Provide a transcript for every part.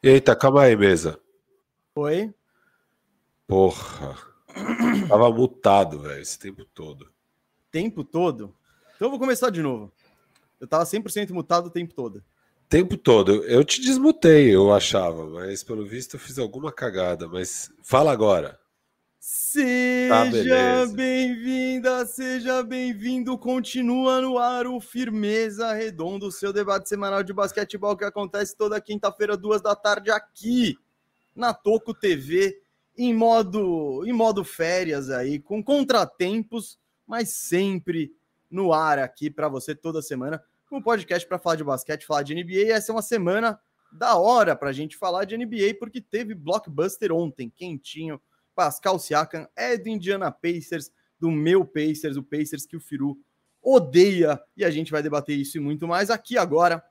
Eita, calma aí, mesa. Oi? Porra. Tava mutado, velho, esse tempo todo. Tempo todo? Então eu vou começar de novo. Eu tava 100% mutado o tempo todo. Tempo todo. Eu te desmutei, eu achava, mas pelo visto eu fiz alguma cagada. Mas fala agora. Seja tá, bem-vinda, seja bem-vindo. Continua no ar o Firmeza Redondo, o seu debate semanal de basquetebol que acontece toda quinta-feira, duas da tarde, aqui na Toco TV, em modo, em modo férias aí, com contratempos, mas sempre no ar aqui para você toda semana, um podcast para falar de basquete, falar de NBA. E essa é uma semana da hora para a gente falar de NBA, porque teve blockbuster ontem, quentinho. Pascal Siakam é do Indiana Pacers, do meu Pacers, o Pacers que o Firu odeia. E a gente vai debater isso e muito mais aqui agora,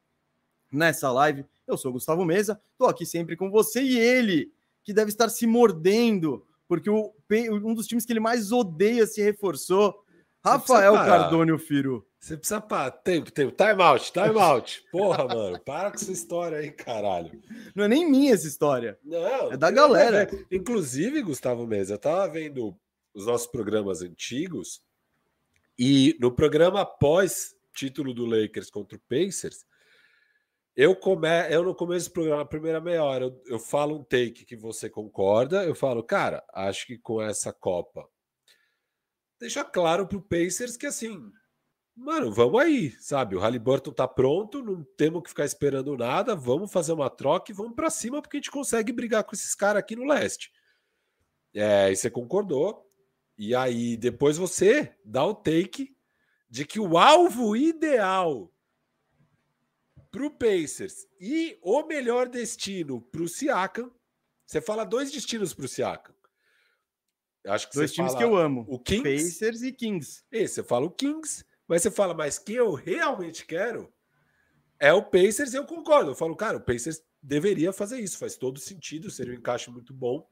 nessa live. Eu sou Gustavo Mesa, estou aqui sempre com você e ele, que deve estar se mordendo, porque o, um dos times que ele mais odeia se reforçou. Rafael Cardone, Firu. Você precisa parar. Tempo, tempo. Time out, time out. Porra, mano. Para com essa história aí, caralho. Não é nem minha essa história. Não. É da galera. Inclusive, Gustavo Mesa, eu tava vendo os nossos programas antigos e no programa após título do Lakers contra o Pacers, eu, come... eu no começo do programa, na primeira meia hora, eu, eu falo um take que você concorda, eu falo, cara, acho que com essa Copa deixa claro pro Pacers que assim Mano, vamos aí, sabe? O Halliburton tá pronto, não temos que ficar esperando nada, vamos fazer uma troca e vamos para cima porque a gente consegue brigar com esses caras aqui no leste. É, e você concordou. E aí depois você dá o take de que o alvo ideal para o Pacers e o melhor destino para o Siakam, você fala dois destinos para o Siakam. Acho que dois times que eu amo: o Kings, Pacers e Kings. E você fala o Kings mas você fala, mas quem eu realmente quero é o Pacers, e eu concordo. Eu falo, cara, o Pacers deveria fazer isso, faz todo sentido, seria um encaixe muito bom.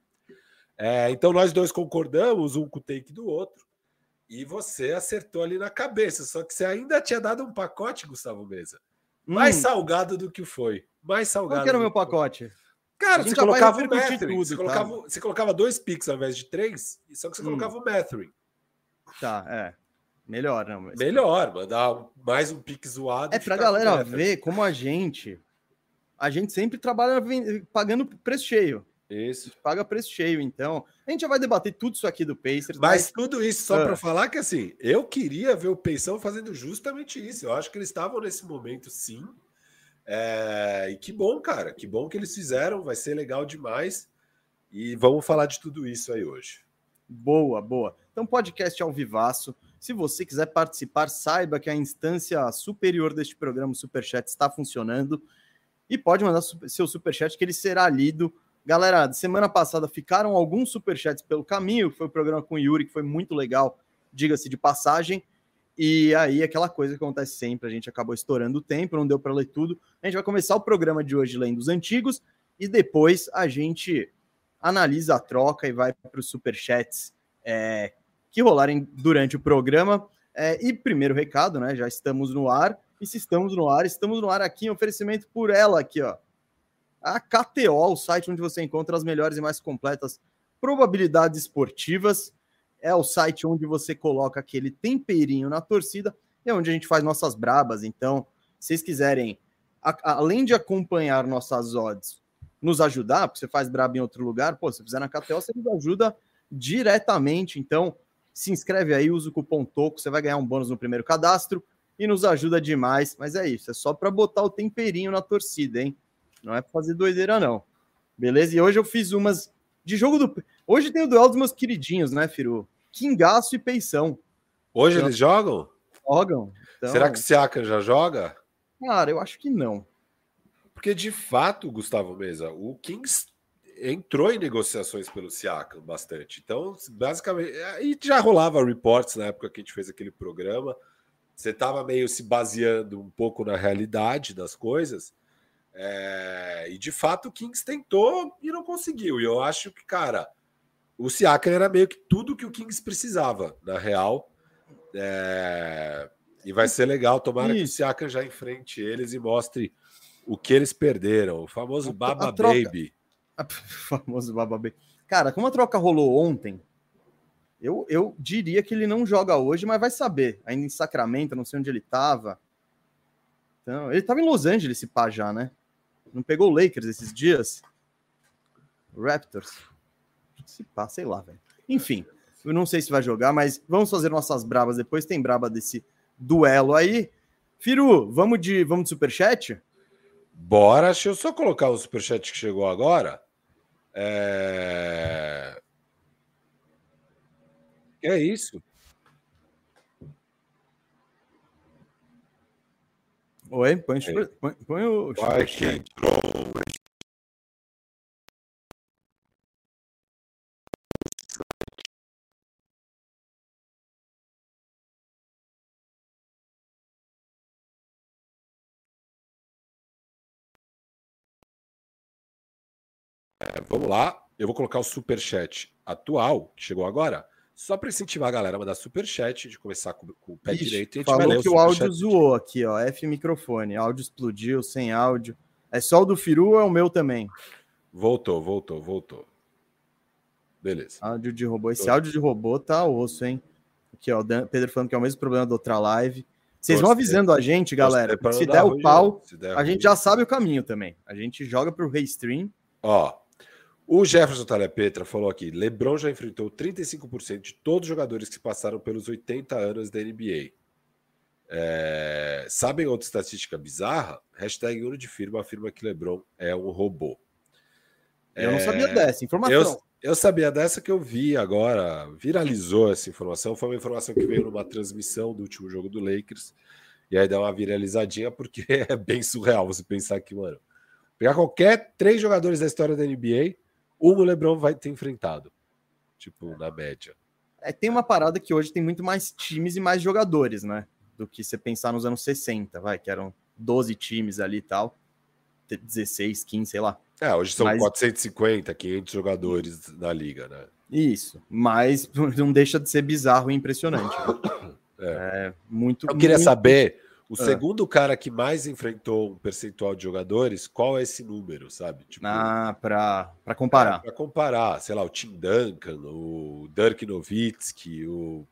É, então nós dois concordamos, um com o take do outro, e você acertou ali na cabeça. Só que você ainda tinha dado um pacote, Gustavo Mesa. Mais hum. salgado do que foi. Mais salgado. Qual que era o meu pacote? Cara, você colocava o Mathurin. Você, tá? colocava, você colocava dois picks ao invés de três, só que você hum. colocava o Mathurin. Tá, é. Melhor, não. Mas... Melhor, mandar mais um pique zoado. É pra galera ver como a gente. A gente sempre trabalha pagando preço cheio. Isso. Paga preço cheio, então. A gente já vai debater tudo isso aqui do Pacers. Mas, mas... tudo isso só ah. para falar que assim, eu queria ver o Peição fazendo justamente isso. Eu acho que eles estavam nesse momento, sim. É... E que bom, cara. Que bom que eles fizeram. Vai ser legal demais. E vamos falar de tudo isso aí hoje. Boa, boa. Então, podcast ao vivaço. Se você quiser participar, saiba que a instância superior deste programa, o Superchat, está funcionando. E pode mandar seu Superchat, que ele será lido. Galera, semana passada ficaram alguns Superchats pelo caminho, foi o programa com o Yuri, que foi muito legal, diga-se de passagem. E aí, aquela coisa que acontece sempre, a gente acabou estourando o tempo, não deu para ler tudo. A gente vai começar o programa de hoje lendo os antigos e depois a gente analisa a troca e vai para os superchats é, que rolarem durante o programa. É, e primeiro recado, né? Já estamos no ar. E se estamos no ar, estamos no ar aqui em oferecimento por ela aqui, ó. A KTO, o site onde você encontra as melhores e mais completas probabilidades esportivas. É o site onde você coloca aquele temperinho na torcida. É onde a gente faz nossas brabas. Então, se vocês quiserem, a, além de acompanhar nossas odds, nos ajudar, porque você faz braba em outro lugar, pô, se fizer na KTO, você nos ajuda diretamente. Então, se inscreve aí, usa o cupom TOCO, você vai ganhar um bônus no primeiro cadastro e nos ajuda demais. Mas é isso, é só para botar o temperinho na torcida, hein? Não é para fazer doideira, não. Beleza? E hoje eu fiz umas de jogo do. Hoje tem o duelo dos meus queridinhos, né, Firu? Kingaço e Peição. Hoje então, eles jogam? Jogam. Então... Será que o Siaka já joga? Cara, eu acho que não. Porque de fato, Gustavo Mesa, o Kings entrou em negociações pelo Siakam bastante. Então, basicamente, e já rolava reports na época que a gente fez aquele programa. Você estava meio se baseando um pouco na realidade das coisas. É, e de fato o Kings tentou e não conseguiu. E eu acho que, cara, o Siakam era meio que tudo que o Kings precisava, na real. É, e vai ser legal, tomara Isso. que o Siakam já enfrente eles e mostre o que eles perderam. O famoso Baba troca... Baby. O famoso Baba Baby. Cara, como a troca rolou ontem, eu, eu diria que ele não joga hoje, mas vai saber. Ainda em Sacramento, não sei onde ele estava. Então, ele estava em Los Angeles, esse pá já, né? Não pegou o Lakers esses dias? Raptors. Se pá, sei lá, velho. Enfim, eu não sei se vai jogar, mas vamos fazer nossas brabas depois. Tem braba desse duelo aí. Firu, vamos de, vamos de superchat? Bora, deixa eu só colocar o superchat que chegou agora. É... É isso. Oi, põe, é. põe, põe o. Vai que entrou. Vamos lá, eu vou colocar o super chat atual que chegou agora. Só para incentivar a galera a mandar superchat, de começar com, com o pé Ixi, direito. E a gente falou que o, o áudio zoou aqui, ó. F microfone. Áudio explodiu, sem áudio. É só o do Firu ou é o meu também? Voltou, voltou, voltou. Beleza. Áudio de robô. Esse Tô. áudio de robô tá osso, hein? Aqui, ó. O Pedro falando que é o mesmo problema da outra live. Vocês vão avisando a gente, galera. Se der o pau, der a gente já sabe o caminho também. A gente joga pro Restream. Ó, o Jefferson Talha Petra falou aqui: LeBron já enfrentou 35% de todos os jogadores que passaram pelos 80 anos da NBA. É... Sabem outra estatística bizarra? Hashtag Uno de Firma afirma que LeBron é um robô. Eu é... não sabia dessa informação. Eu, eu, sabia dessa que eu vi agora, viralizou essa informação. Foi uma informação que veio numa transmissão do último jogo do Lakers. E aí deu uma viralizadinha, porque é bem surreal você pensar que, mano, pegar qualquer três jogadores da história da NBA o LeBron vai ter enfrentado, tipo, na média. É, tem uma parada que hoje tem muito mais times e mais jogadores, né? Do que você pensar nos anos 60, vai, que eram 12 times ali e tal. 16, 15, sei lá. É, hoje são mas... 450, 500 jogadores na liga, né? Isso, mas não deixa de ser bizarro e impressionante. É. é muito. Eu queria muito... saber o ah. segundo cara que mais enfrentou um percentual de jogadores, qual é esse número, sabe? Tipo, ah, para comparar. É, para comparar, sei lá, o Tim Duncan, o Dirk Nowitzki, o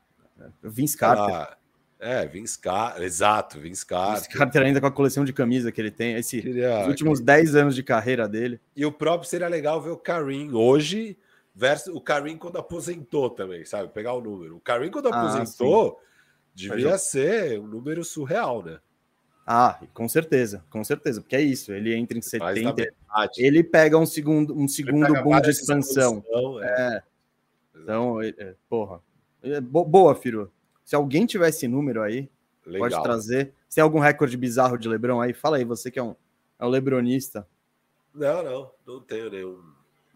Vince Carter. é, Vince Carter, exato, Vince Carter. Vince Carter ainda com a coleção de camisa que ele tem, esse, Queria... os últimos 10 anos de carreira dele. E o próprio seria legal ver o Karim hoje versus o Karim quando aposentou também, sabe? Pegar o número. O Karim quando ah, aposentou... Devia ser um número surreal, né? Ah, com certeza, com certeza, porque é isso. Ele entra em 70, ele pega um segundo, um segundo boom de expansão. É. é. Então, é, é, porra, é, boa, Firo. Se alguém tiver esse número aí, Legal. pode trazer. Se tem algum recorde bizarro de Lebron aí, fala aí, você que é um, é um lebronista. Não, não, não tenho nenhum.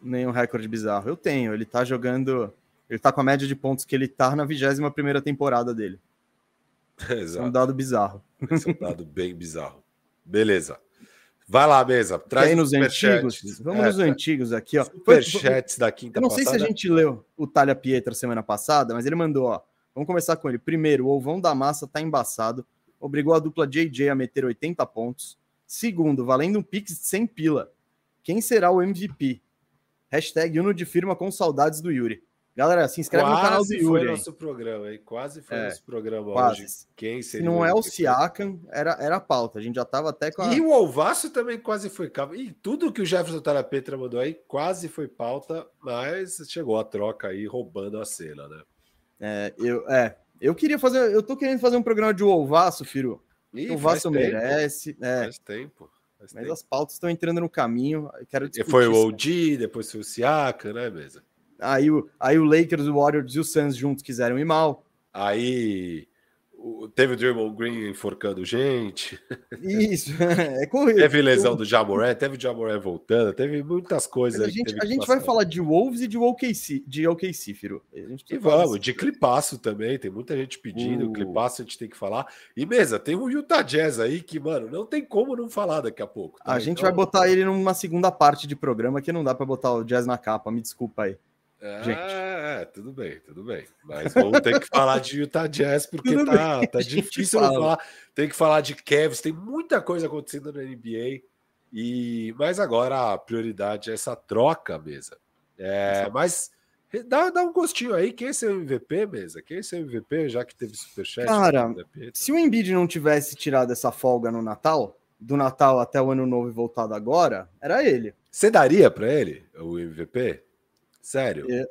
Nenhum recorde bizarro. Eu tenho, ele tá jogando. Ele tá com a média de pontos que ele tá na 21 primeira temporada dele. Exato. É um dado bizarro. Esse é um dado bem bizarro. Beleza. Vai lá, mesa. Traz nos antigos. Vamos é, nos antigos aqui, ó. Superchats da quinta Eu não passada. sei se a gente leu o Talha Pietra semana passada, mas ele mandou, ó. Vamos começar com ele. Primeiro, o ovão da massa tá embaçado. Obrigou a dupla JJ a meter 80 pontos. Segundo, valendo um pix 100 pila. Quem será o MVP? Hashtag Uno de firma com saudades do Yuri. Galera, se inscreve quase no canal do Yuri. Quase foi nosso programa, hein? Quase foi é, nosso programa quase. hoje. Quem seria? Se não é o Siakam, era, era a pauta. A gente já tava até com a... E o Alvaço também quase foi E tudo que o Jefferson Tarapetra mandou aí quase foi pauta, mas chegou a troca aí roubando a cena, né? É, eu, é, eu queria fazer... Eu tô querendo fazer um programa de Alvaço, Firo. o Alvaço merece. É. Faz tempo. Faz mas tempo. as pautas estão entrando no caminho. Quero foi o OG, depois foi o Siakam, né, mesa? Aí o, aí o Lakers, o Warriors e o Suns juntos quiseram ir mal. Aí teve o Draymond Green enforcando gente. Isso, é correto. Teve lesão do Jamoré, teve o Jamoré voltando, teve muitas coisas. a gente, a gente vai falar de Wolves e de OKC, de OKC, Firo. E vamos, de clipaço também, tem muita gente pedindo, uh. clipaço a gente tem que falar. E mesa, tem o Utah Jazz aí que, mano, não tem como não falar daqui a pouco. Tá? A gente então... vai botar ele numa segunda parte de programa que não dá para botar o Jazz na capa, me desculpa aí. É, é, tudo bem, tudo bem. Mas vamos ter que falar de Utah Jazz, porque tudo tá, tá difícil falar. Tem que falar de Cavs, tem muita coisa acontecendo na NBA. E mas agora a prioridade é essa troca mesa. É, mas dá, dá um gostinho aí. Quem é seu MVP, mesa? Quem é seu MVP, já que teve superchat? Cara, se o Embiid não tivesse tirado essa folga no Natal, do Natal até o ano novo e voltado agora, era ele. Você daria para ele o MVP? Sério? É,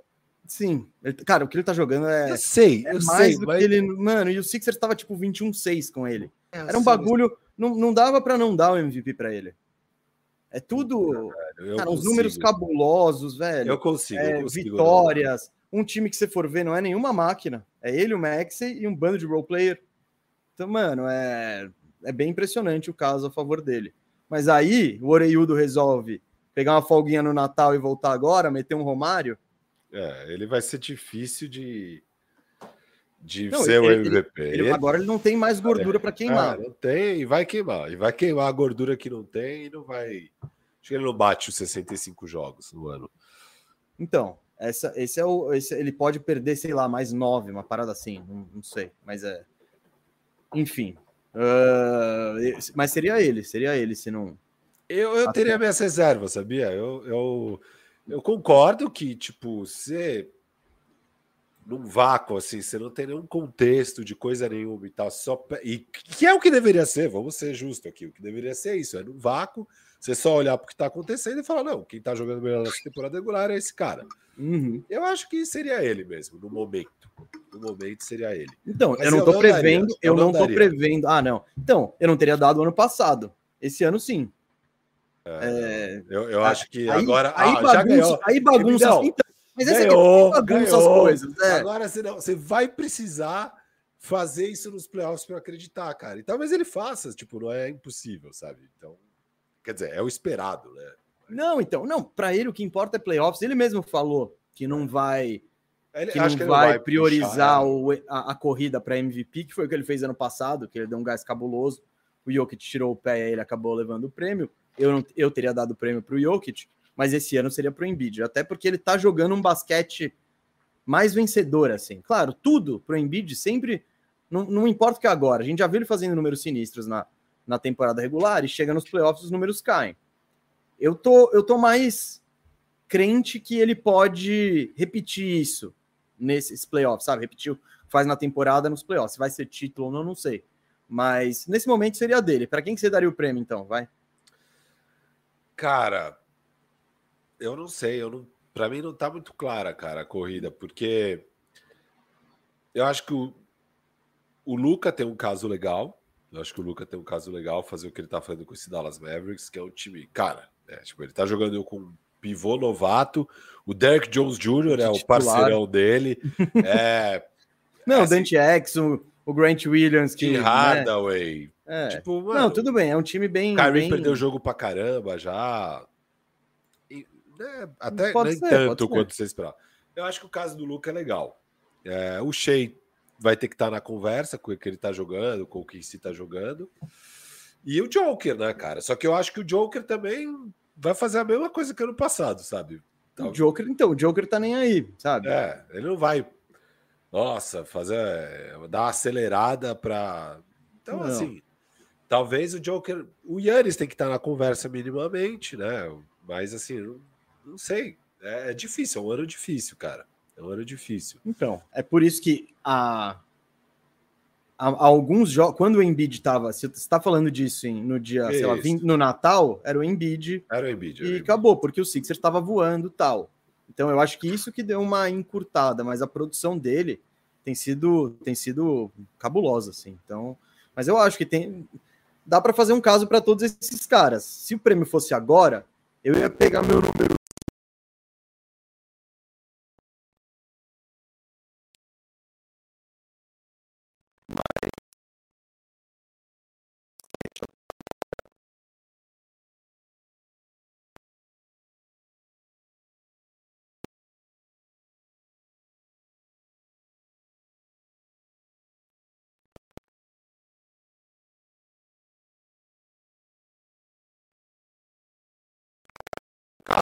sim. Ele, cara, o que ele tá jogando é. Eu sei, é eu mais sei. do mas... que ele. Mano, e o Sixers tava tipo 21-6 com ele. É, era um bagulho. Não, não dava para não dar o MVP para ele. É tudo. cara, uns números cabulosos, velho. Eu consigo, é, eu consigo Vitórias. Um time que você for ver não é nenhuma máquina. É ele, o Maxey e um bando de role player. Então, mano, é, é bem impressionante o caso a favor dele. Mas aí o Oreiudo resolve pegar uma folguinha no Natal e voltar agora, meter um Romário. É, ele vai ser difícil de, de não, ser ele, o MVP. Ele, ele, agora ele não tem mais gordura é, para queimar. É, não tem e vai queimar. E vai queimar a gordura que não tem e não vai. Acho que ele não bate os 65 jogos no ano. Então, essa, esse é o. Esse, ele pode perder, sei lá, mais nove, uma parada assim. Não, não sei. Mas é. Enfim. Uh, mas seria ele, seria ele, se não. Eu, eu teria minhas reservas, sabia? Eu, eu, eu concordo que, tipo, você num vácuo, assim, você não tem nenhum contexto de coisa nenhuma e tal, só e que é o que deveria ser, vamos ser justo aqui, o que deveria ser isso, é num vácuo, você só olhar para o que está acontecendo e falar, não, quem está jogando melhor nessa temporada regular é esse cara. Uhum. Eu acho que seria ele mesmo, no momento. No momento seria ele. Então, Mas eu não estou prevendo, daria, eu, eu não estou prevendo. Ah, não. Então, eu não teria dado ano passado. Esse ano sim. É, é... Eu, eu acho que aí, agora. Aí ah, bagunça, aí bagunça. Então, mas ganhou, essa ganhou. as coisas. É. Agora você, não, você vai precisar fazer isso nos playoffs para acreditar, cara. E talvez ele faça, tipo, não é impossível, sabe? Então, quer dizer, é o esperado, né? Não, então, não, para ele o que importa é playoffs. Ele mesmo falou que não vai ele, que não, que vai, vai priorizar puxar, o, a, a, corrida para MVP, que foi o que ele fez ano passado, que ele deu um gás cabuloso. O Jokic tirou o pé e ele acabou levando o prêmio. Eu, não, eu teria dado o prêmio para o Jokic, mas esse ano seria para o Embiid, até porque ele está jogando um basquete mais vencedor, assim. Claro, tudo para o Embiid sempre, não, não importa o que é agora, a gente já viu ele fazendo números sinistros na, na temporada regular e chega nos playoffs os números caem. Eu tô, eu tô mais crente que ele pode repetir isso nesses playoffs, sabe? Que faz na temporada nos playoffs. Se vai ser título ou não, não sei. Mas nesse momento seria dele. Para quem que você daria o prêmio, então? Vai. Cara, eu não sei, eu não, para mim não tá muito clara, cara, a corrida, porque eu acho que o, o Luca tem um caso legal. Eu acho que o Luca tem um caso legal fazer o que ele tá fazendo com esse Dallas Mavericks, que é um time, cara, é, tipo, ele tá jogando com um pivô novato, o Derek Jones Jr. é o parceirão dele. É, não, é assim, Dante X, o, o, Grant Williams, que Tim né? É. Tipo, mano, não, tudo bem, é um time bem. Kyrie bem... perdeu o jogo pra caramba já. Né, até pode nem ser, tanto quanto você esperava. Eu acho que o caso do Luca é legal. É, o Shea vai ter que estar tá na conversa com o que ele está jogando, com o que se está jogando. E o Joker, né, cara? Só que eu acho que o Joker também vai fazer a mesma coisa que ano passado, sabe? O Joker, então, o Joker tá nem aí, sabe? É, ele não vai, nossa, fazer, dar uma acelerada para. Então, não. assim, talvez o Joker, o Yannis tem que estar na conversa minimamente, né? Mas, assim, não sei. É, é, difícil, é um ano difícil, cara. É um ano difícil. Então, é por isso que a, a, a alguns jogos, quando o Embiid estava, você está falando disso em, no dia, sei lá, 20, no Natal, era o Embiid. Era o Embiid. Era e o acabou, porque o Sixers estava voando tal. Então, eu acho que isso que deu uma encurtada, mas a produção dele tem sido, tem sido cabulosa, assim. Então, mas eu acho que tem dá para fazer um caso para todos esses caras. Se o prêmio fosse agora, eu ia pegar meu número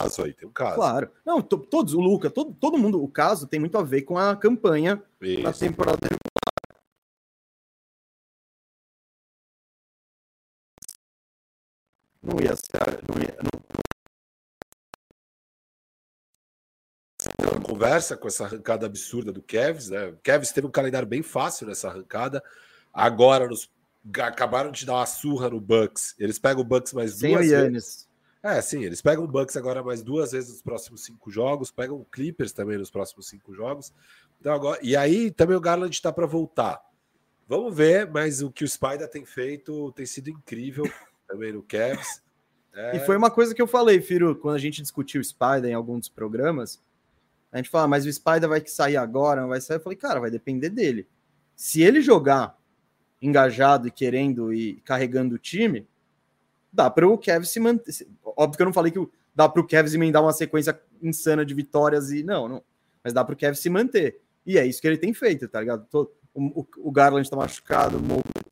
caso aí, tem um caso. Claro. Não, todos, o Luca, todo, todo mundo, o caso tem muito a ver com a campanha Isso. da temporada regular. não ia ser. Não ia, não... Conversa com essa arrancada absurda do Kevs, né? O Kevs teve um calendário bem fácil nessa arrancada. Agora nos acabaram de dar uma surra no Bucks. Eles pegam o Bucks mais Sem duas o vezes. É, sim, eles pegam o Bucks agora mais duas vezes nos próximos cinco jogos, pegam o Clippers também nos próximos cinco jogos. Então agora, e aí também o Garland está para voltar. Vamos ver, mas o que o Spider tem feito tem sido incrível também no Cavs. É... E foi uma coisa que eu falei, Firo, quando a gente discutiu o Spider em algum dos programas. A gente fala, mas o Spider vai sair agora, não vai sair? Eu falei, cara, vai depender dele. Se ele jogar engajado e querendo e carregando o time, dá para o Kevin se manter. Óbvio que eu não falei que dá para o Kevin emendar uma sequência insana de vitórias e não, não. Mas dá para o Kevin se manter. E é isso que ele tem feito, tá ligado? O, o, o Garland tá machucado, o Mobley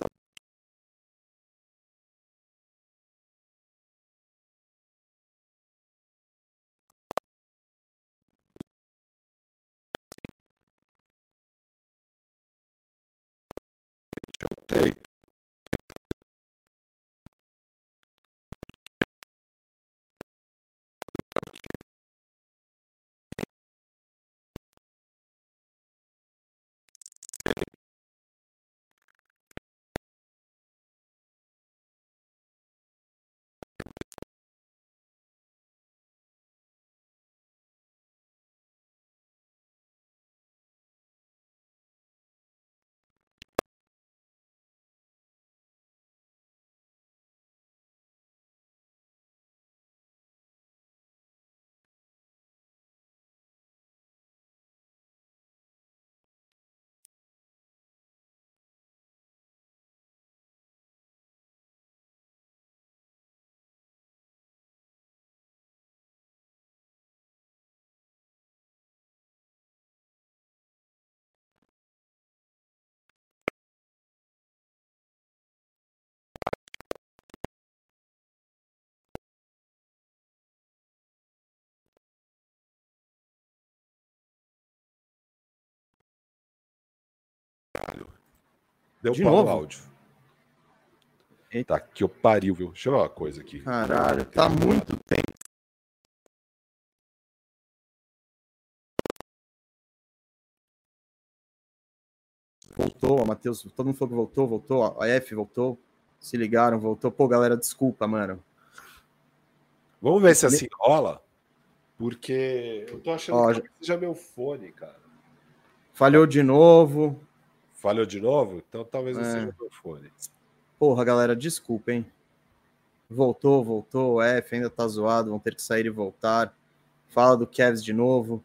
Deu De pau novo? no áudio. Eita. Tá, que eu pariu, viu? Deixa eu ver uma coisa aqui. Caralho, tá muito tempo. Voltou, a Matheus, todo mundo falou que voltou, voltou, a F voltou, se ligaram, voltou. Pô, galera, desculpa, mano. Vamos ver se assim rola, porque eu tô achando Ó, que seja meu fone, cara. Falhou de novo. Falhou de novo? Então talvez não É. seja meu fone. Porra, galera, desculpa, hein? Voltou, voltou, o F ainda tá zoado, vão ter que sair e voltar. Fala do Kevs de novo.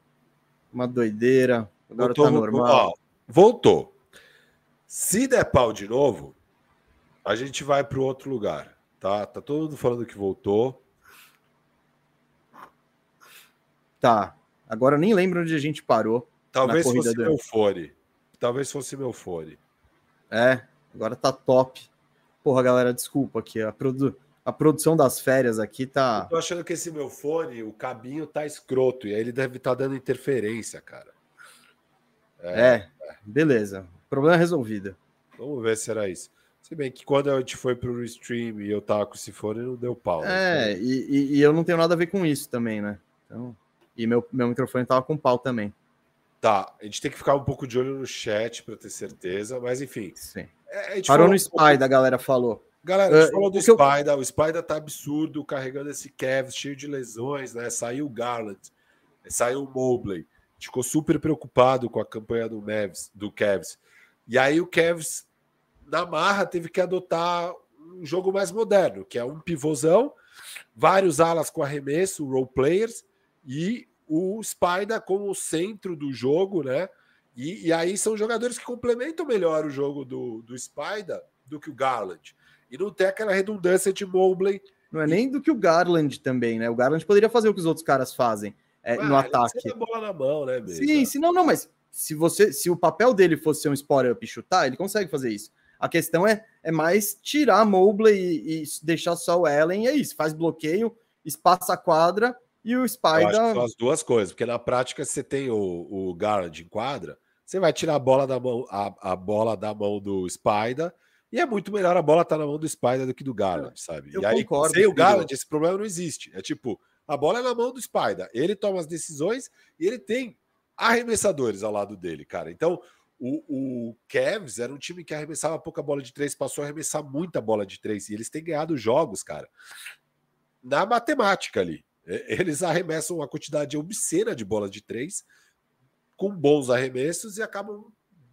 Uma doideira. Agora Voltou, tá voltou. normal. Ó, voltou. Se der pau de novo, a gente vai para outro lugar, tá? Tá todo mundo falando que voltou. Tá. Agora eu nem lembro onde a gente parou. Talvez corrida fosse meu fone. Talvez fosse meu fone. É, agora tá top. Porra, galera, desculpa aqui. A, produ... a produção das férias aqui tá. Tô achando que esse meu fone, o cabinho tá escroto e aí ele deve estar dando interferência, cara. É, beleza. Problema resolvido. Vamos ver se era isso. Se bem que quando a gente foi pro stream e eu tava com esse fone, não deu pau. né? É, e, e- e eu não tenho nada a ver com isso também, né? Então, e meu, meu microfone tava com pau também. Tá, a gente tem que ficar um pouco de olho no chat para ter certeza, mas enfim. Sim. É, Parou falou no um Spider, a galera falou. Galera, a gente É, falou do que eu- Spider, o Spider tá absurdo, carregando esse Cavs, cheio de lesões, né? Saiu o Garland, saiu o Mobley. A gente ficou super preocupado com a campanha do Mavs, do Cavs. E aí o Cavs, na marra, teve que adotar um jogo mais moderno, que é um pivôzão, vários alas com arremesso, role players, e o Spider como o centro do jogo, né? E, e aí são jogadores que complementam melhor o jogo do, do Spider do que o Garland. E não tem aquela redundância de Mobley. Não é nem do que o Garland também, né? O Garland poderia fazer o que os outros caras fazem é, no Ah, ele ataque. da bola na mão, né, mesmo? Sim, sim, não, não, mas se você, se o papel dele fosse ser um spot up e chutar, ele consegue fazer isso. A questão é, é mais tirar Mobley e, e deixar só o Allen, e é isso, faz bloqueio, espaça a quadra e o que são Spider. as duas coisas, porque na prática você tem o, o Garland em quadra, você vai tirar a bola da mão, a, a bola da mão do Spider E é muito melhor a bola estar tá na mão do Spider do que do Garland, sabe? Eu e aí, concordo, sem o Garland, esse problema não existe. É tipo, a bola é na mão do Spider. Ele toma as decisões e ele tem arremessadores ao lado dele, cara. Então, o, o Cavs era um time que arremessava pouca bola de três, passou a arremessar muita bola de três. E eles têm ganhado jogos, cara, na matemática ali. Eles arremessam uma quantidade obscena de bola de três, com bons arremessos, e acabam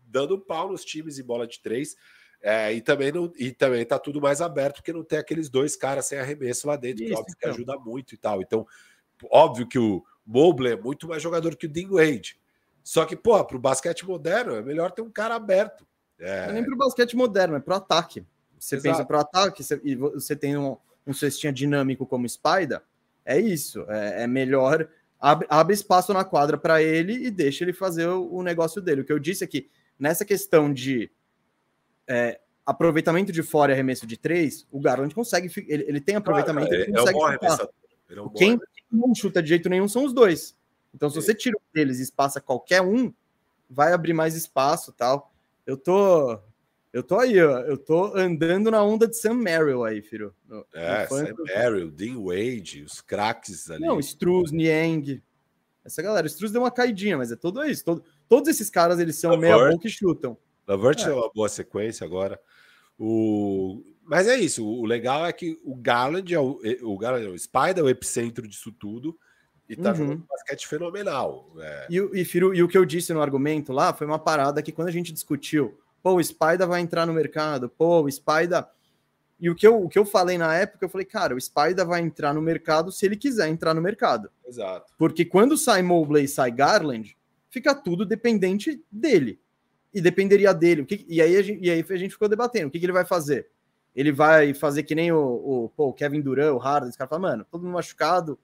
dando pau nos times em bola de três. É, e também não, e também tá tudo mais aberto, porque não tem aqueles dois caras sem arremesso lá dentro, Isso, que, óbvio, então. que ajuda muito e tal. Então, óbvio que o Mobley é muito mais jogador que o Wade. Só que, pô, para o basquete moderno é melhor ter um cara aberto. É... É nem para o basquete moderno, é para o ataque. Você Exato. pensa para o ataque você, e você tem um, um cestinha dinâmico como Spider, é isso. É, é melhor abre, abre, espaço na quadra para ele e deixa ele fazer o, o, negócio dele. O que eu disse é que nessa questão de é, aproveitamento de fora e arremesso de três, o Garland consegue, ele, ele tem aproveitamento, claro, ele é, consegue é um Quem não chuta de jeito nenhum são os dois. Então, se você tira um deles e espaça qualquer um, vai abrir mais espaço tal. Eu tô. Eu tô aí, ó. Eu tô andando na onda de Sam Merrill aí, filho. No, é, no Sam Merrill, Dean Wade, os craques ali. Não, Struz, Niang. Essa galera, o Struz deu uma caidinha, mas é tudo isso. Todo, todos esses caras, eles são meia boca que chutam. Lavert é. é uma boa sequência agora. O... Mas é isso. O legal é que o Garland é o, o, Garland, é o Spider, é o epicentro disso tudo. E tá uhum. jogando basquete fenomenal. É. E, e, e o que eu disse no argumento lá foi uma parada que quando a gente discutiu, pô, o Spider vai entrar no mercado, pô, o Spider. E o que, eu, o que eu falei na época, eu falei, cara, o Spider vai entrar no mercado se ele quiser entrar no mercado. Exato. Porque quando sai Mobley e sai Garland, fica tudo dependente dele. E dependeria dele. O que, e, aí a gente, e aí a gente ficou debatendo, o que, que ele vai fazer? Ele vai fazer que nem o, o, pô, o Kevin Durant, o Harden, os caras falam, mano, todo mundo machucado,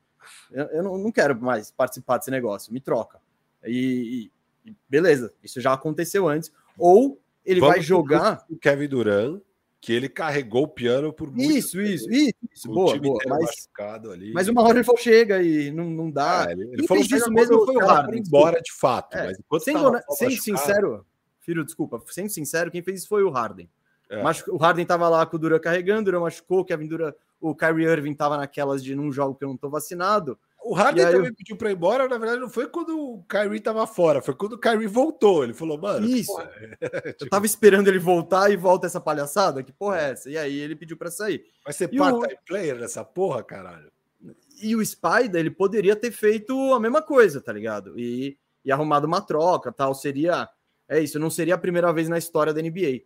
eu, eu não, não, quero mais participar desse negócio, me troca. E, e beleza, isso já aconteceu antes. Ou ele Vamos vai jogar. O Kevin Durant, que ele carregou o piano por muito Isso, tempo. isso, isso, isso. boa, boa. Mas, mas uma hora ele falou: chega e não, não dá. É, ele, ele falou isso mesmo foi o Harden. embora de fato. É, mas sendo, sendo sincero, filho, desculpa, sendo sincero, quem fez isso foi o Harden. É. o Harden tava lá com o Durant carregando, o Durant machucou, o Kevin Durant o Kyrie Irving tava naquelas de num jogo que eu não tô vacinado. O Harden também eu... pediu para ir embora, na verdade não foi quando o Kyrie tava fora, foi quando o Kyrie voltou. Ele falou, mano, isso. É? tipo... Eu tava esperando ele voltar e volta essa palhaçada, que porra é essa? E aí ele pediu para sair. Vai ser part-time o... player nessa porra, caralho. E o Spider, ele poderia ter feito a mesma coisa, tá ligado? E, e arrumado uma troca, tal, seria é isso, não seria a primeira vez na história da NBA.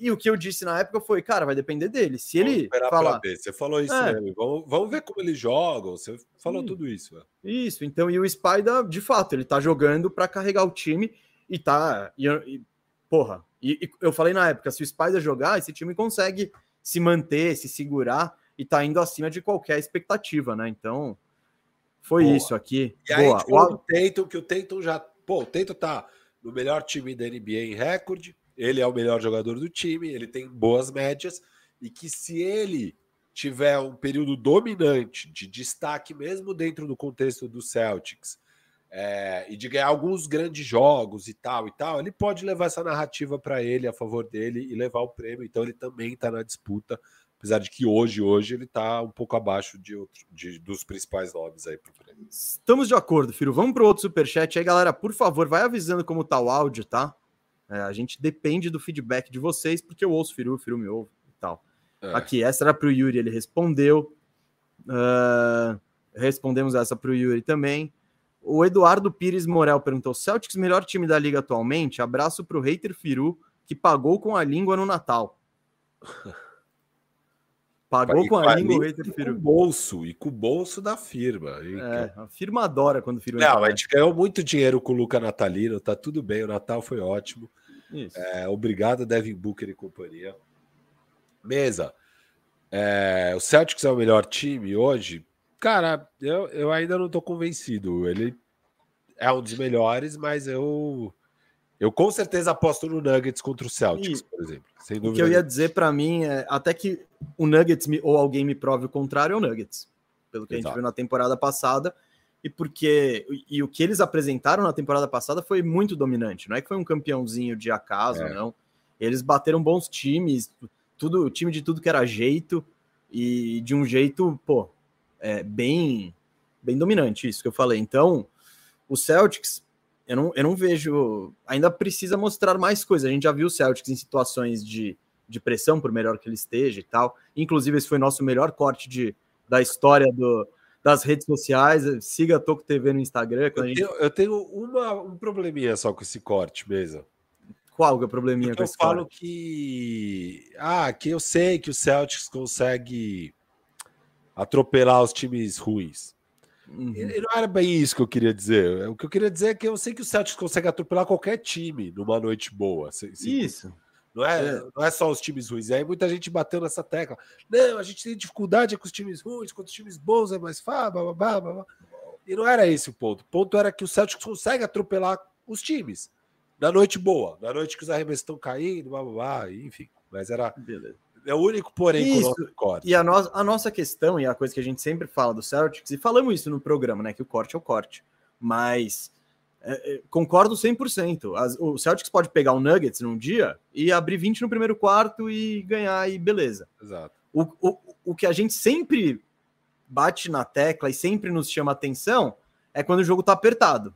E o que eu disse na época foi, cara, vai depender dele. Se ele falar... Você falou isso é. mesmo. Vamos, vamos ver como eles jogam. Você falou Sim. tudo isso. Né? Isso. Então, e o Spider, de fato, ele tá jogando para carregar o time e tá... E, e porra, e, e, eu falei na época, se o Spider jogar, esse time consegue se manter, se segurar e tá indo acima de qualquer expectativa, né? Então, foi Boa. isso aqui. E Boa. aí, o Tatum, que o Tatum já... Pô, o Tatum tá no melhor time da NBA em recorde ele é o melhor jogador do time, ele tem boas médias, e que se ele tiver um período dominante de destaque, mesmo dentro do contexto do Celtics, é, e de ganhar alguns grandes jogos e tal e tal, ele pode levar essa narrativa para ele a favor dele e levar o prêmio. Então ele também está na disputa, apesar de que hoje, hoje ele está um pouco abaixo de, outro, de dos principais nomes aí para o prêmio. Estamos de acordo, Firo. Vamos para outro superchat aí, galera. Por favor, vai avisando como tá o áudio, tá? É, a gente depende do feedback de vocês, porque eu ouço Firu, Firu me ouve e tal. É. Aqui, essa era para o Yuri, ele respondeu. Uh, respondemos essa para o Yuri também. O Eduardo Pires Morel perguntou: Celtics, melhor time da liga atualmente? Abraço para o hater Firu, que pagou com a língua no Natal. Pagou e com a, língua o hater Firu. Com o bolso, e com o bolso da firma. É, a firma adora quando o Firu Não, a gente ganhou muito dinheiro com o Luca Natalino, tá tudo bem, o Natal foi ótimo. É, obrigado, Devin Booker e companhia. Mesa. É, o Celtics é o melhor time hoje? Cara, eu, eu ainda não estou convencido. Ele é um dos melhores, mas eu eu com certeza aposto no Nuggets contra o Celtics, e, por exemplo. o que eu ia dizer para mim é até que o Nuggets me, ou alguém me prove o contrário é o Nuggets, pelo que Exato. a gente viu na temporada passada e porque e o que eles apresentaram na temporada passada foi muito dominante. Não é que foi um campeãozinho de acaso, é. não. Eles bateram bons times, tudo, time de tudo que era jeito e de um jeito, pô, é, bem, bem dominante, isso que eu falei. Então, o Celtics, eu não, eu não vejo. Ainda precisa mostrar mais coisas. A gente já viu o Celtics em situações de, de pressão, por melhor que ele esteja e tal. Inclusive, esse foi nosso melhor corte de, da história do, das redes sociais. Siga a Toco TV no Instagram. Eu, gente... tenho, eu tenho uma, um probleminha só com esse corte mesmo. Qual que é o probleminha Porque com esse corte? Eu falo que. Ah, que eu sei que o Celtics consegue atropelar os times ruins. Uhum. E não era bem isso que eu queria dizer. O que eu queria dizer é que eu sei que o Celtics consegue atropelar qualquer time numa noite boa. isso. Não é, é, não é só os times ruins. E aí muita gente bateu nessa tecla. Não, a gente tem dificuldade com os times ruins, com os times bons é mais fácil. Blá, blá, blá. E não era esse o ponto. O ponto era que o Celtics consegue atropelar os times. Na noite boa, na noite que os arremessos estão caindo, blá, blá, blá, enfim. Mas era. Beleza. É o único, porém, isso. com o corte. E a, no a nossa questão, e a coisa que a gente sempre fala do Celtics, e falamos isso no programa, né? Que o corte é o corte. Mas é, é, concordo 100%. As, o Celtics pode pegar o Nuggets num dia e abrir 20 no primeiro quarto e ganhar, e beleza. Exato. O, o, o que a gente sempre bate na tecla e sempre nos chama atenção é quando o jogo tá apertado.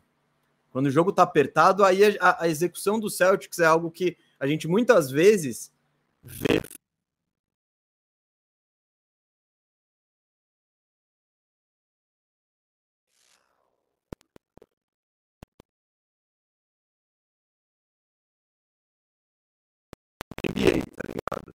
Quando o jogo tá apertado, aí a, a execução do Celtics é algo que a gente muitas vezes vê NBA, tá ligado?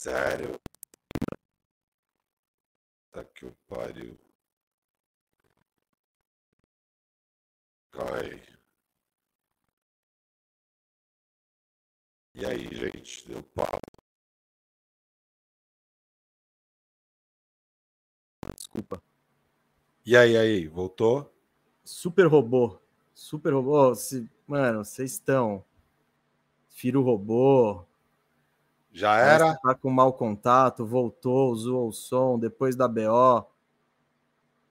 Sério? Tá que o pariu. Cai. E aí, gente? Deu pau. Desculpa. E aí, aí? Voltou? Super robô. Super robô. Se... Mano, vocês estão. Firo robô. Já era. Tá com mau contato, voltou, zoou o som, depois da BO.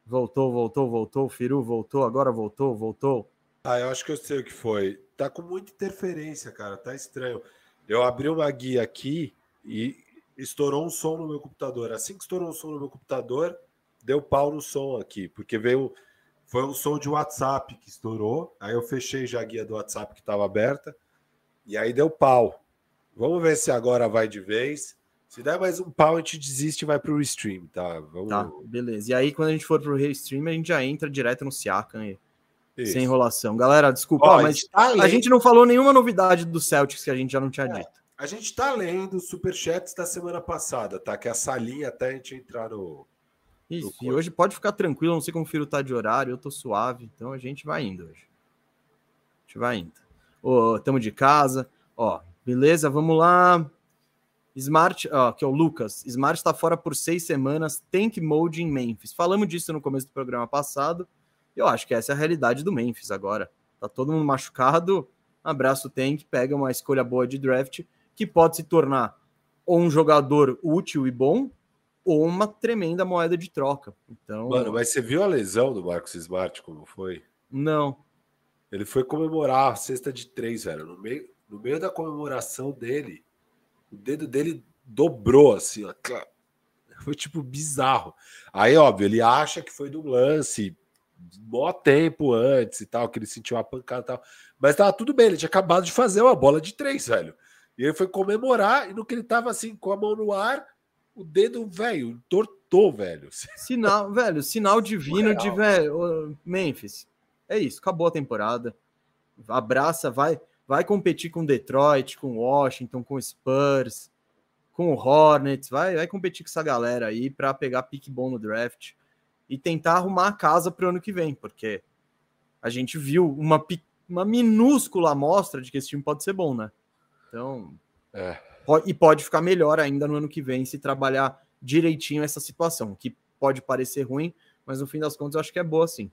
Voltou, voltou, voltou, Firu voltou, agora voltou, voltou. Ah, eu acho que eu sei o que foi. Tá com muita interferência, cara, tá estranho. Eu abri uma guia aqui e estourou um som no meu computador. Assim que estourou um som no meu computador, deu pau no som aqui, porque veio foi um som de WhatsApp que estourou. Aí eu fechei já a guia do WhatsApp que estava aberta e aí deu pau. Vamos ver se agora vai de vez. Se der mais um pau, a gente desiste e vai para o restream, tá? Vamos... Tá, beleza. E aí, quando a gente for para o restream, a gente já entra direto no Siakam e... sem enrolação. Galera, desculpa, ó, mas tá a gente não falou nenhuma novidade do Celtics que a gente já não tinha é, dito. A gente tá lendo os superchats da semana passada, tá? Que é a salinha até a gente entrar no. Isso, no e hoje pode ficar tranquilo, não sei como o Firo tá de horário, eu tô suave, então a gente vai indo hoje. A gente vai indo. Ô, tamo de casa, ó, Beleza, vamos lá. Smart, ó, que é o Lucas. Smart está fora por seis semanas. Tank mode em Memphis. Falamos disso no começo do programa passado. Eu acho que essa é a realidade do Memphis agora. Tá todo mundo machucado. Abraço Tank, pega uma escolha boa de draft que pode se tornar ou um jogador útil e bom ou uma tremenda moeda de troca. Então, mano, mas você viu a lesão do Marcos Smart como foi? Não. Ele foi comemorar a cesta de três, velho, no meio no meio da comemoração dele, o dedo dele dobrou assim, ó. Foi tipo bizarro. Aí, óbvio, ele acha que foi do lance mó tempo antes e tal, que ele sentiu uma pancada e tal. Mas tava tudo bem, ele tinha acabado de fazer uma bola de três, velho. E ele foi comemorar, e no que ele tava assim, com a mão no ar, o dedo, velho, entortou, velho. Sinal, velho, sinal divino de, velho, Memphis. É isso, acabou a temporada. Abraça, vai vai competir com Detroit, com Washington, com Spurs, com o Hornets, vai, vai competir com essa galera aí para pegar pique bom no draft e tentar arrumar a casa para o ano que vem, porque a gente viu uma, uma minúscula amostra de que esse time pode ser bom, né? Então, é. e pode ficar melhor ainda no ano que vem se trabalhar direitinho essa situação, que pode parecer ruim, mas no fim das contas eu acho que é boa sim.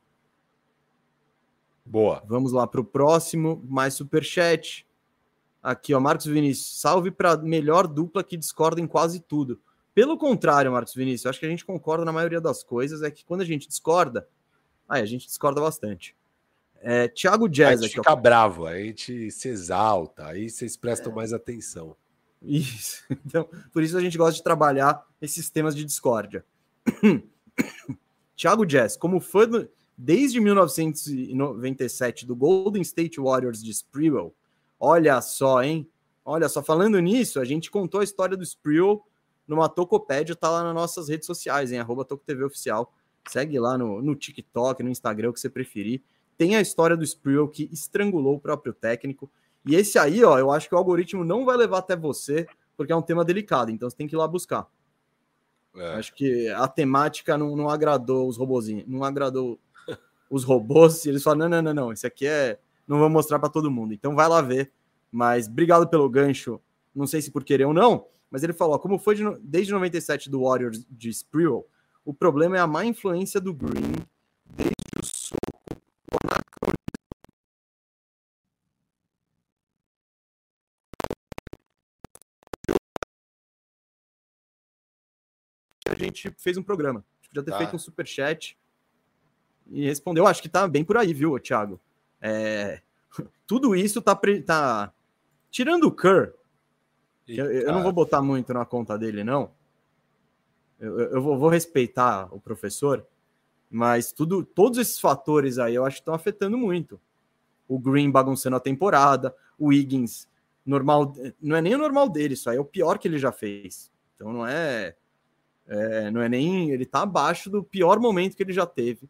Boa. Vamos lá para o próximo, mais super chat. Aqui, ó, Marcos Vinícius, salve para melhor dupla que discorda em quase tudo. Pelo contrário, Marcos Vinícius, acho que a gente concorda na maioria das coisas, é que quando a gente discorda, aí a gente discorda bastante. É, Thiago Jazz. A gente fica ó. bravo, a gente se exalta, aí vocês prestam é. mais atenção. Isso. Então, por isso a gente gosta de trabalhar esses temas de discórdia. Thiago Jazz, como fã do, desde 1997 do Golden State Warriors de Sprewell, olha só, hein? Olha só, falando nisso, a gente contou a história do Sprewell numa Tocopédia, tá lá nas nossas redes sociais, em arroba TocoTV Oficial. Segue lá no, no TikTok, no Instagram, o que você preferir tem a história do Sprewell que estrangulou o próprio técnico. E esse aí, ó, eu acho que o algoritmo não vai levar até você, porque é um tema delicado, então você tem que ir lá buscar. É. Acho que a temática não, não agradou os robozinhos, não agradou os robôs, e eles falam: não, não, não, não, isso aqui é. Não vou mostrar para todo mundo. Então vai lá ver. Mas obrigado pelo gancho. Não sei se por querer ou não, mas ele falou: como foi de, desde 97 do Warriors de Sprewell, o problema é a má influência do Green desde o soco a gente fez um programa. A gente podia ter tá. feito um super chat e respondeu. Acho que tá bem por aí, viu, Thiago? É, tudo isso tá, tá tirando o Kerr. Eu, eu, não vou botar muito na conta dele, não. Eu, eu vou, vou, respeitar o professor, mas tudo, todos esses fatores aí eu acho que estão afetando muito. O Green bagunçando a temporada, o Higgins normal, não é nem o normal dele, isso aí é o pior que ele já fez. Então não é, é não é nem ele tá abaixo do pior momento que ele já teve.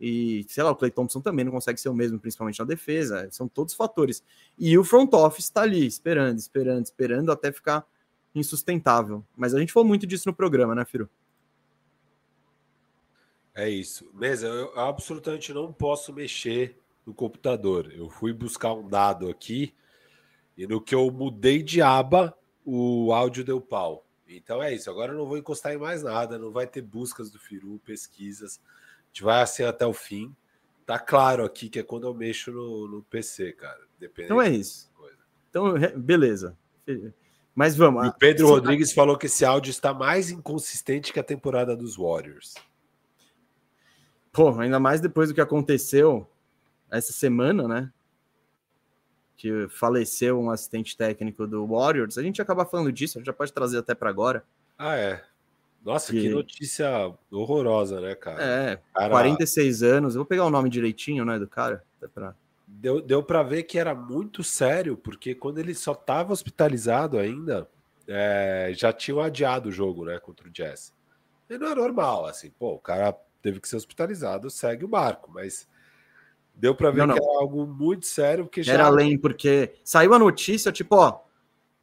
E sei lá, o Clay Thompson também não consegue ser o mesmo, principalmente na defesa. São todos fatores. E o front office está ali, esperando, esperando, esperando até ficar insustentável. Mas a gente falou muito disso no programa, né, Firo? É isso. Mesa, eu absolutamente não posso mexer no computador. Eu fui buscar um dado aqui e no que eu mudei de aba, o áudio deu pau. Então é isso. Agora eu não vou encostar em mais nada. Não vai ter buscas do Firu, pesquisas. A gente vai assim até o fim. Tá claro aqui que é quando eu mexo no, no PC, cara. Então é isso. Então, beleza. Mas vamos. E o Pedro Rodrigues falou que esse áudio está mais inconsistente que a temporada dos Warriors. Pô, ainda mais depois do que aconteceu essa semana, né? Que faleceu um assistente técnico do Warriors. A gente acaba falando disso, a gente já pode trazer até para agora. Ah, é. Nossa, que... que... notícia horrorosa, né, cara? É, cara... 46 anos. Eu vou pegar o nome direitinho, né, do cara. Pra... Deu, deu para ver que era muito sério, porque quando ele só estava hospitalizado ainda, é, já tinham adiado o jogo, né, contra o Jazz. E não é normal, assim, pô, o cara teve que ser hospitalizado, segue o barco, mas deu para ver não, não. que era algo muito sério, porque já era além porque saiu a notícia tipo, ó,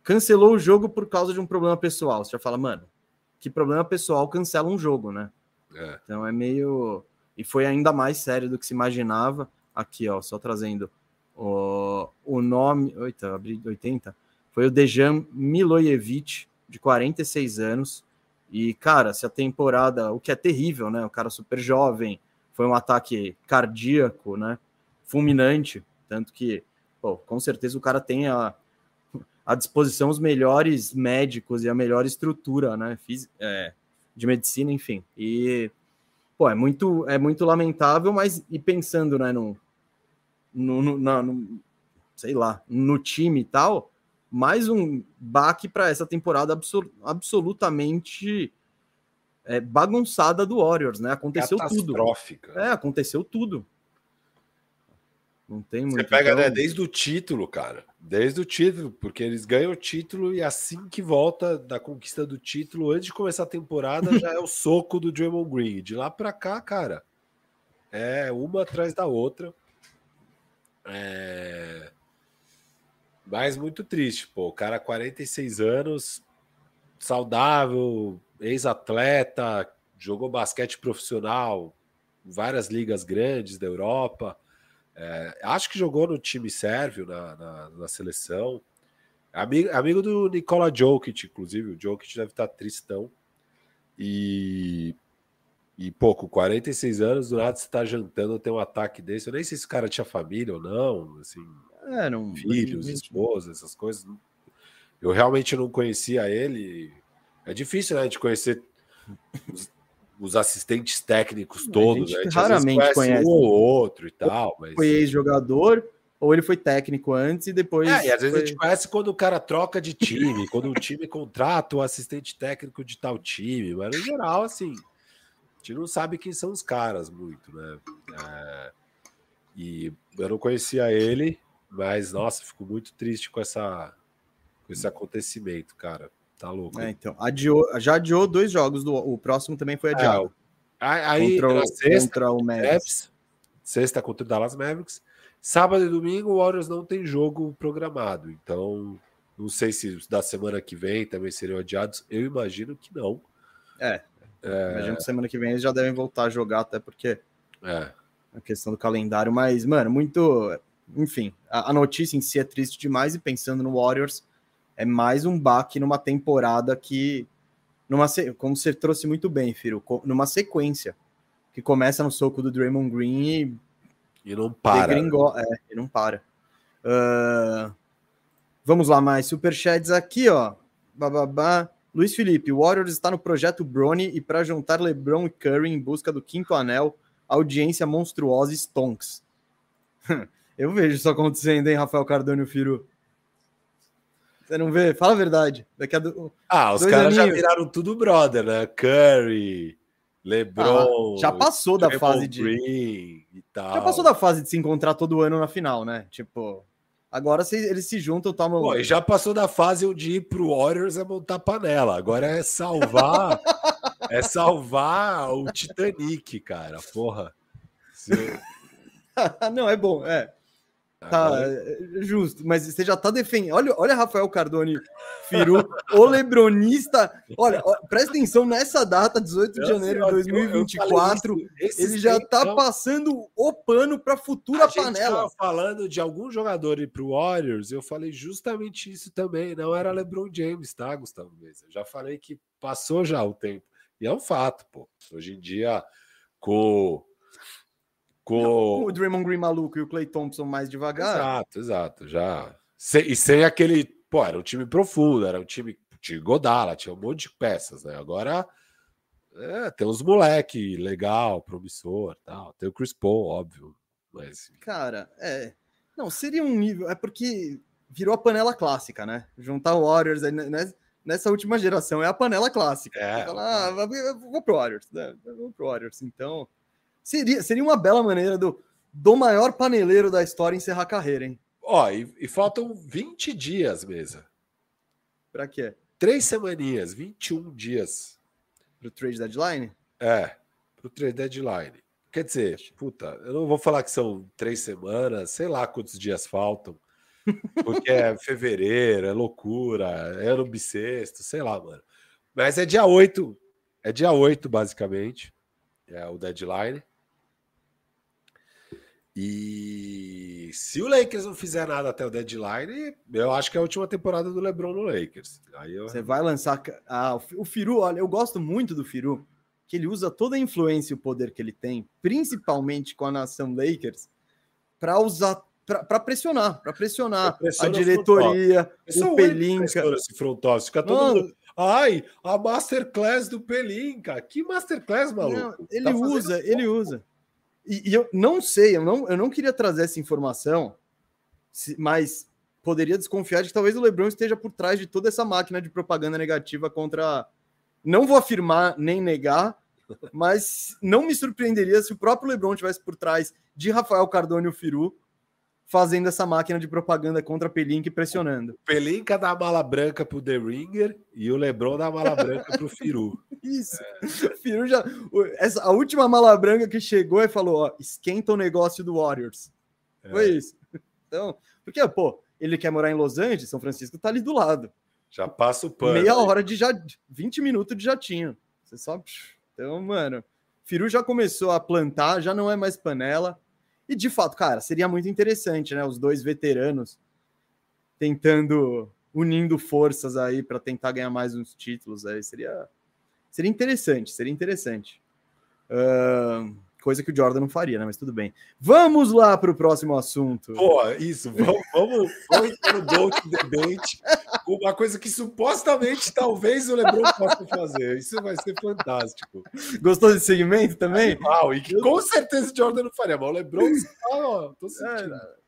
cancelou o jogo por causa de um problema pessoal. Você já fala, mano, que problema pessoal cancela um jogo, né? É. Então é meio e foi ainda mais sério do que se imaginava. Aqui, ó, só trazendo o, o nome, oita, abri 80, foi o Dejan Milojevic, de 46 anos, e, cara, se a temporada, o que é terrível, né? O cara super jovem, foi um ataque cardíaco, né? Fulminante. Tanto que, pô, com certeza o cara tem a, à disposição os melhores médicos e a melhor estrutura, né? Fiz, é, de medicina, enfim. E, pô, é muito, é muito lamentável, mas e pensando, né, no, no, no, na, no sei lá, no time e tal, mais um baque para essa temporada absol absolutamente é, bagunçada do Warriors, né? Aconteceu tudo. É, aconteceu tudo. Não tem muito. Você pega então... né, desde o título, cara. Desde o título, porque eles ganham o título e assim que volta da conquista do título, antes de começar a temporada, já é o soco do Draymond Green. De lá para cá, cara, é uma atrás da outra. É... Mas muito triste, pô. O cara, 46 anos, saudável, ex-atleta, jogou basquete profissional, várias ligas grandes da Europa. É, acho que jogou no time sérvio na, na, na, seleção. Amigo, amigo do Nicola Jokic, inclusive. O Jokic deve estar tristão. E, e pô, com 46 anos, do nada você tá jantando, tem um ataque desse. Eu nem sei se o cara tinha família ou não, assim, É, não. filhos, esposa, essas coisas. Eu realmente não conhecia ele. É difícil, né, de conhecer os, assistentes técnicos A todos, gente né? A gente, raramente às vezes conhece. um ou outro e tal, mas... Foi ex-jogador, ou ele foi técnico antes e depois. É, e às vezes foi- a gente conhece quando o cara troca de time, quando um time contrata o assistente técnico de tal time, mas no geral, assim, a gente não sabe quem são os caras muito, né? É, e eu não conhecia ele, mas nossa, fico muito triste com essa com esse acontecimento, cara. Tá louco. É, então, adiou, já adiou dois jogos, do, o próximo também foi adiado. Aí, aí contra, o, sexta, contra o. Mavs, sexta contra o Dallas Mavericks. Sábado e domingo, o Warriors não tem jogo programado. Então, não sei se da semana que vem também seriam adiados. Eu imagino que não. Imagino que semana que vem eles já devem voltar a jogar, até porque É, a questão do calendário, mas, mano, muito. Enfim, a, a notícia em si é triste demais, e pensando no Warriors, é mais um baque numa temporada que. Numa, como você trouxe muito bem, Firo, numa sequência que começa no soco do Draymond Green e e não para. degringo- é, e não para. Ah, vamos lá, mais superchats aqui, ó. Bababá. Luiz Felipe, o Warriors está no projeto Brony e para juntar LeBron e Curry em busca do quinto anel, audiência monstruosa Stonks. Eu vejo isso acontecendo, hein, Rafael Cardone e o Firu. Você não vê? Fala a verdade. Daqui a do... Ah, os caras já viraram tudo brother, né? Curry, LeBron. Ah, já passou da fase de. Já passou da fase de se encontrar todo ano na final, né? Tipo, agora se- eles se juntam, tomam Pô, já passou da fase onde ir pro Warriors é montar panela. Agora é salvar. é salvar o Titanic, cara. Porra. Se- Não, é bom, é. Tá, agora- é justo, mas você já tá defendendo. Olha, olha Rafael Cardone, Firu, o Lebronista. Olha, ó, presta atenção nessa data, 18 de janeiro de eu- eu 2024. falei isso Ele já tá tempão. passando o pano pra futura A panela. tava falando de algum jogador ir pro Warriors, eu falei justamente isso também. Não era LeBron James, tá, Gustavo Mesa? Eu já falei que passou já o tempo. E é um fato, pô. Hoje em dia, com. Com. O Draymond Green maluco e o Clay Thompson mais devagar. Exato, exato. Já. Sem- e sem aquele. Pô, era um time profundo, era um time. Tinha Godala, tinha um monte de peças, né? Agora. É, tem uns moleque legal, promissor tal. Tem o Chris Paul, óbvio. Mas. Cara, é. Não, seria um nível. É porque virou a panela clássica, né? Juntar o Warriors aí, né, nessa última geração é a panela clássica. É. Fala, ah, vou pro Warriors, né? Vou pro Warriors. Então, seria, seria uma bela maneira do, do maior paneleiro da história encerrar a carreira, hein? Ó, e, e faltam 20 dias, mesa. Pra quê? Três semaninhas, 21 dias. Pro trade deadline? É, pro trade deadline. Quer dizer, puta, eu não vou falar que são três semanas, sei lá quantos dias faltam. Porque é fevereiro, é loucura, é ano bissexto, sei lá, mano. Mas é dia 8. É dia 8, basicamente. É o deadline. E se o Lakers não fizer nada até o deadline, eu acho que é a última temporada do LeBron no Lakers. Aí eu... Você vai lançar. Ah, o Fi- o Firu, olha, eu gosto muito do Firu, que ele usa toda a influência e o poder que ele tem, principalmente com a nação Lakers, para usar. para pressionar, para pressionar Pressiona a o diretoria, o que Pelinka. Esse front office. Fica todo Mano, mundo. Ai, a masterclass do Pelinka. Que masterclass, maluco? Não, ele Tá usa, ele usa. E, e eu não sei, eu não, eu não queria trazer essa informação, mas poderia desconfiar de que talvez o LeBron esteja por trás de toda essa máquina de propaganda negativa contra. Não vou afirmar nem negar, mas não me surpreenderia se o próprio LeBron tivesse por trás de Rafael Cardone e o Firu fazendo essa máquina de propaganda contra Pelinka e pressionando. Pelinka dá a mala branca pro The Ringer e o Lebron dá a mala branca pro Firu. Isso. O Firu já. Essa, a última mala branca que chegou e falou: ó, esquenta o negócio do Warriors. Foi isso. Então, porque, pô, ele quer morar em Los Angeles, São Francisco tá ali do lado. Já passa o pano. Meia aí. hora de já. 20 minutos de jatinho. Você só. Então, mano, Firu já começou a plantar, já não é mais panela. E de fato, cara, seria muito interessante, né? Os dois veteranos tentando unindo forças aí para tentar ganhar mais uns títulos aí. Seria, seria interessante, seria interessante. Uh, coisa que o Jordan não faria, né? Mas tudo bem. Vamos lá para o próximo assunto. Pô, isso, vamos, vamos, vamos no Gold Debate, uma coisa que supostamente talvez o LeBron possa fazer. Isso vai ser fantástico. Gostou desse segmento também? Animal, e que com certeza o Jordan não faria, mas o LeBron, ó, tô sentindo. É,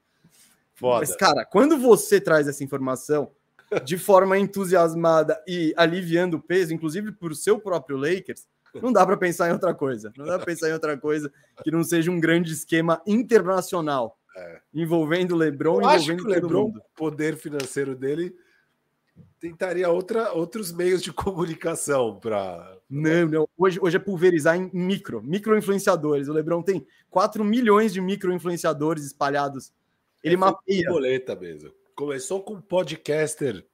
Foda. Mas, cara, quando você traz essa informação de forma entusiasmada e aliviando o peso, inclusive por seu próprio Lakers, não dá para pensar em outra coisa. Não dá para pensar em outra coisa que não seja um grande esquema internacional é. envolvendo o LeBron, Eu acho que o LeBron, o poder financeiro dele tentaria outra, outros meios de comunicação para. Não, não. Hoje, hoje é pulverizar em micro, micro influenciadores. O Lebron tem 4 milhões de micro influenciadores espalhados. Ele é mapeia. Boleta mesmo. Começou com um podcaster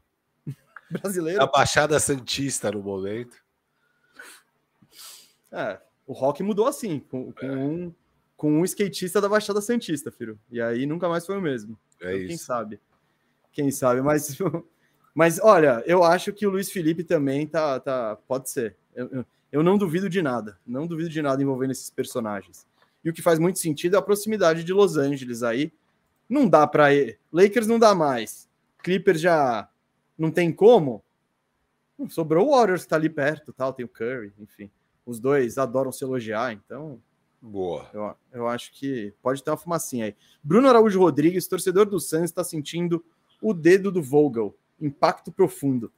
brasileiro. Da Baixada Santista no momento. É, o rock mudou assim, com, com, é. um, com um skatista da Baixada Santista, filho. E aí nunca mais foi o mesmo. É então, Quem sabe? Quem sabe? Mas, mas olha, eu acho que o Luiz Felipe também tá. tá pode ser. Eu, eu, eu não duvido de nada. Não duvido de nada envolvendo esses personagens. E o que faz muito sentido é a proximidade de Los Angeles aí. Não dá para Lakers não dá mais. Clippers já não tem como. Sobrou o Warriors que tá ali perto, tal, tem o Curry, enfim. Os dois adoram se elogiar, então. Boa. Eu, eu acho que pode ter uma fumacinha aí. Bruno Araújo Rodrigues, torcedor do Suns, está sentindo o dedo do Vogel. Impacto profundo.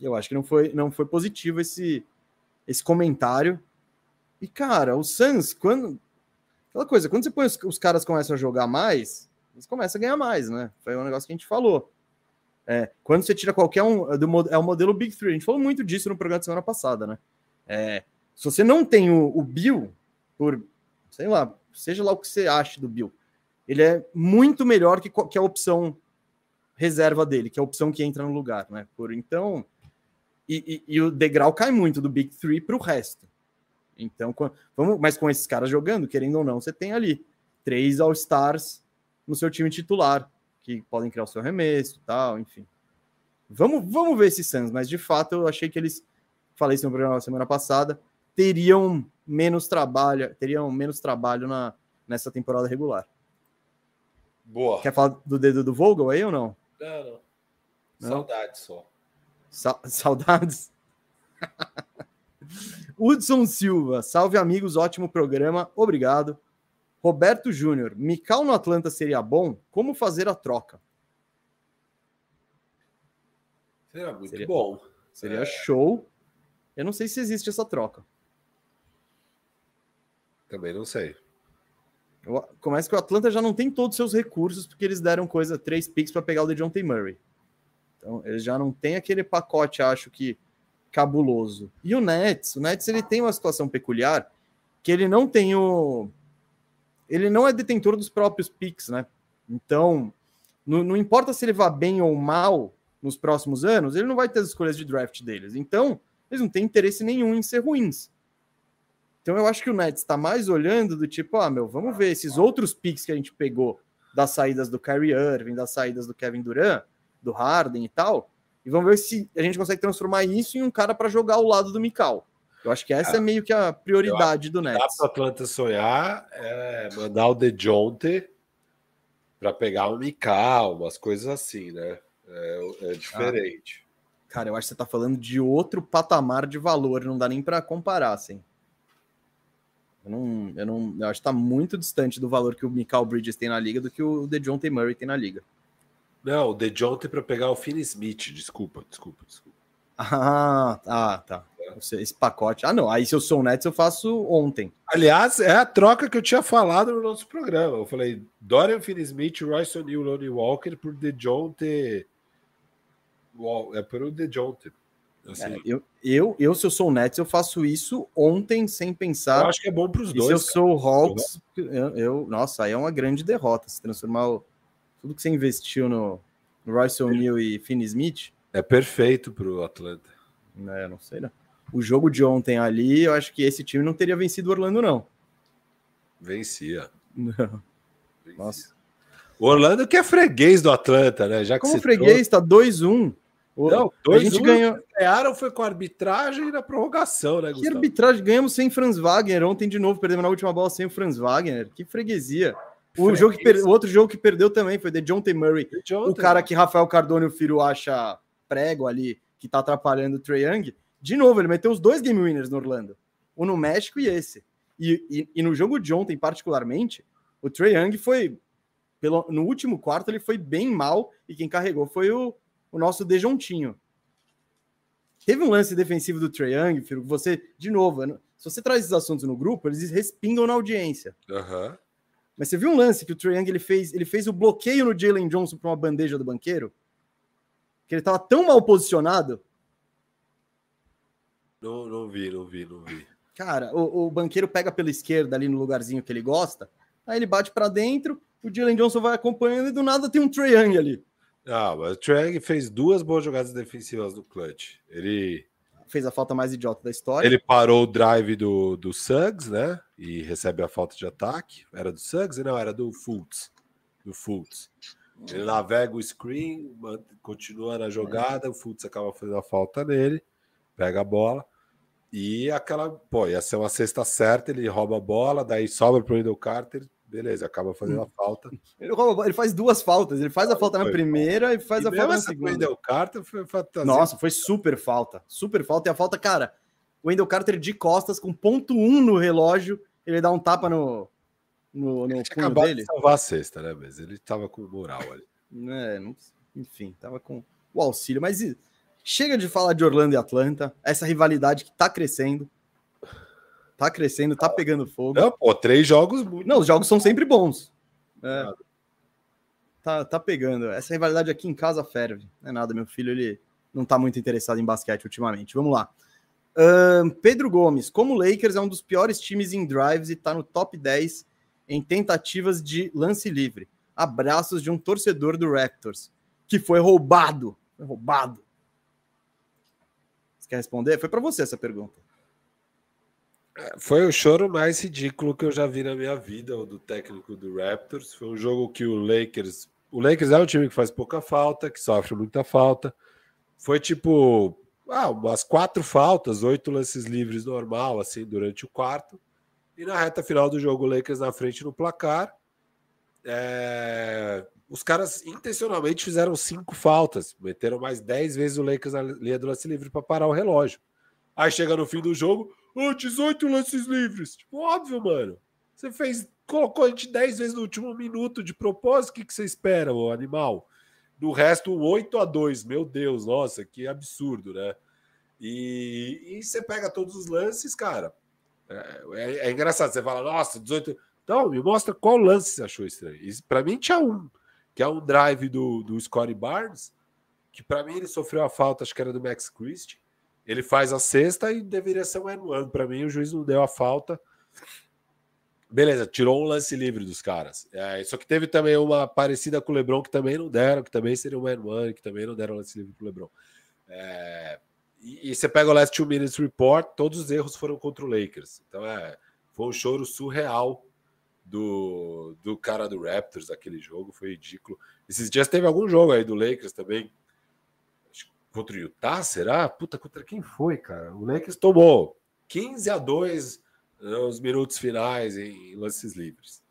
Eu acho que não foi, não foi positivo esse, esse comentário. E, cara, o Suns, quando. Aquela coisa, quando você põe os, os caras começam a jogar mais, eles começam a ganhar mais, né? Foi um negócio que a gente falou. É, quando você tira qualquer um. Do, é o modelo Big Three. A gente falou muito disso no programa da semana passada, né? É, se você não tem o, o Bill, por sei lá, seja lá o que você ache do Bill, ele é muito melhor que, que a opção reserva dele, que é a opção que entra no lugar, né? Por então, e, e, e o degrau cai muito do Big Three para o resto. Então, com, vamos, mas com esses caras jogando, querendo ou não, você tem ali três All-Stars no seu time titular, que podem criar o seu arremesso tal, enfim. Vamos, vamos ver esses Suns, mas de fato eu achei que eles falei isso no programa semana passada, teriam menos trabalho, teriam menos trabalho na, nessa temporada regular. Boa. Quer falar do dedo do Vogel aí ou não? Não, não. não? Saudades só. Sa saudades? Hudson Silva, salve amigos, ótimo programa, obrigado. Roberto Júnior, Mical no Atlanta seria bom? Como fazer a troca? Seria muito seria, bom. Seria é... show. Eu não sei se existe essa troca. Também não sei. Começa que o Atlanta já não tem todos os seus recursos, porque eles deram coisa, três picks para pegar o DeJounte Murray. Então, eles já não tem aquele pacote, acho que, cabuloso. E o Nets, o Nets ele tem uma situação peculiar, que ele não tem o... Ele não é detentor dos próprios picks, né? Então, não, não importa se ele vá bem ou mal nos próximos anos, ele não vai ter as escolhas de draft deles. Então, eles não têm interesse nenhum em ser ruins. Então eu acho que o Nets está mais olhando do tipo, ah, meu, vamos ver esses outros picks que a gente pegou das saídas do Kyrie Irving, das saídas do Kevin Durant, do Harden e tal, e vamos ver se a gente consegue transformar isso em um cara para jogar ao lado do Mikal. Eu acho que essa é, é meio que a prioridade do Nets. Dá para Atlanta sonhar é mandar o DeJounte para pegar o Mikal, umas coisas assim, né? É, é diferente. Ah. Cara, eu acho que você tá falando de outro patamar de valor, não dá nem para comparar, assim. Eu não, eu não, eu acho que tá muito distante do valor que o Michael Bridges tem na liga do que o DeJounte Murray tem na liga. Não, o DeJounte para pegar o Finney Smith, desculpa, desculpa, desculpa. Ah, tá, tá. Esse pacote. Ah, não. Aí se eu sou o Nets, eu faço ontem. Aliás, é a troca que eu tinha falado no nosso programa. Eu falei Dorian Finney-Smith, Royce O'Neal, Lonnie Walker por DeJounte é pelo DeJounte. Assim. É, eu, eu, eu, se eu sou o Nets, eu faço isso ontem sem pensar. Eu acho que é bom para os dois. Se eu cara. sou o Hawks, eu, eu, nossa, aí é uma grande derrota. Se transformar o, tudo que você investiu no, no Royce O'Neal e Finney Smith. É perfeito para o Atlanta. É, não sei, não. O jogo de ontem ali, eu acho que esse time não teria vencido o Orlando, não. Vencia. Não. Vencia. Nossa. O Orlando que é freguês do Atlanta, né? Já que Como freguês, tá 2-1. Não, dois a gente ganhou. Ganharam foi com arbitragem e na prorrogação, né, Gustavo? Que arbitragem? Ganhamos sem Franz Wagner. Ontem, de novo, perdemos na última bola sem o Franz Wagner. Que freguesia. O, jogo que per... o outro jogo que perdeu também foi de John T. Murray. John o cara que Rafael Cardone e o Firo acha prego ali, que tá atrapalhando o Trae Young. De novo, ele meteu os dois game winners no Orlando. O no México e esse. E, e, e no jogo de ontem, particularmente, o Trae Young foi. Pelo, no último quarto, ele foi bem mal. E quem carregou foi o, o nosso Dejontinho. Teve um lance defensivo do Trae Young, Firo, que você, de novo, se você traz esses assuntos no grupo, eles respingam na audiência. Uhum. Mas você viu um lance que o Trae Young ele fez, ele fez o bloqueio no Jalen Johnson para uma bandeja do banqueiro? Que ele estava tão mal posicionado. Não, não vi, não vi, não vi. Cara, o, o banqueiro pega pela esquerda ali no lugarzinho que ele gosta, aí ele bate para dentro, o Jalen Johnson vai acompanhando e do nada tem um Trae Young ali. Ah, mas o Trae Young fez duas boas jogadas defensivas no clutch. Ele fez a falta mais idiota da história. Ele parou o drive do, do Suggs, né? E recebe a falta de ataque. Era do Suggs? Não, era do Fultz. Do Fultz. Ele navega o screen, continua na jogada, o Fultz acaba fazendo a falta nele, pega a bola. E aquela, pô, ia ser uma cesta certa, ele rouba a bola, daí sobra para o Wendell Carter, beleza, acaba fazendo a falta. Ele, ele, faz duas faltas, ele faz a falta na primeira e faz e a falta na segunda. O Wendell Carter foi fantasia. Nossa, foi super falta, super falta. E a falta, cara, o Wendell Carter de costas, com ponto um no relógio, ele dá um tapa no, no, no punho dele. De salvar a cesta, né? Mas ele tava com moral ali. É, enfim, tava com o auxílio. Mas chega de falar de Orlando e Atlanta, essa rivalidade que tá crescendo. Tá crescendo, tá pegando fogo. Não, pô, três jogos muito. Não, os jogos são sempre bons. É. Tá, tá pegando. Essa rivalidade aqui em casa ferve. Não é nada, meu filho, ele não tá muito interessado em basquete ultimamente. Vamos lá. Uh, Pedro Gomes, como o Lakers é um dos piores times em drives e tá no top 10 em tentativas de lance livre. Abraços de um torcedor do Raptors, que foi roubado. Foi roubado. Você quer responder? Foi para você essa pergunta. Foi o choro mais ridículo que eu já vi na minha vida, o do técnico do Raptors. Foi um jogo que o Lakers. O Lakers é um time que faz pouca falta, que sofre muita falta. Foi tipo ah, umas quatro faltas, oito lances livres normal, assim, durante o quarto. E na reta final do jogo, o Lakers na frente no placar. É... Os caras intencionalmente fizeram cinco faltas, meteram mais dez vezes o Lakers na linha do lance livre para parar o relógio. Aí chega no fim do jogo, oh, 18 lances livres. Tipo, óbvio, mano. Você fez, colocou a gente 10 vezes no último minuto de propósito. O que, que você espera, o animal? Do resto, 8 a 2. Meu Deus, nossa, que absurdo, né? E, e você pega todos os lances, cara. É, é, é, engraçado. Você fala, nossa, 18. Então, me mostra qual lance você achou estranho. Para mim, tinha um, que é um drive do, do Scottie Barnes, que para mim ele sofreu a falta, acho que era do Max Christie. Ele faz a sexta e deveria ser um N1. Para mim, o juiz não deu a falta. Beleza, tirou um lance livre dos caras. É, só que teve também uma parecida com o Lebron que também não deram, que também seria um N1, que também não deram lance livre para o Lebron. É, e, e, você pega o Last Two Minutes Report, todos os erros foram contra o Lakers. Então é, foi um choro surreal do, do cara do Raptors, aquele jogo, foi ridículo. Esses dias teve algum jogo aí do Lakers também, contra o Utah, será? Puta, contra quem foi, cara? O Lakers tomou 15 a 2 nos minutos finais em lances livres.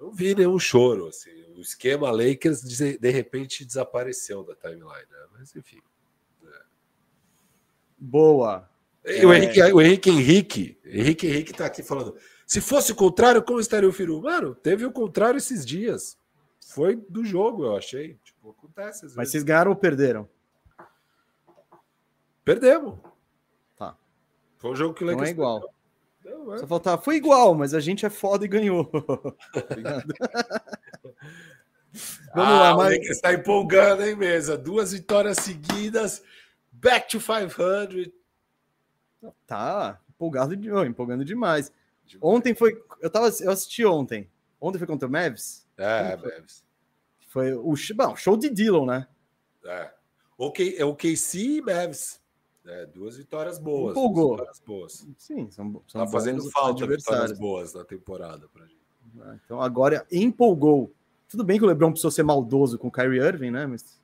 não vi nenhum choro, assim. O esquema Lakers de, repente desapareceu da timeline, né? Mas enfim. É. Boa. E o, é... Henrique, o Henrique Henrique, Henrique Henrique tá aqui falando. Se fosse o contrário, como estaria o Firu? Mano, teve o contrário esses dias. Foi do jogo, eu achei. Tipo, acontece. Mas vocês ganharam ou perderam? Perdemos. Tá. Foi um jogo que o Lakers Não é igual. Não, é. Só faltava, foi igual, mas a gente é foda e ganhou. Vamos ah, lá, mas... O está empolgando, hein, mesa? Duas vitórias seguidas, back to 500. Tá, empolgado, de... oh, empolgando demais. Ontem foi, eu tava, eu assisti ontem. Ontem foi contra o Mavs? É, foi? Mavs. Foi o bom, show de Dillon, né? É. O, K, é o KC e Mavs. É, duas vitórias boas. Empolgou. Vitórias boas. Sim, são, são tá fazendo falta vitórias boas na temporada pra gente. Ah, então agora empolgou. Tudo bem que o LeBron precisou ser maldoso com o Kyrie Irving, né? Mas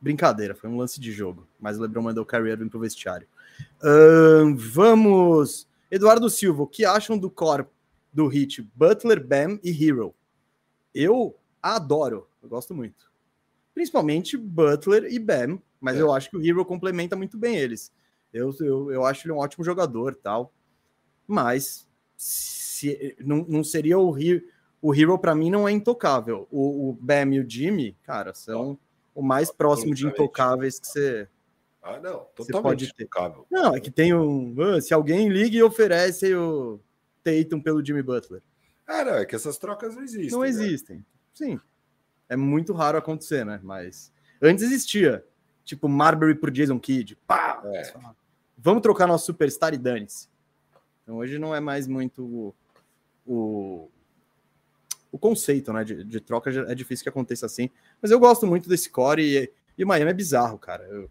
brincadeira, foi um lance de jogo. Mas o LeBron mandou o Kyrie Irving pro vestiário. Uh, vamos. Eduardo Silva, o que acham do core do hit Butler, Bam e Hero? Eu adoro, eu gosto muito. Principalmente Butler e Bam, mas é. eu acho que o Hero complementa muito bem eles. Eu, eu, eu acho ele um ótimo jogador tal. Mas se, não, não seria o Hero. O Hero, para mim, não é intocável. O, o Bam e o Jimmy, cara, são o mais próximo de intocáveis que você. Ah, não, totalmente intocável. Não, é que tem um. Ah, se alguém liga e oferece o Tatum pelo Jimmy Butler. É, não, é que essas trocas não existem. Não né? existem. Sim. É muito raro acontecer, né? Mas antes existia. Tipo, Marbury por Jason Kidd. Pá! É. Vamos trocar nosso superstar e dane-se. Então hoje não é mais muito o, o, o conceito né, de, de, troca, é difícil que aconteça assim. Mas eu gosto muito desse core e, e o Miami é bizarro, cara. Eu,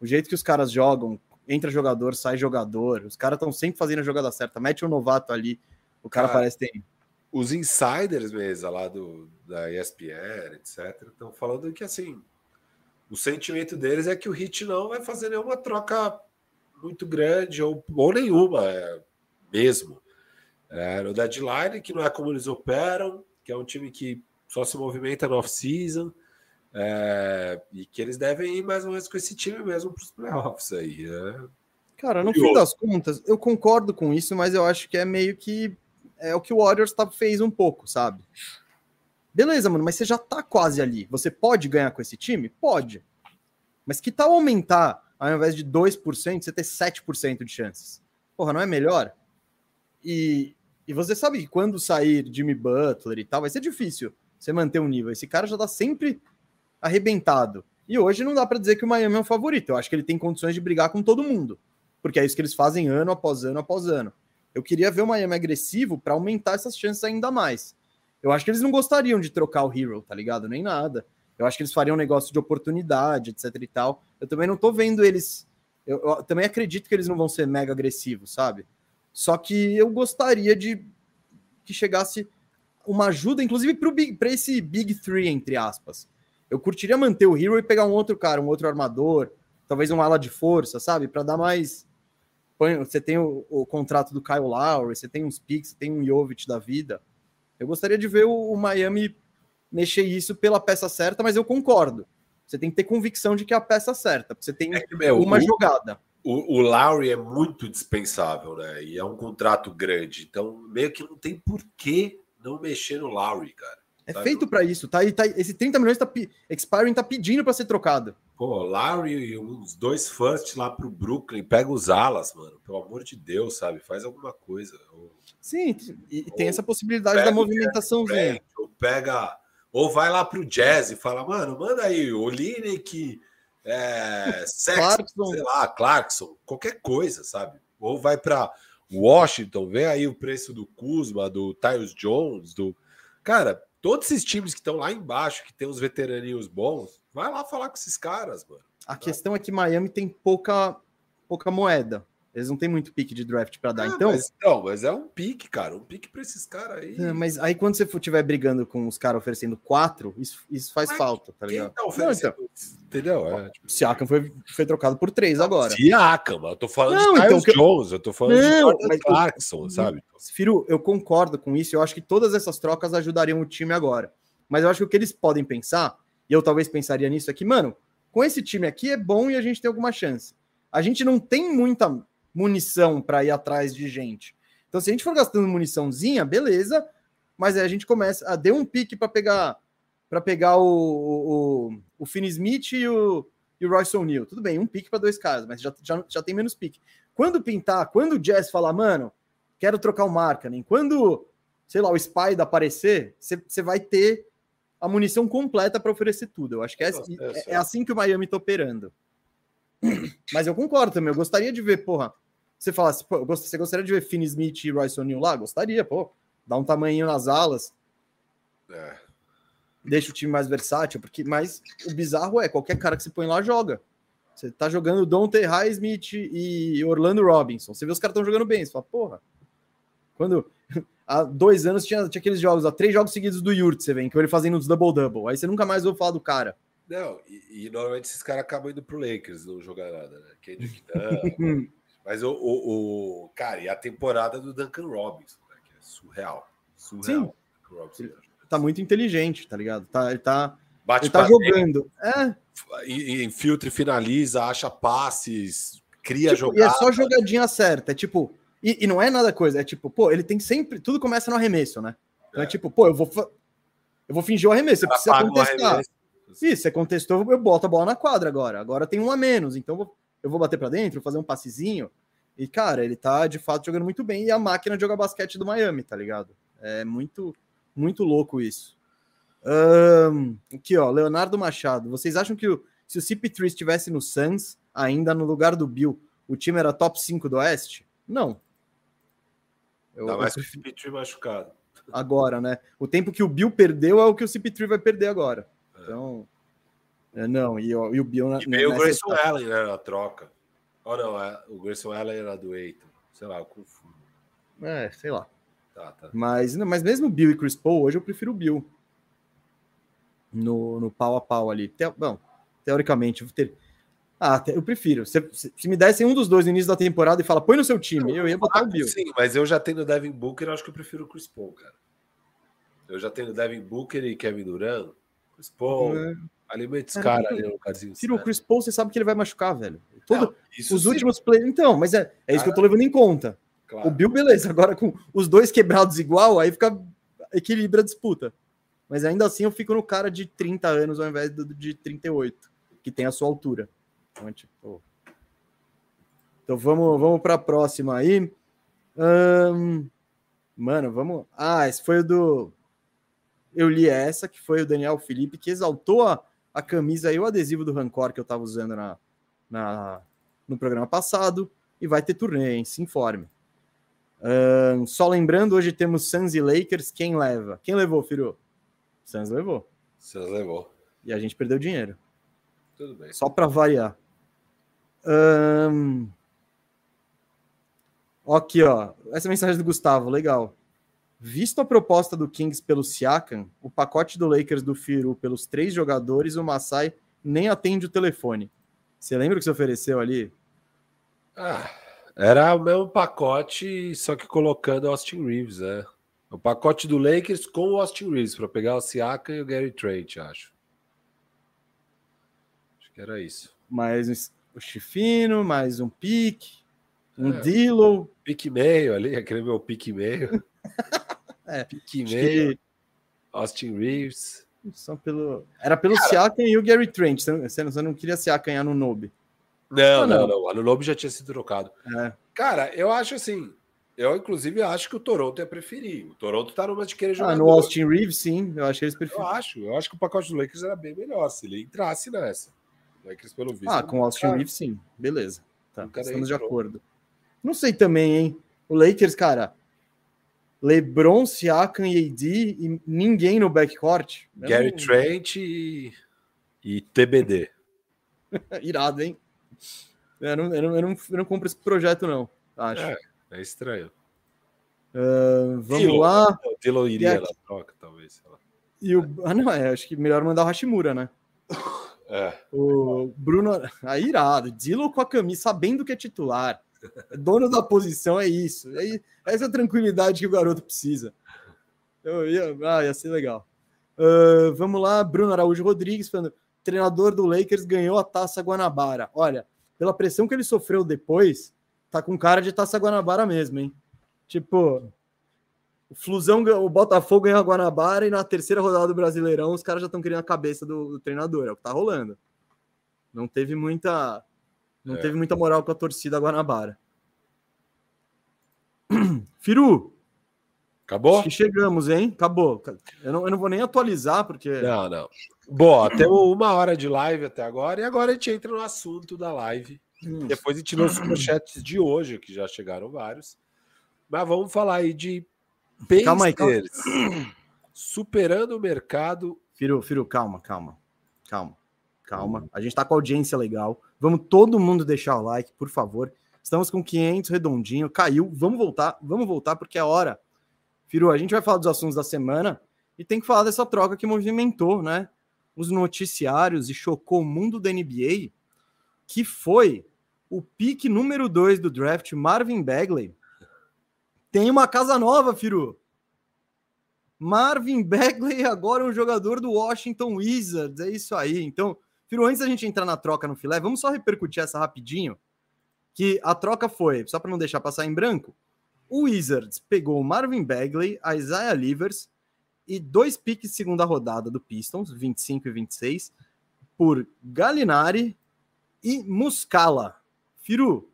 o jeito que os caras jogam, entra jogador, sai jogador, os caras estão sempre fazendo a jogada certa. Mete um novato ali, o cara, cara parece ter os insiders mesmo lá do, da ESPN, etc., estão falando que assim o sentimento deles é que o Hit não vai fazer nenhuma troca muito grande ou, ou nenhuma é, mesmo. É, no deadline, que não é como eles operam, que é um time que só se movimenta no off-season. É, e que eles devem ir mais ou menos com esse time mesmo para os playoffs aí. É. Cara, no fim das contas, eu concordo com isso, mas eu acho que é meio que é o que o Warriors tá, fez um pouco, sabe? Beleza, mano, mas você já tá quase ali. Você pode ganhar com esse time? Pode. Mas que tal aumentar, ao invés de 2%, você ter 7% de chances? Porra, não é melhor? E, e você sabe que quando sair Jimmy Butler e tal, vai ser difícil você manter um nível. Esse cara já tá sempre arrebentado. E hoje não dá para dizer que o Miami é um favorito. Eu acho que ele tem condições de brigar com todo mundo. Porque é isso que eles fazem ano após ano após ano. Eu queria ver o Miami agressivo para aumentar essas chances ainda mais. Eu acho que eles não gostariam de trocar o Hero, tá ligado? Nem nada. Eu acho que eles fariam um negócio de oportunidade, etc e tal. Eu também não tô vendo eles. Eu, eu também acredito que eles não vão ser mega agressivos, sabe? Só que eu gostaria de que chegasse uma ajuda, inclusive para esse Big Three, entre aspas. Eu curtiria manter o Hero e pegar um outro cara, um outro armador, talvez um ala de força, sabe? Para dar mais você tem o, o, contrato do Kyle Lowry, você tem uns picks, você tem um Jovic da vida. Eu gostaria de ver o, o, Miami mexer isso pela peça certa, mas eu concordo. Você tem que ter convicção de que é a peça certa. Você tem é meu, uma o, jogada. O, o Lowry é muito dispensável, né? E é um contrato grande. Então, meio que não tem porquê não mexer no Lowry, cara. É sabe? feito para isso, tá? tá? Esse 30 milhões tá expiring tá pedindo para ser trocado. Pô, Larry e uns dois first lá pro Brooklyn, pega os alas, mano. Pelo amor de Deus, sabe? Faz alguma coisa. Ou, Sim, e tem essa possibilidade da movimentaçãozinha. Ou pega, ou vai lá pro Jazz e fala, mano, manda aí, o Lineker, é, Clarkson. sei lá, Clarkson, qualquer coisa, sabe? Ou vai para Washington, vê aí o preço do Kuzma, do Tyus Jones, do. Cara, todos esses times que estão lá embaixo, que tem os veteraninhos bons, vai lá falar com esses caras, mano. A questão é que Miami tem pouca, pouca moeda. Eles não têm muito pique de draft para dar. Ah, então, mas, não, mas é um pique, cara. Um pique para esses caras aí. É, mas aí quando você estiver brigando com os caras oferecendo quatro, isso, isso faz mas falta, tá ligado? Tá não, então, entendeu? É, tipo... Siakam foi, foi trocado por três agora. Siakam, eu tô falando não, de então, que... Jones, eu tô falando não, de Clarkson, sabe? Firo, eu concordo com isso. Eu acho que todas essas trocas ajudariam o time agora. Mas eu acho que o que eles podem pensar, e eu talvez pensaria nisso aqui, mano, com esse time aqui é bom e a gente tem alguma chance. A gente não tem muita munição para ir atrás de gente. Então, se a gente for gastando muniçãozinha, beleza, mas aí a gente começa a dar um pique para pegar para pegar o, o, o Finn Smith e o, e o Royce O'Neal. Tudo bem, um pique para dois caras, mas já, já, já tem menos pique. Quando pintar, quando o Jazz falar, mano, quero trocar o Markkanen, quando, sei lá, o Spider aparecer, você vai ter a munição completa para oferecer tudo. Eu acho que é, é, é, assim que o Miami está operando. Mas eu concordo também, eu gostaria de ver, porra, você falasse, pô, você gostaria de ver Finn Smith e Royce O'Neal lá? Gostaria, pô. Dá um tamanho nas alas. É. Deixa o time mais versátil, porque mas o bizarro é, qualquer cara que se põe lá joga. Você tá jogando Dante Highsmith e Orlando Robinson. Você vê os caras estão jogando bem, você fala, porra. Quando há dois anos tinha, tinha aqueles jogos, ó, três jogos seguidos do Yurtseven, que ele fazendo os double-double. Aí você nunca mais ouve falar do cara. Não, e, e normalmente esses caras acabam indo pro Lakers, não jogar nada, né? Kendrick Nunn. Mas o, o, o, Cara, e a temporada do Duncan Robinson, né, que é surreal. Surreal. Sim. Ele tá muito inteligente, tá ligado? Tá, ele tá. Bate ele tá jogando. É. Infiltra e finaliza, acha passes, cria tipo, jogada. E é só jogadinha certa. É tipo, e, e, não é nada coisa, é tipo, pô, ele tem sempre. Tudo começa no arremesso, né? Então é, é tipo, pô, eu vou, eu vou fingir o arremesso, você precisa contestar. Sim, você contestou, eu boto a bola na quadra agora. Agora tem um a menos, então eu vou, eu vou bater para dentro, fazer um passezinho. E, cara, ele tá de fato jogando muito bem. E a máquina de jogar basquete do Miami, tá ligado? É muito, muito louco isso. Um, aqui, ó, Leonardo Machado. Vocês acham que o, se o CP3 estivesse no Suns, ainda no lugar do Bill, o time era top 5 do Oeste? Não. Eu, Dá mais eu... que o CP3 machucado. Agora, né? O tempo que o Bill perdeu é o que o CP3 vai perder agora. É. Então, não, e, e, o Bill... E veio o Grayson etapa. Allen, né, na troca. Ou não, é, o Grayson Allen era do Eiton. Sei lá, eu confundo. É, sei lá. Tá, tá. Mas, não, mas mesmo Bill e Chris Paul, hoje eu prefiro o Bill. No, no pau a pau ali. Te, bom, teoricamente, ter, ah, eu prefiro. Se, se, me dessem um dos dois no início da temporada e fala, põe no seu time, eu ia botar o Bill. Sim, mas eu já tenho Devin Booker, acho que eu prefiro o Chris Paul, cara. Eu já tenho Devin Booker e Kevin Durant. Chris Paul, é. Alimenta esse cara ali. Tira o Chris Paul, você sabe que ele vai machucar, velho. Todo, Não, os sim. últimos plays. Então, mas é, é isso que eu tô levando em conta. Claro. O Bill, beleza. Agora com os dois quebrados igual, aí fica. equilibra a disputa. Mas ainda assim eu fico no cara de 30 anos ao invés do de 38, que tem a sua altura. Então, tipo... então vamos, vamos para a próxima aí. Mano, vamos. Ah, esse foi o do. Eu li essa, que foi o Daniel Felipe, que exaltou a, a camisa e o adesivo do Rancor que eu estava usando na, na, no programa passado. E vai ter turnê, hein? Se informe. Um, só lembrando, hoje temos Suns e Lakers. Quem leva? Quem levou, Firu? Suns levou. Suns levou. E a gente perdeu dinheiro. Tudo bem. Só para variar. Um... Aqui, ó. Essa mensagem do Gustavo, legal. Visto a proposta do Kings pelo Siakam, o pacote do Lakers do Firu pelos três jogadores, o Masai nem atende o telefone. Você lembra o que você ofereceu ali? Ah, era o mesmo pacote, só que colocando Austin Reeves, né? O pacote do Lakers com o Austin Reeves, para pegar o Siakam e o Gary Trent, acho. Acho que era isso. Mas o Chifino, mais um pique, um é, Dilo. Pique meio ali, aquele meu pique meio. é. Que... Austin Reeves. Só pelo... Era pelo Cara... Siakam e o Gary Trent. Você não, você não queria Siakam no Nobe. Não, não, não. A Nobe já tinha sido trocado. É. Cara, eu acho assim. Eu, inclusive, acho que o Toronto é preferir. O Toronto tá numa de querer jogar. Ah, no Austin Reeves, sim. Eu acho que eles preferem. Eu acho. Eu acho que o pacote do Lakers era bem melhor se ele entrasse nessa. Lakers, pelo visto. Ah, com o Austin Reeves, sim. Beleza. Tá, estamos de acordo. Não sei também, hein? O Lakers, cara. LeBron, Siakam e AD e ninguém no backcourt. Gary não... Trent e, e TBD. Irado, hein? Eu não, eu, não, eu, não, eu não compro esse projeto, não. Acho. É, é estranho. Uh, vamos lá. O Dillon iria na troca, talvez. E o... Ah, não, é, acho que melhor mandar o Hashimura, né? É. O Bruno, aí ah, irado, Dilo com a camisa, sabendo que é titular, dono da posição, é isso. É, essa tranquilidade que o garoto precisa. Eu ia, ah, ia ser legal. Uh, vamos lá, Bruno Araújo Rodrigues, falando, treinador do Lakers ganhou a Taça Guanabara. Olha, pela pressão que ele sofreu depois, tá com cara de Taça Guanabara mesmo, hein? Tipo, o Flusão, o Botafogo ganhou a Guanabara e na terceira rodada do Brasileirão os caras já estão querendo a cabeça do, do, treinador, é o que tá rolando. Não teve muita não é. teve muita moral com a torcida Guanabara. Firu. Acabou? Acho que chegamos, hein? Acabou. Eu não, eu não vou nem atualizar, porque. Não, não. Bom, temos uma hora de live até agora, e agora a gente entra no assunto da live. Hum. Depois a gente lê os superchats de hoje, que já chegaram vários. Mas vamos falar aí de Pacers, calma aí, calma. superando o mercado. Firu, Firu, calma, calma, calma, calma. Hum. A gente tá com audiência legal. Vamos todo mundo deixar o like, por favor. Estamos com 500 redondinho, caiu. Vamos voltar, vamos voltar porque é hora. Firu, a gente vai falar dos assuntos da semana e tem que falar dessa troca que movimentou, né? Os noticiários e chocou o mundo da NBA, que foi o pique número 2 do draft, Marvin Bagley. Tem uma casa nova, Firu. Marvin Bagley agora é um jogador do Washington Wizards. É isso aí. Então, Firu, antes da gente entrar na troca no filé, vamos só repercutir essa rapidinho. Que a troca foi, só para não deixar passar em branco, o Wizards pegou o Marvin Bagley, a Isaiah Livers e dois piques segunda rodada do Pistons, 25 e 26, por Galinari e Muscala. Firu,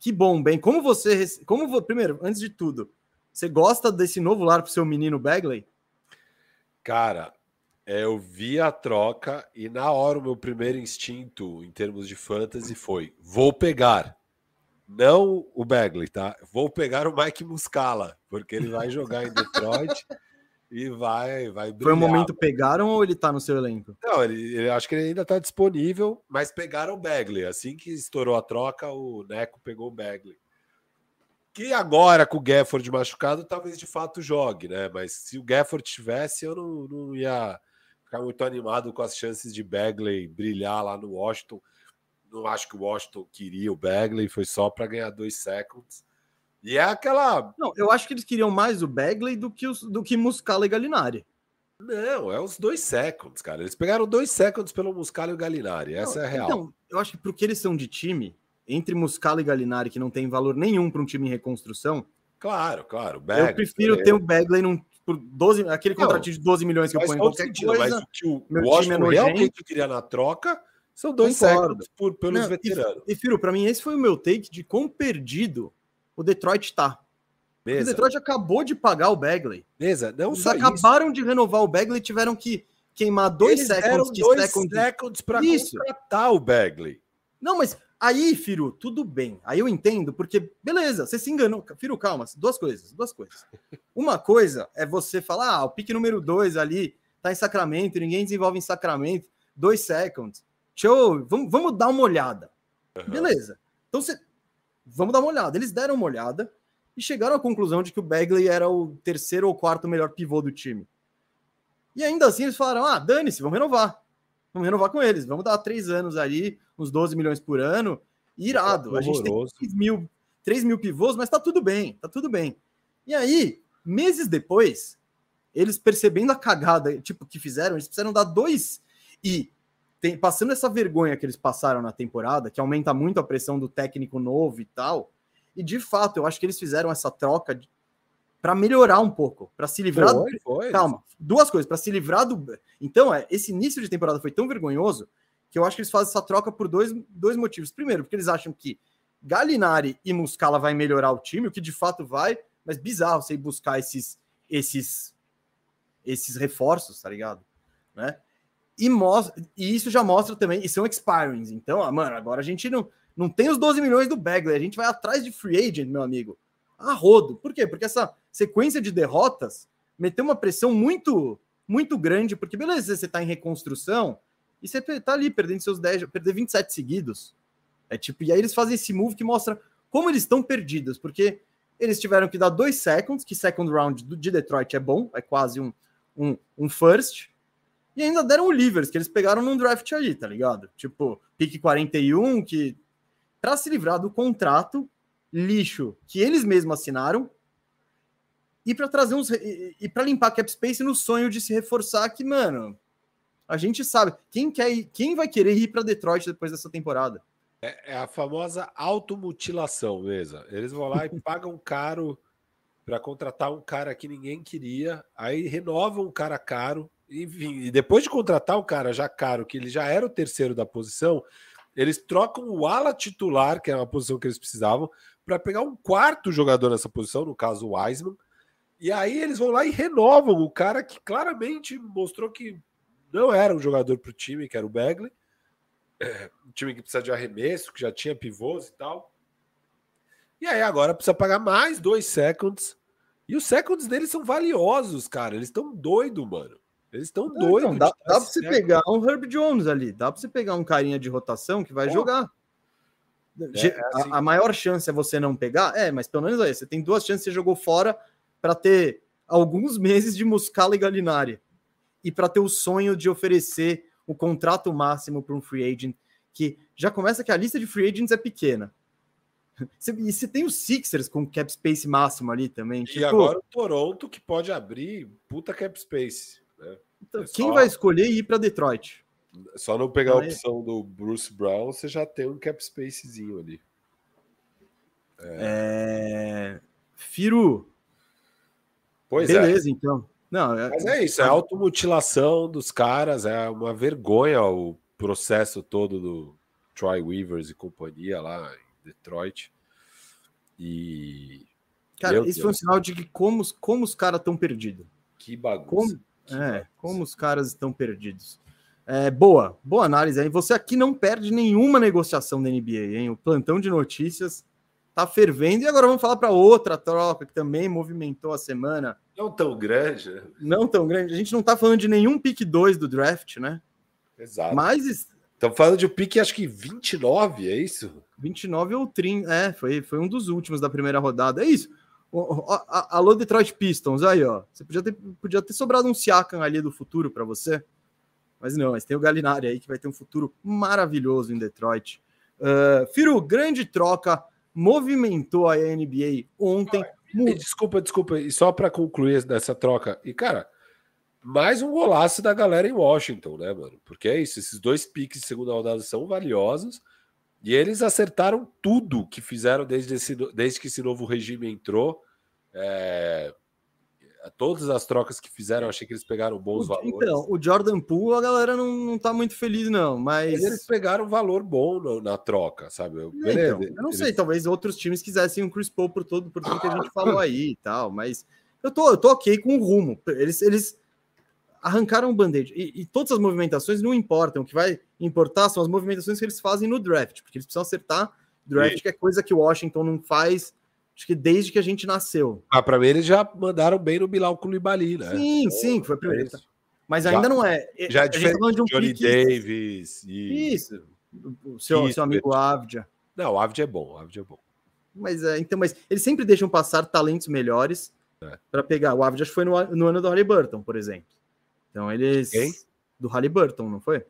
que bom, bem. Como você. Como Primeiro, antes de tudo, você gosta desse novo lar pro seu menino Bagley? Cara, eu vi a troca e na hora o meu primeiro instinto em termos de fantasy foi: vou pegar. Não o Bagley, tá? Vou pegar o Mike Muscala, porque ele vai jogar em Detroit e vai, vai brilhar. Foi um momento pegaram ou ele tá no seu elenco? Não, ele, ele acho que ele ainda tá disponível, mas pegaram o Bagley. Assim que estourou a troca, o Neco pegou o Bagley. Que agora, com o Gafford machucado, talvez de fato jogue, né? Mas se o Gafford tivesse, eu não, não ia ficar muito animado com as chances de Bagley brilhar lá no Washington. Não acho que o Washington queria o Bagley, foi só para ganhar dois seconds. E é aquela. Não, eu acho que eles queriam mais o Bagley do que, os, do que Muscala e Galinari. Não, é os dois seconds, cara. Eles pegaram dois seconds pelo Muscala e o Galinari. Essa não, é a real. Então, eu acho que porque eles são de time, entre Muscala e Galinari, que não tem valor nenhum para um time em reconstrução. Claro, claro. Bagley, eu prefiro ter o Bagley num, por 12, aquele contratinho de 12 milhões que eu ponho em qualquer sentido, coisa. Mas o que o Washington é realmente queria na troca são dois seconds por, pelos não, veteranos. E, Firo, para mim, esse foi o meu take de quão perdido o Detroit tá. O Detroit acabou de pagar o Bagley. Beleza, não Eles acabaram isso. de renovar o Bagley e tiveram que queimar dois Eles seconds. dois seconds, seconds para contratar o Bagley. Não, mas aí, Firu, tudo bem. Aí eu entendo, porque, beleza, você se enganou. Firu, calma, duas coisas, duas coisas. Uma coisa é você falar, ah, o pique número dois ali tá em Sacramento, ninguém desenvolve em Sacramento, dois seconds. Show, vamos, vamos dar uma olhada. Uhum. Beleza. Então você vamos dar uma olhada. Eles deram uma olhada e chegaram à conclusão de que o Bagley era o terceiro ou quarto melhor pivô do time. E ainda assim eles falaram: ah, dane-se, vamos renovar. Vamos renovar com eles. Vamos dar três anos ali, uns 12 milhões por ano. Irado. a gente tem 3 mil, 3 mil pivôs, mas tá tudo bem, tá tudo bem. E aí, meses depois, eles percebendo a cagada tipo, que fizeram, eles precisaram dar dois. E tem, passando essa vergonha que eles passaram na temporada, que aumenta muito a pressão do técnico novo e tal. E de fato, eu acho que eles fizeram essa troca para melhorar um pouco, para se livrar. Foi, do... foi. Calma, duas coisas, para se livrar do. Então, é, esse início de temporada foi tão vergonhoso que eu acho que eles fazem essa troca por dois, dois motivos. Primeiro, porque eles acham que Galinari e Muscala vai melhorar o time, o que de fato vai, mas bizarro você ir buscar esses esses esses reforços, tá ligado? Né? E, mostra, e isso já mostra também, e são expirings. Então, ó, mano, agora a gente não, não tem os 12 milhões do Bagley, a gente vai atrás de free agent, meu amigo. A rodo. Por quê? Porque essa sequência de derrotas meteu uma pressão muito, muito grande, porque beleza, você tá em reconstrução e você tá ali perdendo seus 10, perder 27 seguidos. É tipo, e aí eles fazem esse move que mostra como eles estão perdidos, porque eles tiveram que dar dois seconds, que second round de Detroit é bom, é quase um, um, um first, e ainda deram o Livers, que eles pegaram num draft aí, tá ligado? Tipo, pique 41, que para se livrar do contrato lixo que eles mesmos assinaram e para trazer uns e, e para limpar cap space no sonho de se reforçar que, mano, a gente sabe quem quer ir, quem vai querer ir para Detroit depois dessa temporada. É, é a famosa automutilação, mesmo. Eles vão lá e pagam caro para contratar um cara que ninguém queria, aí renovam um cara caro, enfim, e depois de contratar um cara já caro, que ele já era o terceiro da posição, eles trocam o ala titular, que é uma posição que eles precisavam, para pegar um quarto jogador nessa posição, no caso o Wiseman. E aí eles vão lá e renovam o cara que claramente mostrou que não era um jogador para o time, que era o Bagley. É, um time que precisa de arremesso, que já tinha pivôs e tal. E aí agora precisa pagar mais dois seconds. E os seconds deles são valiosos, cara. Eles estão doidos, mano. Eles estão doidos. Então, dá, dá para você pegar um Herb Jones ali, dá para você pegar um carinha de rotação que vai jogar. É, é assim. a, a, maior chance é você não pegar, é, mas pelo menos aí, você tem duas chances, você jogou fora, para ter alguns meses de Muscala e Galinari e para ter o sonho de oferecer o contrato máximo para um free agent que já começa que a lista de free agents é pequena. E se tem os Sixers com cap space máximo ali também. E tipo... agora o Toronto que pode abrir puta cap space. Né? Então, é quem só... vai escolher ir para Detroit? Só não pegar a opção do Bruce Brown, você já tem um cap spacezinho ali. É... é... Firu. Pois Beleza, é. então. Não, é... Mas é isso, é automutilação dos caras, é uma vergonha o processo todo do Troy Weavers e companhia lá em Detroit. E. Cara, isso foi um sinal de que como, como os caras estão perdidos. Que bagunça. Como, que é, bagunça. como os caras estão perdidos. É, boa, boa análise aí. Você aqui não perde nenhuma negociação da NBA, hein? O plantão de notícias tá fervendo. E agora vamos falar para outra troca que também movimentou a semana. Não tão grande. Né? Não tão grande. A gente não tá falando de nenhum pick 2 do draft, né? Exato. Mas. Estamos falando de um pique, acho que 29, é isso? 29 ou 30. É, foi, foi um dos últimos da primeira rodada. É isso. Alô, Detroit Pistons, aí, ó. Você podia ter, podia ter sobrado um Siakam ali do futuro para você. Mas não, mas tem o Galinari aí que vai ter um futuro maravilhoso em Detroit. Uh, Firu, grande troca, movimentou a NBA ontem. Ah, desculpa, desculpa, e só para concluir dessa troca, e cara, mais um golaço da galera em Washington, né, mano? Porque é isso, esses dois piques de segunda rodada são valiosos e eles acertaram tudo que fizeram desde, esse, desde que esse novo regime entrou. É, todas as trocas que fizeram, achei que eles pegaram bons o, valores. Então, o Jordan Poole, a galera não, não tá muito feliz, não, mas... mas eles pegaram um valor bom no, na troca, sabe? Eu, é, então, eu não eles... sei, talvez outros times quisessem um Chris Paul por, todo, por tudo que a gente falou aí e tal, mas eu tô, eu tô ok com o rumo. Eles, eles arrancaram o band-aid. E, e, todas as movimentações não importam. O que vai importar são as movimentações que eles fazem no draft, porque eles precisam acertar draft, que é coisa que o Washington não faz acho que desde que a gente nasceu. Ah, para mim eles já mandaram bem no Bilal Koulibaly, né? Sim, então, sim, foi a primeira. É Mas ainda já, não é. Já é diferente tá de um Johnny pique... Davis e... Isso. O seu, seu amigo Avdia. Não, o Avdia é bom, o Avdia é bom. Mas é, então, mas eles sempre deixam passar talentos melhores é. para pegar. O Avdia foi no, no ano do Halliburton, por exemplo. Então eles. Quem? Do Halliburton, não foi?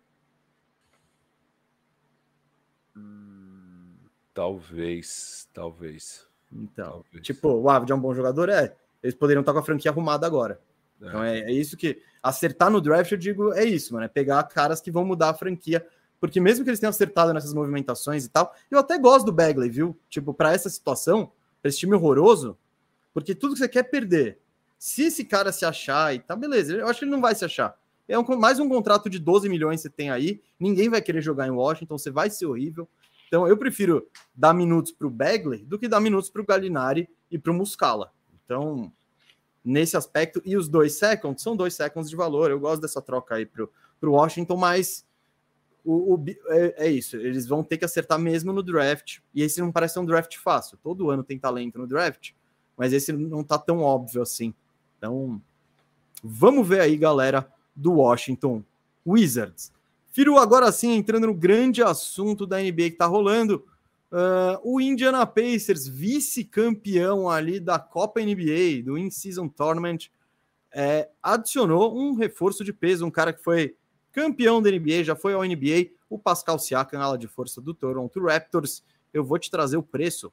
Hum, talvez, talvez. Então, Talvez. tipo, o Avdi é um bom jogador? É. Eles poderiam estar com a franquia arrumada agora. É. Então é, é, isso que. Acertar no draft, eu digo, é isso, mano. É pegar caras que vão mudar a franquia. Porque mesmo que eles tenham acertado nessas movimentações e tal, eu até gosto do Bagley, viu? Tipo, para essa situação, pra esse time horroroso, porque tudo que você quer é perder. Se esse cara se achar e tá, beleza, eu acho que ele não vai se achar. É um, mais um contrato de 12 milhões que você tem aí, ninguém vai querer jogar em Washington, você vai ser horrível. Então eu prefiro dar minutos para o Bagley do que dar minutos para o Galinari e para o Muscala. Então, nesse aspecto, e os dois seconds são dois seconds de valor. Eu gosto dessa troca aí para o Washington, mas o, o é, é, isso. Eles vão ter que acertar mesmo no draft. E esse não parece um draft fácil. Todo ano tem talento no draft, mas esse não tá tão óbvio assim. Então, vamos ver aí, galera, do Washington Wizards. Firu, agora sim, entrando no grande assunto da NBA que está rolando. Uh, o Indiana Pacers, vice-campeão ali da Copa NBA, do In-Season Tournament, é, adicionou um reforço de peso, um cara que foi campeão da NBA, já foi ao NBA, o Pascal Siakam, ala de força do Toronto Raptors. Eu vou te trazer o preço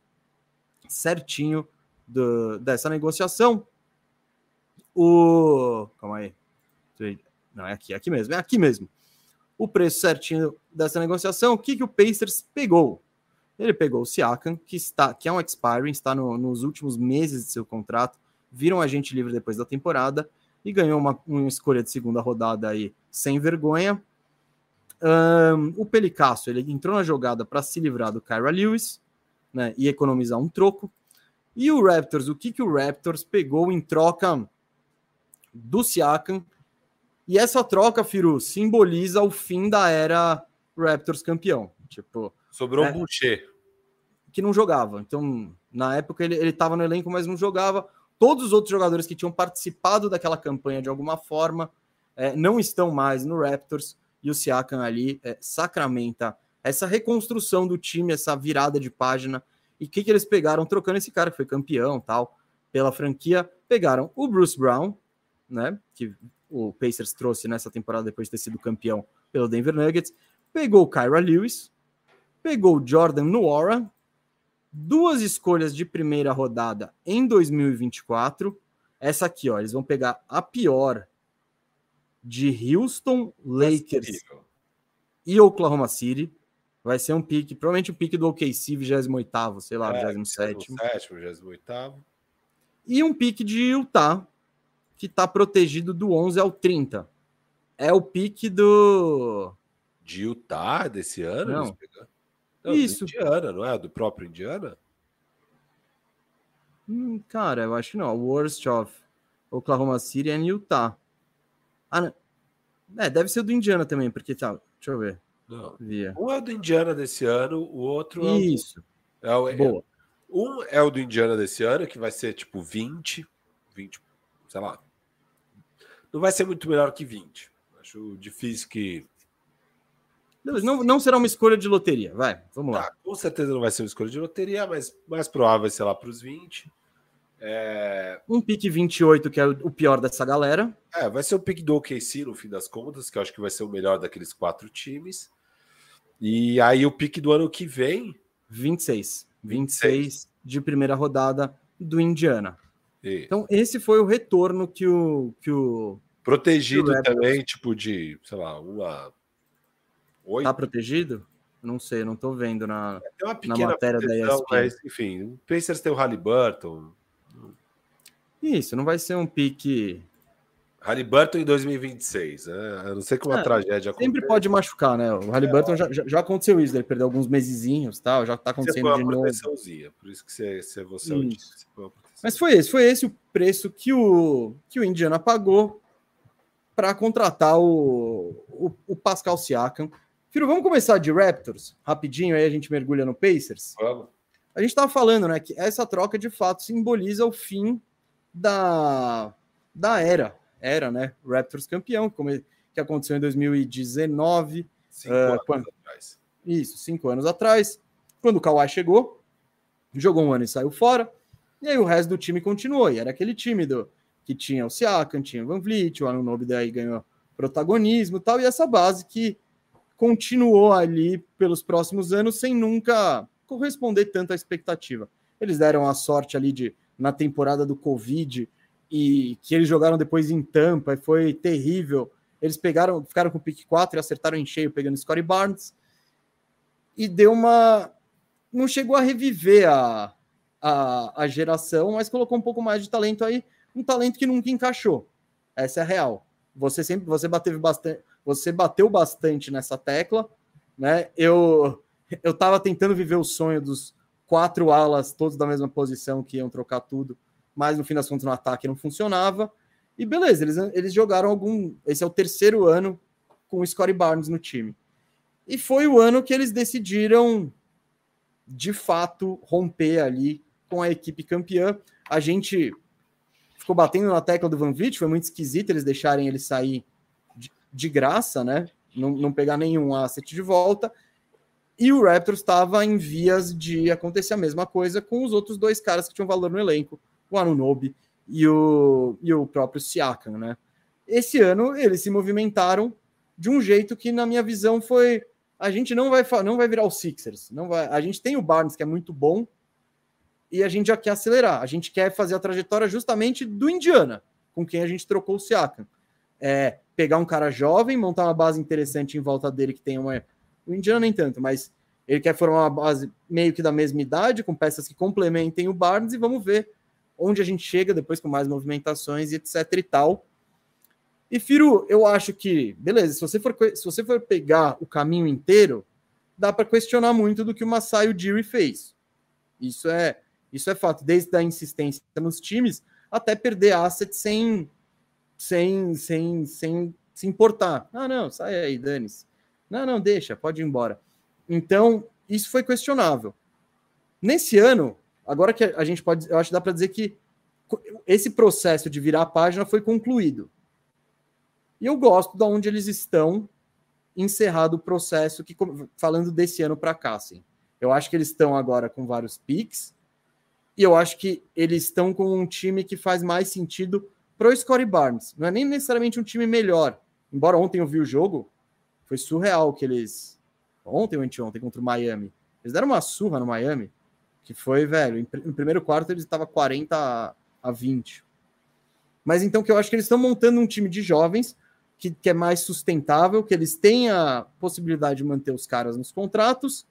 certinho do, dessa negociação. O. Calma aí. Não, é aqui, é aqui mesmo, é aqui mesmo o preço certinho dessa negociação, o que, que o Pacers pegou? Ele pegou o Siakam, que, está, que é um expiring, está no, nos últimos meses de seu contrato, viram agente livre depois da temporada e ganhou uma, uma escolha de segunda rodada aí sem vergonha. Um, o Pelicasso ele entrou na jogada para se livrar do Kyra Lewis né, e economizar um troco. E o Raptors, o que, que o Raptors pegou em troca do Siakam e essa troca, Firu, simboliza o fim da era Raptors campeão. Tipo, sobrou é, um Boucher que não jogava. Então, na época ele estava no elenco, mas não jogava. Todos os outros jogadores que tinham participado daquela campanha de alguma forma é, não estão mais no Raptors e o Siakam ali é, sacramenta essa reconstrução do time, essa virada de página. E o que, que eles pegaram trocando esse cara que foi campeão tal pela franquia? pegaram o Bruce Brown, né? Que o Pacers trouxe nessa temporada depois de ter sido campeão pelo Denver Nuggets. Pegou o Kyra Lewis, pegou o Jordan Noora, duas escolhas de primeira rodada em 2024. Essa aqui, ó, eles vão pegar a pior de Houston, Lakers e Oklahoma City. Vai ser um pique, provavelmente o um pique do OKC, 28, sei lá, é, 27. 28. E um pique de Utah, que está protegido do 11 ao 30. É o pique do. De Utah desse ano? Não. não Isso. Indiana, não é? Do próprio Indiana? Hum, cara, eu acho que não. Worst of Oklahoma City é Utah. Ah, não. É, deve ser do Indiana também, porque tá. Deixa eu ver. Não. Via. Um é do Indiana desse ano, o outro é. Isso. É o, é, Boa. Um é o do Indiana desse ano, que vai ser tipo 20, 20, sei lá. Não vai ser muito melhor que 20. Acho difícil que. Não, não será uma escolha de loteria, vai, vamos lá. Ah, com certeza não vai ser uma escolha de loteria, mas mais provável vai ser lá para os 20. É... Um pique 28, que é o pior dessa galera. É, vai ser o pique do OKC no fim das contas, que eu acho que vai ser o melhor daqueles quatro times. E aí o pique do ano que vem. 26. 26 de primeira rodada do Indiana. Isso. Então, esse foi o retorno que o. Que o protegido que o também, tipo de, sei lá, uma. Oito. Tá protegido? Não sei, não tô vendo na, é, na matéria da ESPN. Mas, enfim, o Pacers tem o Halliburton, isso, não vai ser um pique. Halliburton em 2026, né? A não ser que uma é, tragédia aconteça. Sempre pode machucar, né? O Halliburton é, já, já, aconteceu isso, ele perdeu alguns mesezinhos, tal, já tá acontecendo você de novo. Por isso que você, você, você, isso. você Mas foi esse, foi esse o preço que o, que o Indiana pagou para contratar o, o, o, Pascal Siakam. Filho, vamos começar de Raptors, rapidinho, aí a gente mergulha no Pacers. Vamos. A gente tava falando, né, que essa troca de fato simboliza o fim da, da era, era, né? Raptors campeão, como, que aconteceu em 2019. Cinco uh, anos quando, atrás. Isso, cinco anos atrás. Quando o Kawhi chegou, jogou um ano e saiu fora. E aí o resto do time continuou. E era aquele time do, que tinha o Siakam, tinha o Van Vliet, o Anunobi daí ganhou protagonismo e tal. E essa base que continuou ali pelos próximos anos sem nunca corresponder tanto à expectativa. Eles deram a sorte ali de na temporada do Covid e que eles jogaram depois em Tampa e foi terrível. Eles pegaram, ficaram com o pick 4 e acertaram em cheio pegando Scottie Barnes e deu uma não chegou a reviver a, a, a geração, mas colocou um pouco mais de talento aí, um talento que nunca encaixou. Essa é a real. Você sempre você bateu bastante, você bateu bastante nessa tecla, né? Eu eu tava tentando viver o sonho dos quatro alas, todos da mesma posição, que iam trocar tudo, mas no fim das contas no ataque não funcionava. E beleza, eles, eles jogaram algum. Esse é o terceiro ano com o Scottie Barnes no time. E foi o ano que eles decidiram, de fato, romper ali com a equipe campeã. A gente ficou batendo na tecla do Van Vliet, foi muito esquisito eles deixarem ele sair de, de graça, né? Não, não pegar nenhum asset de volta. E o Raptors estava em vias de acontecer a mesma coisa com os outros dois caras que tinham valor no elenco, o Anunobi e o, e o próprio Siakam, né? Esse ano eles se movimentaram de um jeito que, na minha visão, foi a gente não vai não vai virar o Sixers, não vai. A gente tem o Barnes que é muito bom e a gente já quer acelerar. A gente quer fazer a trajetória justamente do Indiana, com quem a gente trocou o Siakam. É, pegar um cara jovem, montar uma base interessante em volta dele que tem uma o Indiana nem tanto, mas ele quer formar uma base meio que da mesma idade, com peças que complementem o Barnes, e vamos ver onde a gente chega depois com mais movimentações e etc e tal. E Firu, eu acho que, beleza, se você for, se você for pegar o caminho inteiro, dá para questionar muito do que o Masai Ujiri fez. Isso é, isso é fato, desde a insistência nos times até perder assets sem, sem, sem, sem se importar. Ah, não, sai aí, dane-se. Não, não, deixa, pode ir embora. Então, isso foi questionável. Nesse ano, agora que a gente pode, eu acho que dá para dizer que esse processo de virar a página foi concluído. E eu gosto de onde eles estão encerrado o processo que falando desse ano para cá, assim. Eu acho que eles estão agora com vários piques. E eu acho que eles estão com um time que faz mais sentido pro Scottie Barnes. Não é nem necessariamente um time melhor. Embora ontem eu vi o jogo, foi surreal que eles. Ontem ou anteontem contra o Miami. Eles deram uma surra no Miami, que foi, velho. No primeiro quarto eles estavam 40 a 20. Mas então que eu acho que eles estão montando um time de jovens que, que é mais sustentável, que eles têm a possibilidade de manter os caras nos contratos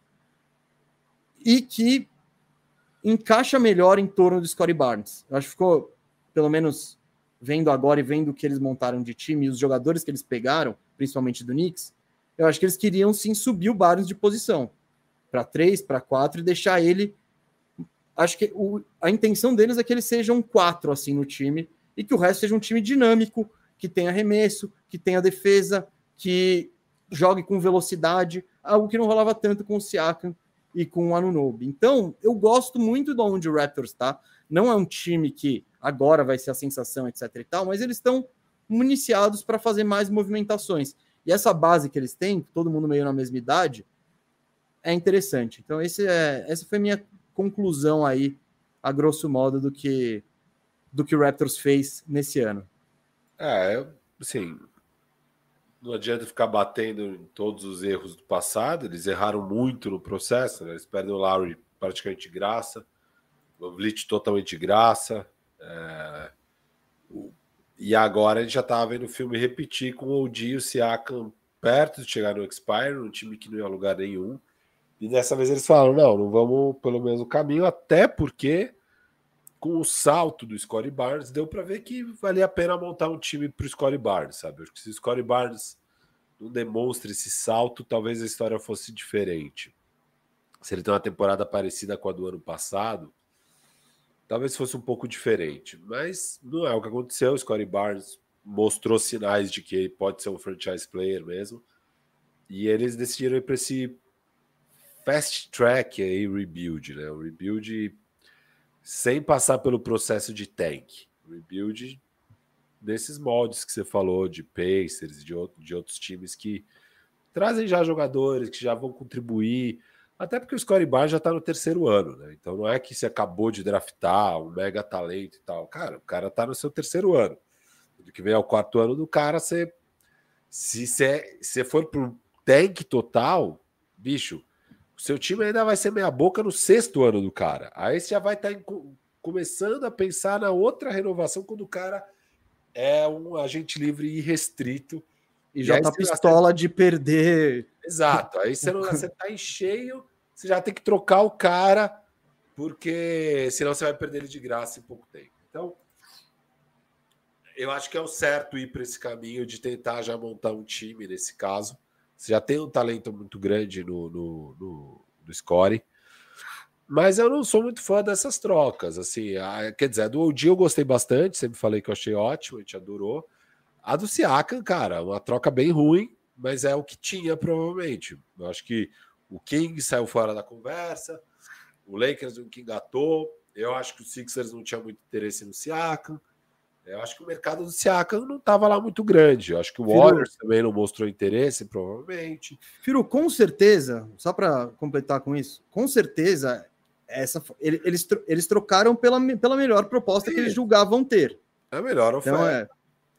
e que encaixa melhor em torno do Scottie Barnes. Eu acho que ficou, pelo menos vendo agora e vendo o que eles montaram de time e os jogadores que eles pegaram, principalmente do Knicks, eu acho que eles queriam sim subir o Barnes de posição para três, para quatro e deixar ele. Acho que o, a intenção deles é que ele seja um quatro assim no time e que o resto seja um time dinâmico, que tenha arremesso, que tenha defesa, que jogue com velocidade, algo que não rolava tanto com o Siakam e com o Anunobi. Então, eu gosto muito de onde o Raptors está. Não é um time que agora vai ser a sensação, etc e tal, mas eles estão municiados para fazer mais movimentações. E essa base que eles têm, todo mundo meio na mesma idade, é interessante. Então, esse é, essa foi minha conclusão aí, a grosso modo, do que do que o Raptors fez nesse ano. É, assim, não adianta ficar batendo em todos os erros do passado, eles erraram muito no processo, né? eles perdem o Lowry praticamente de graça, o Vliet totalmente de graça, é... e agora a gente já estava vendo o filme repetir com o Odi e o Siakam perto de chegar no Expire, um time que não ia a lugar nenhum, e dessa vez eles falaram, não, não vamos pelo mesmo caminho, até porque com o salto do Scottie Barnes, deu para ver que valia a pena montar um time para o Scottie Barnes, sabe? Se o Scottie Barnes não demonstra esse salto, talvez a história fosse diferente. Se ele tem uma temporada parecida com a do ano passado, talvez fosse um pouco diferente. Mas não é o que aconteceu. O Scottie Barnes mostrou sinais de que pode ser um franchise player mesmo. E eles decidiram ir para esse fast track aí, rebuild, né? O rebuild sem passar pelo processo de tank. Rebuild desses moldes que você falou, de Pacers, de, outro, de outros times que trazem já jogadores que já vão contribuir, até porque o Scottie Barnes já está no terceiro ano, né? Então não é que você acabou de draftar um mega talento e tal. Cara, o cara está no seu terceiro ano. Do que vem ao quarto ano do cara, você. Se você for pro tank total, bicho, seu time ainda vai ser meia boca no sexto ano do cara. Aí você já vai estar tá começando a pensar na outra renovação quando o cara é um agente livre irrestrito. E, e já tá pistola de perder. Exato. Aí você, não, você tá em cheio, você já tem que trocar o cara, porque senão você vai perder ele de graça em pouco tempo. Então, eu acho que é o certo ir para esse caminho de tentar já montar um time nesse caso. Você já tem um talento muito grande no, no, no, no score. Mas eu não sou muito fã dessas trocas. Assim, a, quer dizer, a do OG eu gostei bastante, sempre falei que eu achei ótimo, a gente adorou. A do Siakam, cara, uma troca bem ruim, mas é o que tinha, provavelmente. Eu acho que o King saiu fora da conversa, o Lakers não engatou. Eu acho que o Sixers não tinha muito interesse no Siakam. Eu acho que o mercado do Siakam não estava lá muito grande. Eu acho que o Warriors também não mostrou interesse, provavelmente. Firo, com certeza, só para completar com isso, com certeza, essa, eles, eles trocaram pela, pela melhor proposta Sim. que eles julgavam ter. É a melhor então, oferta. Então, é.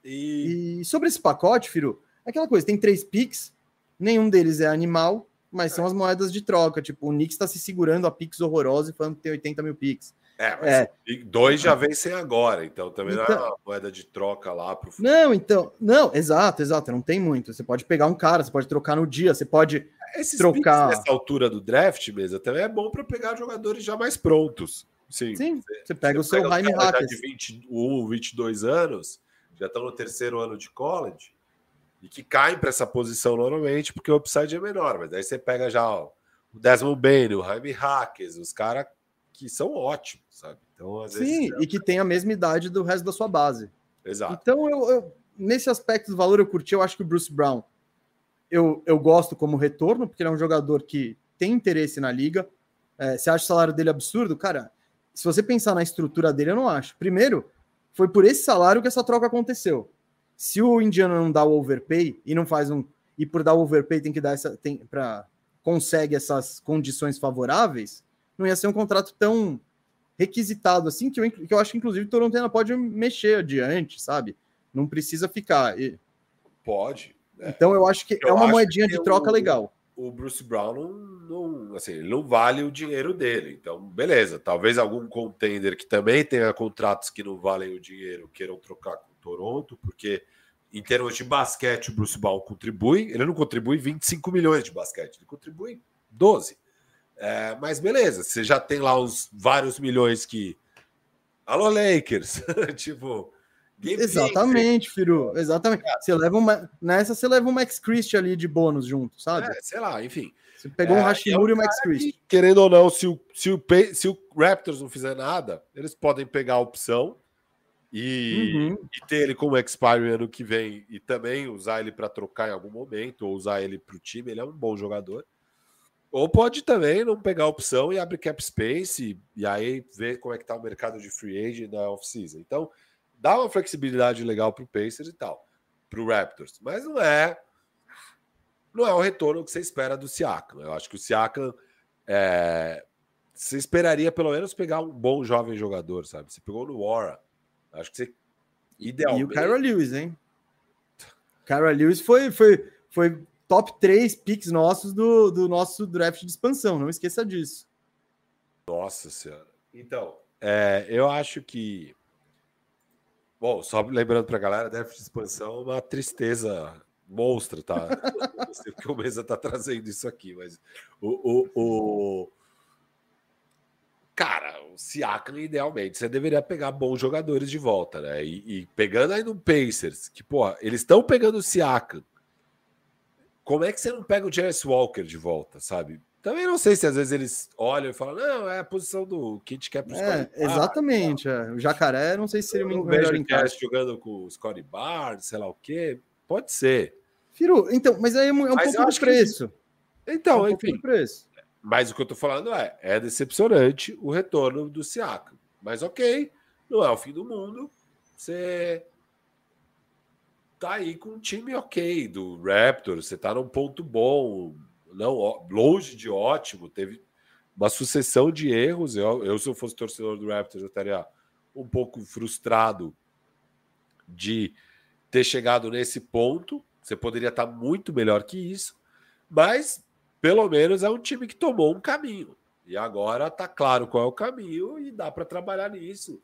E... e... sobre esse pacote, Firo, é aquela coisa: tem três picks, nenhum deles é animal, mas é. são as moedas de troca. Tipo, o Knicks está se segurando a picks horrorosa e falando que tem 80 mil picks. É, mas é. dois já vencem agora, então também então, não é então uma moeda de troca lá para o Não, então, não, exato, exato, não tem muito. Você pode pegar um cara, você pode trocar no dia, você pode Esses trocar. Nessa altura do draft mesmo, também é bom para pegar jogadores já mais prontos. Sim, Sim você, você pega você o seu Jaime Hackers. de 21, 22 anos, já estão no terceiro ano de college, e que caem para essa posição normalmente, porque o upside é menor. Mas aí você pega já ó, o Desmond Bain, o Jaime Hackers, os caras que são ótimos, sabe? Então, Sim, vezes, e que tem a mesma idade do resto da sua base. Exato. Então, eu, eu, nesse aspecto do valor, eu curti. Eu acho que o Bruce Brown, eu, eu gosto como retorno, porque ele é um jogador que tem interesse na liga. É, você acha o salário dele absurdo? Cara, se você pensar na estrutura dele, eu não acho. Primeiro, foi por esse salário que essa troca aconteceu. Se o Indiano não dá o overpay e não faz um. E por dar o overpay tem que dar essa. Tem, pra, consegue essas condições favoráveis, não ia ser um contrato tão requisitado, assim, que eu, que eu acho que inclusive o Toronto ainda pode mexer adiante, sabe? Não precisa ficar. E... Pode. É. Então eu acho que eu é uma moedinha de troca o, legal. O Bruce Brown não, não, assim, ele não vale o dinheiro dele. Então, beleza. Talvez algum contender que também tenha contratos que não valem o dinheiro queiram trocar com o Toronto, porque em termos de basquete o Bruce Brown contribui. Ele não contribui 25 milhões de basquete, ele contribui 12. É, mas beleza, você já tem lá os vários milhões que. Alô, Lakers! tipo. Exatamente, Firu. Exatamente. Você leva uma. Nessa você leva um Max Christie ali de bônus junto, sabe? É, sei lá, enfim. Você pegou é, um Hashimura é um e o Max Christie. querendo ou não, se o, se, o, se o Raptors não fizer nada, eles podem pegar a opção e, uhum. e ter ele como expire ano que vem e também usar ele para trocar em algum momento ou usar ele para o time. Ele é um bom jogador. Ou pode também não pegar a opção e abrir cap space e, e aí ver como é que tá o mercado de free agent na off-season. Então, dá uma flexibilidade legal para o Pacers e tal, para o Raptors. Mas não é não é o retorno que você espera do Siakam. Eu acho que o Siakam é, você esperaria pelo menos pegar um bom jovem jogador, sabe? Você pegou no Wara. Acho que você idealmente... E o Kyra Lewis, hein? Kyra Lewis foi, foi, foi top 3 picks nossos do, do nosso draft de expansão, não esqueça disso. Nossa Senhora. Então, é, eu acho que. Bom, só lembrando para a galera, draft de expansão é uma tristeza monstra, tá? não sei porque o Mesa tá trazendo isso aqui, mas o, o, o... Cara, o Siakam, idealmente, você deveria pegar bons jogadores de volta, né? E, e pegando aí no Pacers, que, pô, eles estão pegando o Siakam, como é que você não pega o Jarvis Walker de volta, sabe? Também não sei se às vezes eles olham e falam, não, é a posição do Kit que é pro é, Exatamente. é. O Jacaré, não sei se seria um melhor encaixe. jogando com o Scotty Barnes, sei lá o quê. Pode ser. Firu, então, mas aí é um, é um pouco do preço. Que... Então, é um enfim. Preço. Mas o que eu tô falando é, é decepcionante o retorno do Siaka. Mas ok, não é o fim do mundo. Você tá aí com um time ok do Raptors, você tá num ponto bom, não longe de ótimo, teve uma sucessão de erros. Eu, eu se eu fosse torcedor do Raptors, eu estaria um pouco frustrado de ter chegado nesse ponto. Você poderia estar muito melhor que isso, mas pelo menos é um time que tomou um caminho. E agora tá claro qual é o caminho e dá para trabalhar nisso.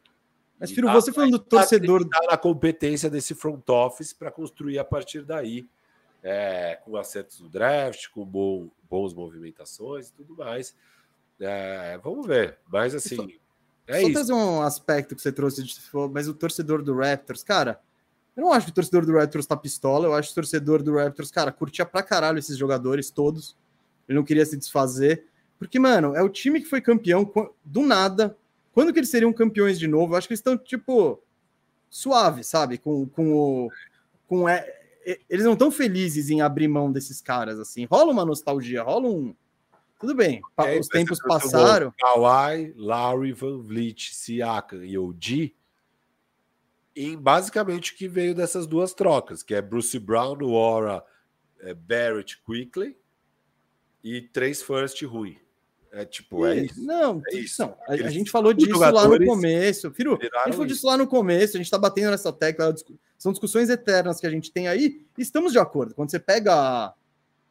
Mas, Firo, você falando do torcedor. na competência desse front office para construir a partir daí, é, com acertos do draft, com bom, bons movimentações e tudo mais. É, vamos ver. Mas, assim. Só, é só isso. trazer um aspecto que você trouxe, de, mas o torcedor do Raptors, cara. Eu não acho que o torcedor do Raptors tá pistola. Eu acho que o torcedor do Raptors, cara, curtia pra caralho esses jogadores todos. Ele não queria se desfazer. Porque, mano, é o time que foi campeão do nada, quando que eles seriam campeões de novo? Eu acho que eles estão, tipo, suave, sabe? Com, com o. Com, é, eles não estão felizes em abrir mão desses caras, assim. Rola uma nostalgia, rola um. Tudo bem, é, os tempos passaram. Kawhi, Larry, Van Vliet, Siakam e OG, em basicamente o que veio dessas duas trocas, que é Bruce Brown, Wara, é Barrett, Quickly e três first ruim. É tipo, é isso. Não, é isso. Não, a, a, gente falou disso lá no começo. Firu, a gente falou disso lá no começo, a gente tá batendo nessa tecla. São discussões eternas que a gente tem aí, e estamos de acordo. Quando você pega a.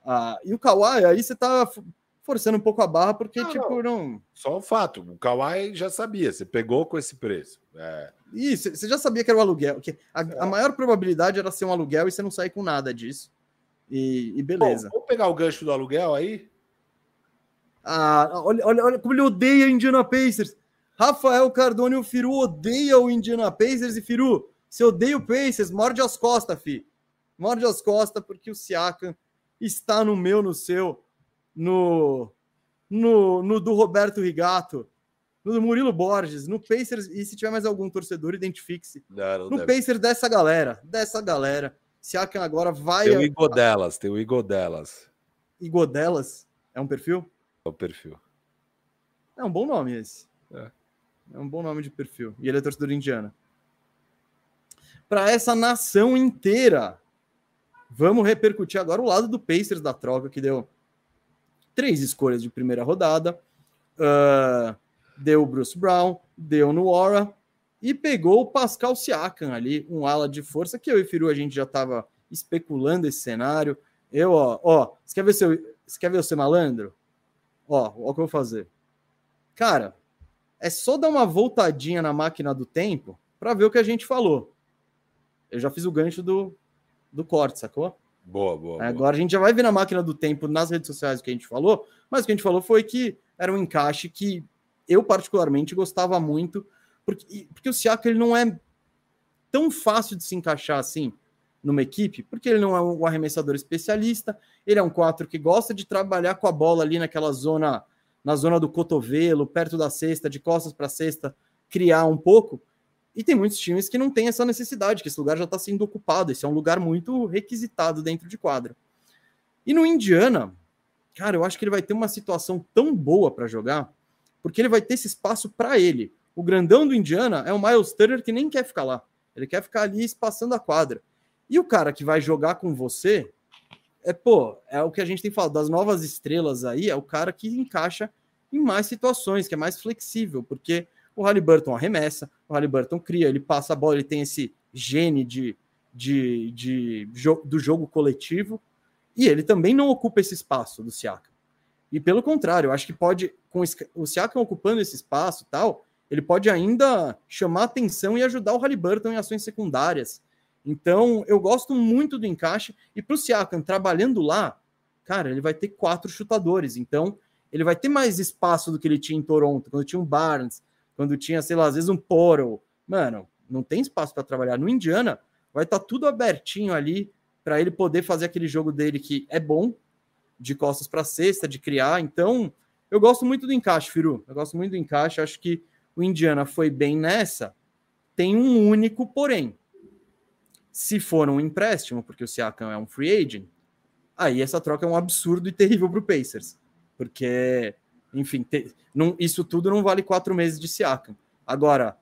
a e o Kawhi, aí você tá forçando um pouco a barra, porque, não, tipo, não. Só um fato, o Kawhi já sabia, você pegou com esse preço. É. Isso, você já sabia que era o aluguel. Que a, é. a maior probabilidade era ser um aluguel e você não sair com nada disso. E, e beleza. Bom, vamos pegar o gancho do aluguel aí? Ah, olha, olha, olha como ele odeia o Indiana Pacers. Rafael Cardone e o Firu odeia o Indiana Pacers e Firu, se odeia o Pacers, morde as costas, fi. Morde as costas porque o Siakam está no meu, no seu, no no, no do Roberto Rigato, no do Murilo Borges, no Pacers, e se tiver mais algum torcedor, identifique-se. no deve. Pacers dessa galera, dessa galera. Siakam agora vai. Tem o Igor delas, tem o Igor delas. Igor delas? É um perfil? O perfil. É um bom nome esse. É. é um bom nome de perfil. E ele é torcedor indiana. Para essa nação inteira, vamos repercutir agora o lado do Pacers da troca, que deu três escolhas de primeira rodada. Uh, deu o Bruce Brown, deu no Aura e pegou o Pascal Siakam ali, um ala de força que eu e Firu a gente já estava especulando esse cenário. Eu, ó, ó, você quer ver, seu, você quer ver o seu malandro? Ó, ó o que eu vou fazer. Cara, é só dar uma voltadinha na máquina do tempo para ver o que a gente falou. Eu já fiz o gancho do, do corte, sacou? Boa, boa. Agora boa. a gente já vai ver na máquina do tempo nas redes sociais o que a gente falou, mas o que a gente falou foi que era um encaixe que eu particularmente gostava muito, porque, porque o Siaka ele não é tão fácil de se encaixar assim numa equipe, porque ele não é um arremessador especialista, ele é um 4 que gosta de trabalhar com a bola ali naquela zona, na zona do cotovelo, perto da cesta, de costas para a cesta, criar um pouco. E tem muitos times que não têm essa necessidade, que esse lugar já está sendo ocupado. Esse é um lugar muito requisitado dentro de quadra. E no Indiana, cara, eu acho que ele vai ter uma situação tão boa para jogar, porque ele vai ter esse espaço para ele. O grandão do Indiana é o Miles Turner que nem quer ficar lá. Ele quer ficar ali espaçando a quadra. E o cara que vai jogar com você é, pô, é o que a gente tem falado das novas estrelas aí, é o cara que encaixa em mais situações, que é mais flexível, porque o Halliburton arremessa, o Halliburton cria, ele passa a bola, ele tem esse gene de, de, de, de do jogo coletivo, e ele também não ocupa esse espaço do Siakam. E pelo contrário, eu acho que pode, com o Siakam ocupando esse espaço tal, ele pode ainda chamar atenção e ajudar o Halliburton em ações secundárias. Então, eu gosto muito do encaixe. E para o Siakam, trabalhando lá, cara, ele vai ter quatro chutadores. Então, ele vai ter mais espaço do que ele tinha em Toronto, quando tinha um Barnes, quando tinha, sei lá, às vezes um Poro. Mano, não tem espaço para trabalhar. No Indiana, vai estar tá tudo abertinho ali para ele poder fazer aquele jogo dele que é bom, de costas para cesta, de criar. Então, eu gosto muito do encaixe, Firu. Eu gosto muito do encaixe. Acho que o Indiana foi bem nessa. Tem um único porém. Se for um empréstimo, porque o Siakam é um free agent, aí essa troca é um absurdo e terrível para o Pacers. Porque, enfim, te, não, isso tudo não vale quatro meses de Siakam. Agora,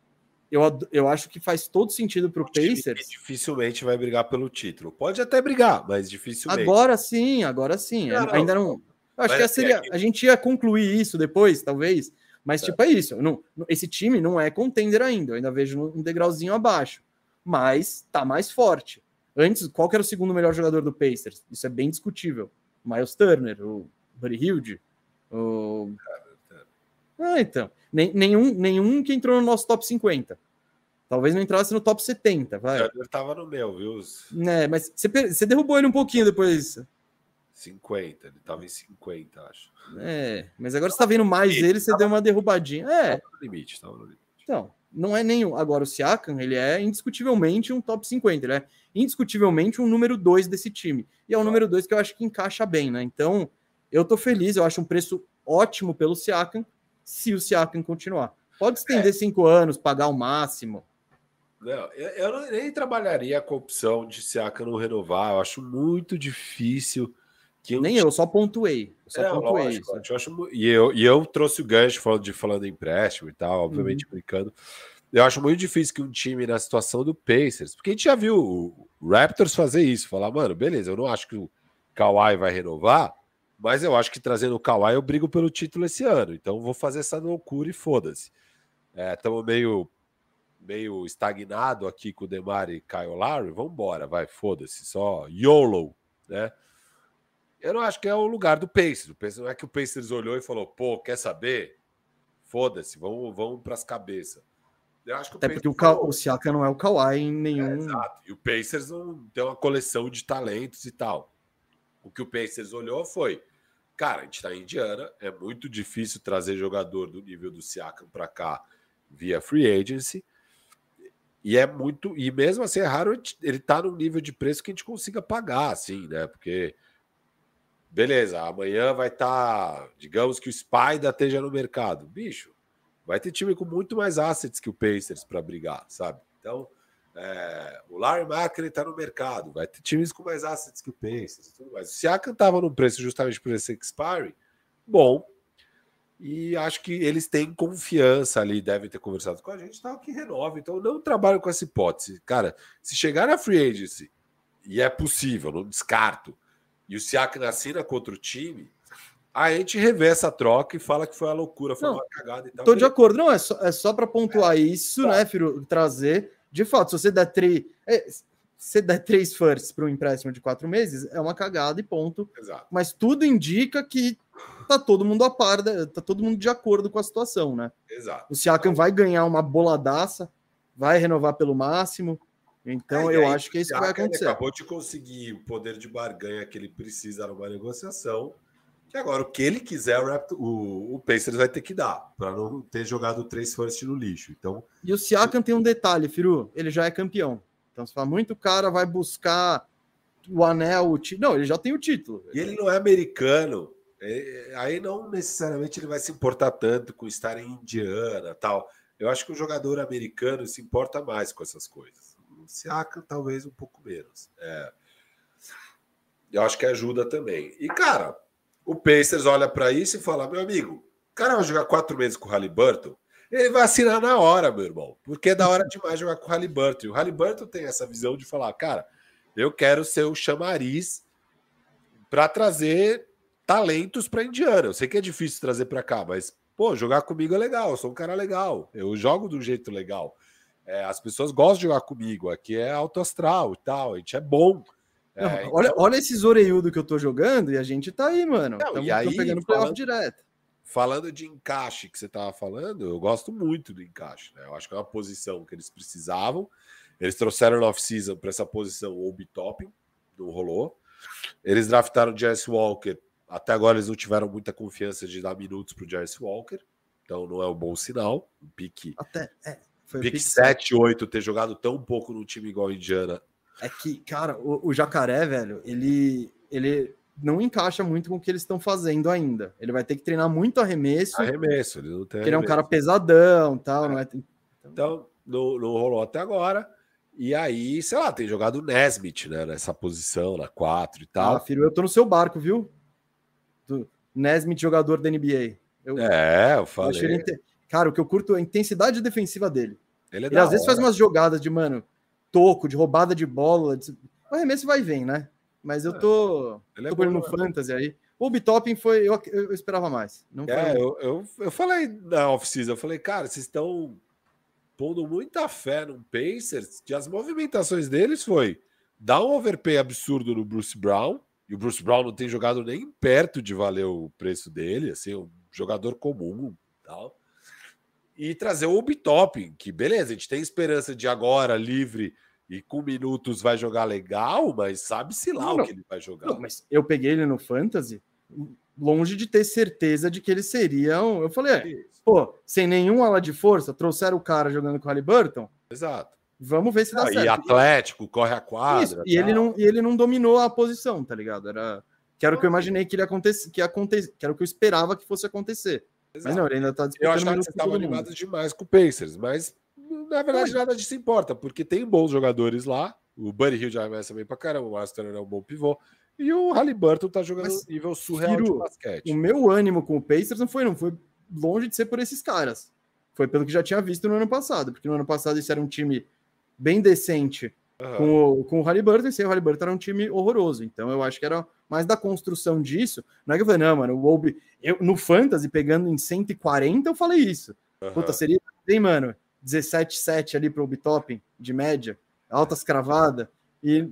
eu, eu acho que faz todo sentido para o Pacers. Dificilmente vai brigar pelo título. Pode até brigar, mas dificilmente. Agora sim, agora sim. Não, Ainda não. não acho que assim, seria, a gente ia concluir isso depois, talvez. Mas, é. tipo, é isso. Não, esse time não é contender ainda. Eu ainda vejo um degrauzinho abaixo mas tá mais forte. Antes, qual era o segundo melhor jogador do Pacers? Isso é bem discutível. Miles Turner, o Buddy Hilde, o... Ah, então. nenhum, nenhum que entrou no nosso top 50. Talvez não entrasse no top 70, vai. Ele tava no meu, viu? É, mas você, você derrubou ele um pouquinho depois. 50, ele tava em 50, acho. É, mas agora você tá vendo mais ele, você deu uma derrubadinha. É. Tava no limite, tava no limite. Então, não é nenhum. Agora, o Siakam, ele é indiscutivelmente um top 50, ele é indiscutivelmente um número 2 desse time. E é o número 2 que eu acho que encaixa bem, né? Então, eu tô feliz, eu acho um preço ótimo pelo Siakam, se o Siakam continuar. Pode estender é. cinco anos, pagar o máximo. Não, eu, eu nem trabalharia com a opção de Siakam não renovar. Eu acho muito difícil que Nem eu, só pontuei. só é, pontuei lógico, eu acho, e, eu, e eu trouxe o gancho falando de falando em empréstimo e tal, obviamente uhum. brincando. Eu acho muito difícil que um time na situação do Pacers, porque a gente já viu o Raptors fazer isso, falar, mano, beleza, eu não acho que o Kawhi vai renovar, mas eu acho que trazendo o Kawhi eu brigo pelo título esse ano, então vou fazer essa loucura e foda-se. Estamos é, meio meio estagnado aqui com o Demar e Kyle Lowry, vamos embora, vai, foda-se, só YOLO, né? Eu não acho que é o lugar do Pacers. O Pacers não é que o Pacers olhou e falou, pô, quer saber? Foda-se, vamos, vamos para as cabeças. Eu acho que o Até porque o, falou... o Siaka não é o Kawhi em nenhum. É, exato. E o Pacers não tem uma coleção de talentos e tal. O que o Pacers olhou foi: cara, a gente está em Indiana, é muito difícil trazer jogador do nível do Siakam para cá via free agency. E é muito. E mesmo assim, é raro ele tá no nível de preço que a gente consiga pagar, assim, né? Porque Beleza, amanhã vai estar, tá, digamos que o Spider esteja no mercado. Bicho, vai ter time com muito mais assets que o Pacers para brigar, sabe? Então, é, o Larry Markkinen está no mercado, vai ter times com mais assets que o Pacers tudo mais. O Siakam estava no preço justamente por esse expiry, bom, e acho que eles têm confiança ali, devem ter conversado com a gente, tal, que renova. Então, não trabalho com essa hipótese. Cara, se chegar na free agency, e é possível, não descarto, e o Siakam assina contra o time, a gente revê essa troca e fala que foi uma loucura, foi não, uma cagada e tal. Tô de acordo, não, é só, é só para pontuar é, isso, tá. né, Firo? Trazer. De fato, se você der três. É, se der três firsts para um empréstimo de quatro meses, é uma cagada e ponto. Exato. Mas tudo indica que tá todo mundo a par, tá todo mundo de acordo com a situação, né? Exato. O Siakam vai ganhar uma boladaça, vai renovar pelo máximo. Então, é, eu aí, acho que é isso que vai acontecer. acabou de conseguir o poder de barganha que ele precisa numa negociação. Que agora, o que ele quiser, o, Raptor, o, o Pacers vai ter que dar, para não ter jogado três first no lixo. Então, e o Siakam tem um detalhe, Firu, ele já é campeão. Então, se fala muito cara vai buscar o anel, o título. Não, ele já tem o título. E ele não é americano. É, aí não necessariamente ele vai se importar tanto com estar em Indiana tal. Eu acho que o jogador americano se importa mais com essas coisas. O Siakam talvez um pouco menos. É. Eu acho que ajuda também. E, cara, o Pacers olha para isso e fala: meu amigo, o cara vai jogar quatro meses com o Halliburton, ele vai assinar na hora, meu irmão, porque é da hora demais jogar com o Halliburton. E o Halliburton tem essa visão de falar: cara, eu quero ser o chamariz para trazer talentos para Indiana. Eu sei que é difícil trazer para cá, mas pô, jogar comigo é legal. Eu sou um cara legal. Eu jogo do jeito legal. É, as pessoas gostam de jogar comigo. Aqui é alto astral e tal. A gente é bom. É, então... olha, olha esses orelhudo que eu tô jogando e a gente tá aí, mano. Não, Tamo, e aí, pegando falando, direto. Falando de encaixe que você tava falando, eu gosto muito do encaixe. Né? Eu acho que é uma posição que eles precisavam. Eles trouxeram no off-season para essa posição o Obi-Topping, não rolou. Eles draftaram o Jesse Walker. Até agora eles não tiveram muita confiança de dar minutos para o Jesse Walker. Então não é um bom sinal. Um pique. Até, é, foi pique 7, 8, ter jogado tão pouco no time igual a Indiana é que, cara, o, o jacaré, velho, ele, ele não encaixa muito com o que eles estão fazendo ainda. Ele vai ter que treinar muito arremesso. Arremesso, ele não tem. Ele é um cara pesadão tal, é. não é? Então, não, não rolou até agora. E aí, sei lá, tem jogado o Nesmith, né? Nessa posição, na 4 e tal. Ah, filho, eu tô no seu barco, viu? Do Nesmith, jogador da NBA. Eu, é, eu falei. Eu ele... Cara, o que eu curto é a intensidade defensiva dele. Ele, é ele às hora. vezes faz umas jogadas de, mano, toco, de roubada de bola. De... O arremesso vai e vem, né? Mas eu é, tô, é, tô no fantasy aí. O Bitopping foi. Eu, eu, esperava mais. Não é, eu, eu, eu falei na off-season, eu falei, cara, vocês estão pondo muita fé no Pacers, que as movimentações deles foi dar um overpay absurdo no Bruce Brown, e o Bruce Brown não tem jogado nem perto de valer o preço dele, assim, um jogador comum tal. E trazer o Bitopping, que beleza, a gente tem esperança de agora, livre, e com minutos vai jogar legal, mas sabe-se lá não, o que ele vai jogar. Não, mas eu peguei ele no Fantasy longe de ter certeza de que ele seria um. Eu falei, é, pô, sem nenhum ala de força, trouxeram o cara jogando com o Halliburton. Exato. Vamos ver se dá ah, certo. E Atlético, corre a quadra. E ele, não, e ele não dominou a posição, tá ligado? Era, que era o que eu imaginei que ele acontecer, que, aconte, que era o que eu esperava que fosse acontecer. Exato. Mas não, ele ainda tá disputando. Eu acho que você estava animado demais com o Pacers, mas na verdade, nada disso importa, porque tem bons jogadores lá. O Buddy Hill já arremessa bem pra caramba, o Master é um bom pivô. E o Halliburton tá jogando Mas, nível surreal Firo, de basquete. O meu ânimo com o Pacers não foi, não foi longe de ser por esses caras. Foi pelo que já tinha visto no ano passado, porque no ano passado esse era um time bem decente uhum. com, o, com o Halliburton, e sem o Halliburton era um time horroroso. Então eu acho que era mais da construção disso. Não é que eu falei, não, mano, o Obi, eu, no Fantasy, pegando em 140, eu falei isso. Uhum. Puta, seria, hein, mano? 17,7 ali para o Bitop de média, altas cravadas. E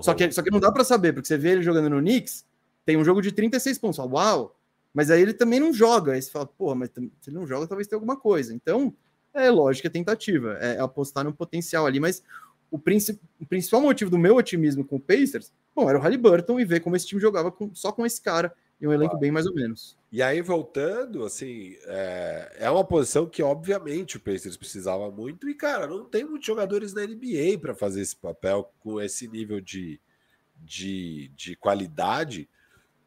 só que, só que não dá para saber, porque você vê ele jogando no Knicks, tem um jogo de 36 pontos. Fala, Uau! Mas aí ele também não joga. Aí você fala, porra, mas se ele não joga, talvez tenha alguma coisa. Então, é lógico, é tentativa, é apostar no potencial ali. Mas o, princip, o principal motivo do meu otimismo com o Pacers, bom, era o Halliburton e ver como esse time jogava com, só com esse cara e um elenco bem mais ou menos. E aí, voltando, assim, é, é uma posição que, obviamente, o Pacers precisava muito. E, cara, não tem muitos jogadores na NBA para fazer esse papel com esse nível de, de, de qualidade,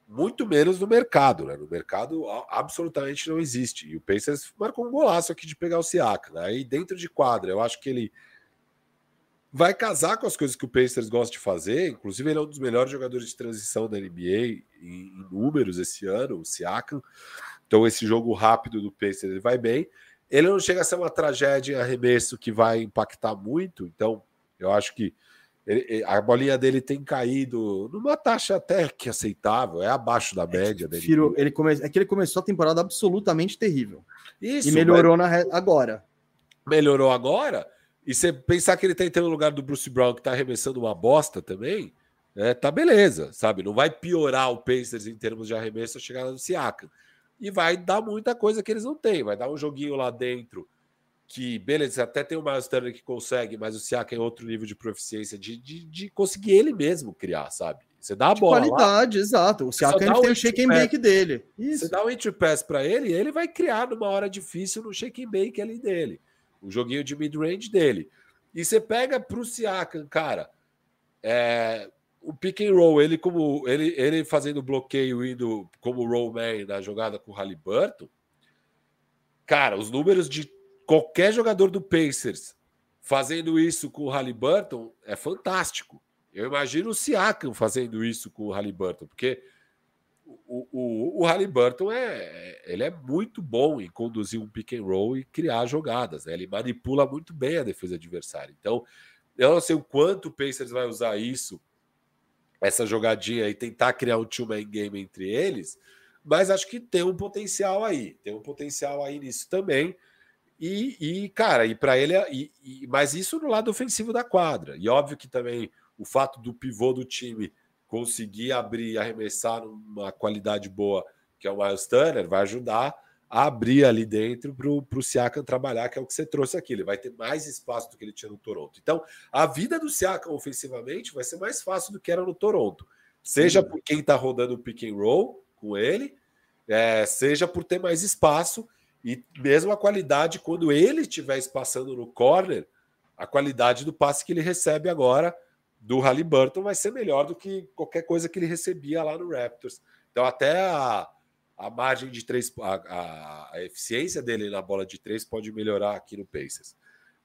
muito menos no mercado, né? No mercado, absolutamente não existe. E o Pacers marcou um golaço aqui de pegar o Siaka, né? Aí, dentro de quadra, eu acho que ele vai casar com as coisas que o Pacers gosta de fazer. Inclusive, ele é um dos melhores jogadores de transição da NBA em, números esse ano, o Siakam. Então, esse jogo rápido do Pacers ele vai bem. Ele não chega a ser uma tragédia em arremesso que vai impactar muito. Então, eu acho que Ele, a bolinha dele tem caído numa taxa até que aceitável, é abaixo da é média dele. Firo, ele come... É que ele começou a temporada absolutamente terrível. Isso, e melhorou mas... na... agora. Melhorou agora? E você pensar que ele tá entrando no lugar do Bruce Brown, que tá arremessando uma bosta também, é, tá beleza, sabe? Não vai piorar o Pacers em termos de arremesso a chegada do Siakam. E vai dar muita coisa que eles não têm. Vai dar um joguinho lá dentro que, beleza, até tem o Miles Turner que consegue, mas o Siakam é outro nível de proficiência de, de, de conseguir ele mesmo criar, sabe? Você dá a de bola qualidade, lá, exato. O Siakam tem o shake and bake dele. Isso. Você dá um entry pass para ele, ele vai criar numa hora difícil no shake and bake ali dele. O joguinho de mid-range dele. E você pega pro Siakam, cara, é, o pick and roll, ele como ele, ele fazendo bloqueio indo como roll man na jogada com o Halliburton, cara, os números de Qualquer jogador do Pacers fazendo isso com o Halliburton é fantástico. Eu imagino o Siakam fazendo isso com o Halliburton, porque o, o, o Halliburton é, ele é muito bom em conduzir um pick and roll e criar jogadas. Né? Ele manipula muito bem a defesa adversária. Então, eu não sei o quanto o Pacers vai usar isso, essa jogadinha e tentar criar um two-man game entre eles, mas acho que tem um potencial aí. Tem um potencial aí nisso também. E, e cara, e para ele, é, e, e, mas isso no lado ofensivo da quadra. E óbvio que também o fato do pivô do time conseguir abrir e arremessar numa qualidade boa, que é o Miles Turner, vai ajudar a abrir ali dentro para o Siakam trabalhar, que é o que você trouxe aqui. Ele vai ter mais espaço do que ele tinha no Toronto. Então, a vida do Siakam ofensivamente vai ser mais fácil do que era no Toronto. Seja Sim. por quem está rodando o pick and roll com ele, é, seja por ter mais espaço e mesmo a qualidade, quando ele estiver espaçando no corner, a qualidade do passe que ele recebe agora do Halliburton vai ser melhor do que qualquer coisa que ele recebia lá no Raptors. Então, até a, a margem de três, a, a, a eficiência dele na bola de três pode melhorar aqui no Pacers.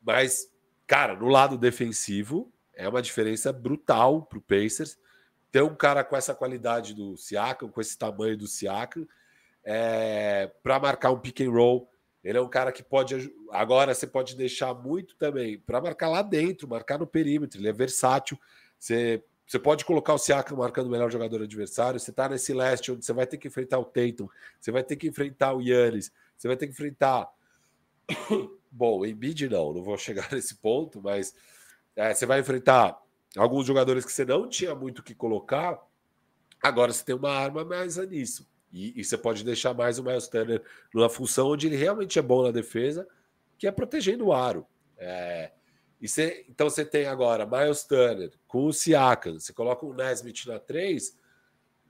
Mas, cara, no lado defensivo, é uma diferença brutal para o Pacers. Ter um cara com essa qualidade do Siakam, com esse tamanho do Siakam, é, para marcar um pick and roll. Ele é um cara que pode. Agora você pode deixar muito também para marcar lá dentro, marcar no perímetro. Ele é versátil. Você, você pode colocar o Siakam marcando o melhor jogador adversário. Você está nesse leste onde você vai ter que enfrentar o Tatum, você vai ter que enfrentar o Yannis, você vai ter que enfrentar. Bom, o Embiid não, não vou chegar nesse ponto, mas é, você vai enfrentar alguns jogadores que você não tinha muito o que colocar. Agora você tem uma arma mais nisso. E, e, você pode deixar mais o Miles Turner numa função onde ele realmente é bom na defesa, que é protegendo o aro. É, e você, então você tem agora Miles Turner com o Siakam, você coloca o Nesmith na 3,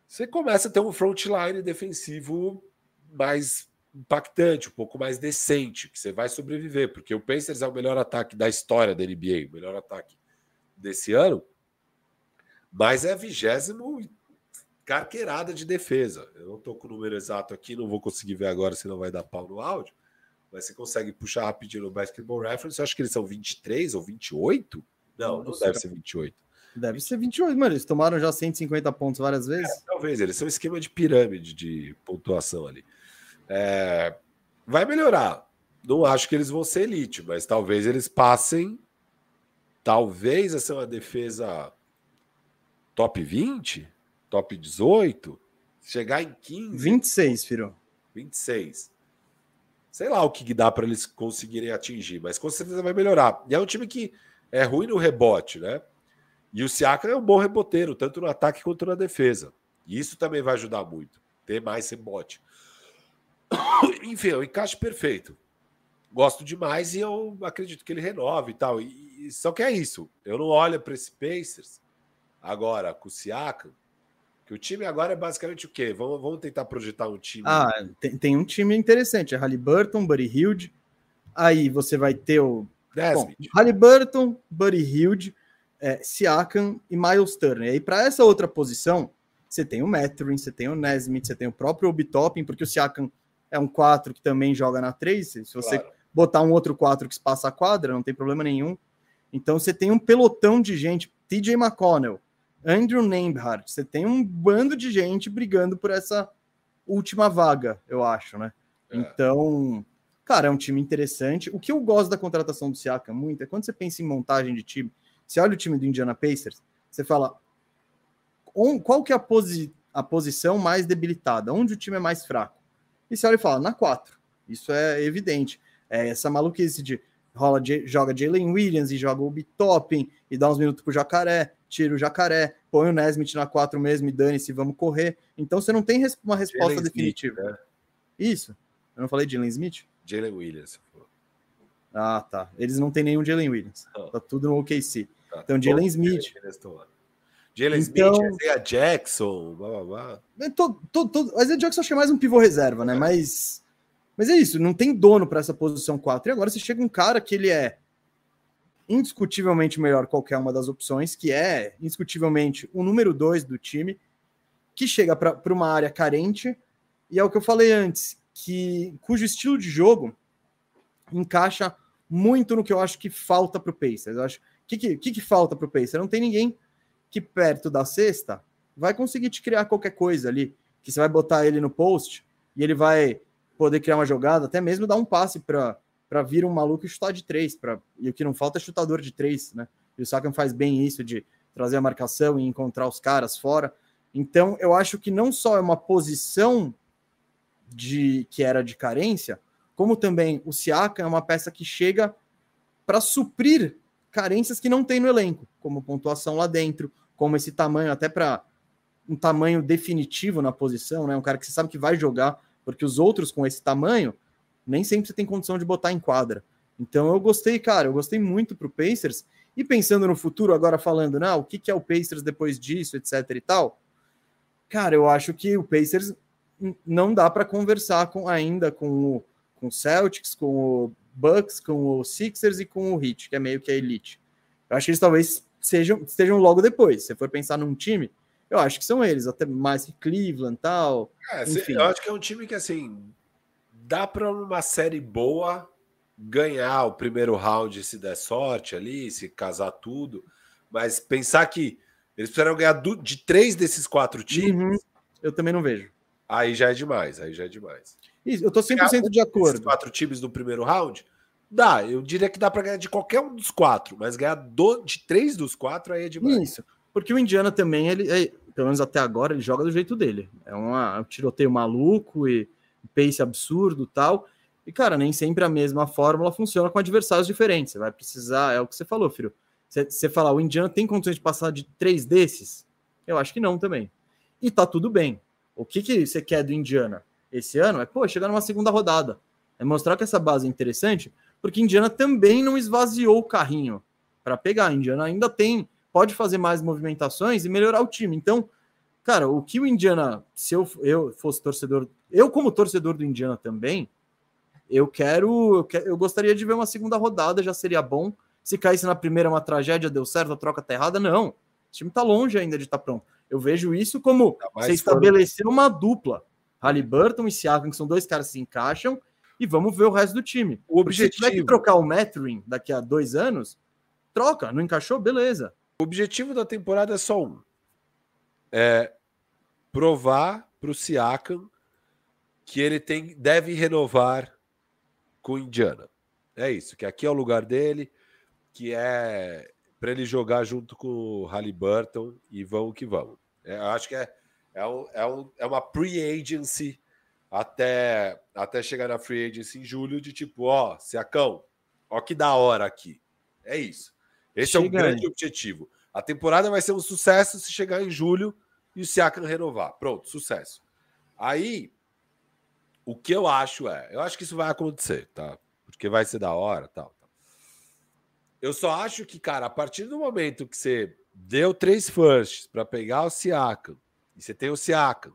você começa a ter um frontline defensivo mais impactante, um pouco mais decente, que você vai sobreviver, porque o Pacers é o melhor ataque da história da NBA, o melhor ataque desse ano, mas é vigésimo carqueirada de defesa. Eu não estou com o número exato aqui, não vou conseguir ver agora, senão vai dar pau no áudio. Mas você consegue puxar rapidinho no Basketball Reference. Eu acho que eles são 23 ou 28. Não, não, não deve ser 28. Deve ser 28, mas eles tomaram já 150 pontos várias vezes. É, talvez, eles são um esquema de pirâmide de pontuação ali. É, vai melhorar. Não acho que eles vão ser elite, mas talvez eles passem. Talvez essa é uma defesa top 20 top 18, chegar em 15. 26, Firo. 26. Sei lá o que dá para eles conseguirem atingir, mas com certeza vai melhorar. E é um time que é ruim no rebote, né? E o Siakam é um bom reboteiro, tanto no ataque quanto na defesa. E isso também vai ajudar muito, ter mais rebote. Enfim, é um encaixe perfeito. Gosto demais e eu acredito que ele renove e tal. E, só que é isso. Eu não olho para esse Pacers agora com o Siakam que o time agora é basicamente o quê? Vamos, vamos tentar projetar um time. Ah, tem, tem um time interessante. É Halliburton, Buddy Hilde. Aí você vai ter o. Bom, Halliburton, Buddy Hilde, é, Siakam e Miles Turner. E aí, para essa outra posição, você tem o Mathurin, você tem o Nesmith, você tem o próprio Obi porque o Siakam é um 4 que também joga na 3. Se você claro. botar um outro 4 que passa a quadra, não tem problema nenhum. Então você tem um pelotão de gente. TJ McConnell, Andrew Nembhard. Você tem um bando de gente brigando por essa última vaga, eu acho, né? É. Então, cara, é um time interessante. O que eu gosto da contratação do Siaka muito é quando você pensa em montagem de time, Você olha o time do Indiana Pacers, você fala qual que é a, posi, a posição mais debilitada, onde o time é mais fraco. E você olha e fala, na 4. Isso é evidente. É essa maluquice de rola, joga Jalen Williams e joga o Bitopin e dá uns minutos pro Jacaré, tira o Jacaré, põe o Nesmith na 4 mesmo e dane-se, vamos correr. Então você não tem uma resposta Jalen definitiva. Smith, né? Isso. Eu não falei Jalen Smith? Jalen Williams. Ah, tá. Eles não têm nenhum Jalen Williams. Oh. Tá tudo no OKC. Tá. Então, Jalen Smith. Jalen então, Smith, Isaiah Jackson, blá blá blá. Tô, tô, tô, Isaiah Jackson acho que é mais um pivô reserva, né? É. Mas, mas é isso, não tem dono para essa posição 4. E agora você chega um cara que ele é indiscutivelmente melhor qualquer uma das opções, que é indiscutivelmente o número 2 do time, que chega para uma área carente, e é o que eu falei antes, que cujo estilo de jogo encaixa muito no que eu acho que falta para o Pacers. Acho que, que, que, que falta para o Pacers? Não tem ninguém que perto da cesta vai conseguir te criar qualquer coisa ali, que você vai botar ele no post e ele vai poder criar uma jogada, até mesmo dar um passe para para vir um maluco e chutar de três, pra, e o que não falta é chutador de três, né? E o Sakan faz bem isso de trazer a marcação e encontrar os caras fora. Então, eu acho que não só é uma posição de que era de carência, como também o Siakam é uma peça que chega para suprir carências que não tem no elenco, como pontuação lá dentro, como esse tamanho, até para um tamanho definitivo na posição, né? Um cara que você sabe que vai jogar, porque os outros com esse tamanho nem sempre você tem condição de botar em quadra. Então eu gostei, cara, eu gostei muito pro Pacers. E pensando no futuro, agora falando, não, o que, que é o Pacers depois disso, etc e tal. Cara, eu acho que o Pacers não dá para conversar com ainda com o com Celtics, com o Bucks, com o Sixers e com o Heat, que é meio que a elite. Eu acho que eles talvez sejam, estejam logo depois. Se for pensar num time, eu acho que são eles, até mais que Cleveland tal. É, eu acho que é um time que assim dá para uma série boa ganhar o primeiro round se der sorte ali, se casar tudo, mas pensar que eles precisam ganhar do, de três desses quatro times. Uhum. Eu também não vejo. Aí já é demais, aí já é demais. Isso, eu tô 100% de acordo. quatro times do primeiro round, dá. Eu diria que dá para ganhar de qualquer um dos quatro, mas ganhar do, de três dos quatro aí é demais. Isso, porque o Indiana também, ele, é, pelo menos até agora, ele joga do jeito dele. É uma, um tiroteio maluco e pace absurdo tal. E, cara, nem sempre a mesma fórmula funciona com adversários diferentes. Você vai precisar, é o que você falou, filho. Você, você falar, o Indiana tem condições de passar de três desses? Eu acho que não também. E tá tudo bem. O que, que você quer do Indiana esse ano é, pô, chegar numa segunda rodada. É mostrar que essa base é interessante, porque Indiana também não esvaziou o carrinho para pegar. Indiana ainda tem, pode fazer mais movimentações e melhorar o time. Então, cara, o que o Indiana, se eu, eu fosse torcedor, eu como torcedor do Indiana também, eu quero, eu quero, eu gostaria de ver uma segunda rodada, já seria bom. Se caísse na primeira uma tragédia, deu certo, a troca tá errada, não. O time tá longe ainda de estar tá pronto. Eu vejo isso como você estabelecer uma dupla. Halliburton e Siakam, que são dois caras que se encaixam, e vamos ver o resto do time. O objetivo... Se tiver que trocar o Mathurin daqui a dois anos, troca. Não encaixou? Beleza. O objetivo da temporada é só um. É provar para o Siakam que ele tem, deve renovar com o Indiana. É isso, que aqui é o lugar dele, que é para ele jogar junto com o Halliburton e vamos que vamos. É, eu acho que é, é, um, é, um, é uma pre-agency até, até chegar na free agency em julho, de tipo, ó, Siacão, ó que da hora aqui. É isso. Esse Chega é o grande aí. objetivo. A temporada vai ser um sucesso se chegar em julho e o Siakam renovar. Pronto, sucesso. Aí, o que eu acho é, eu acho que isso vai acontecer, tá? Porque vai ser da hora, tal. tal. Eu só acho que, cara, a partir do momento que você deu três firsts para pegar o Siakam, e você tem o Siakam,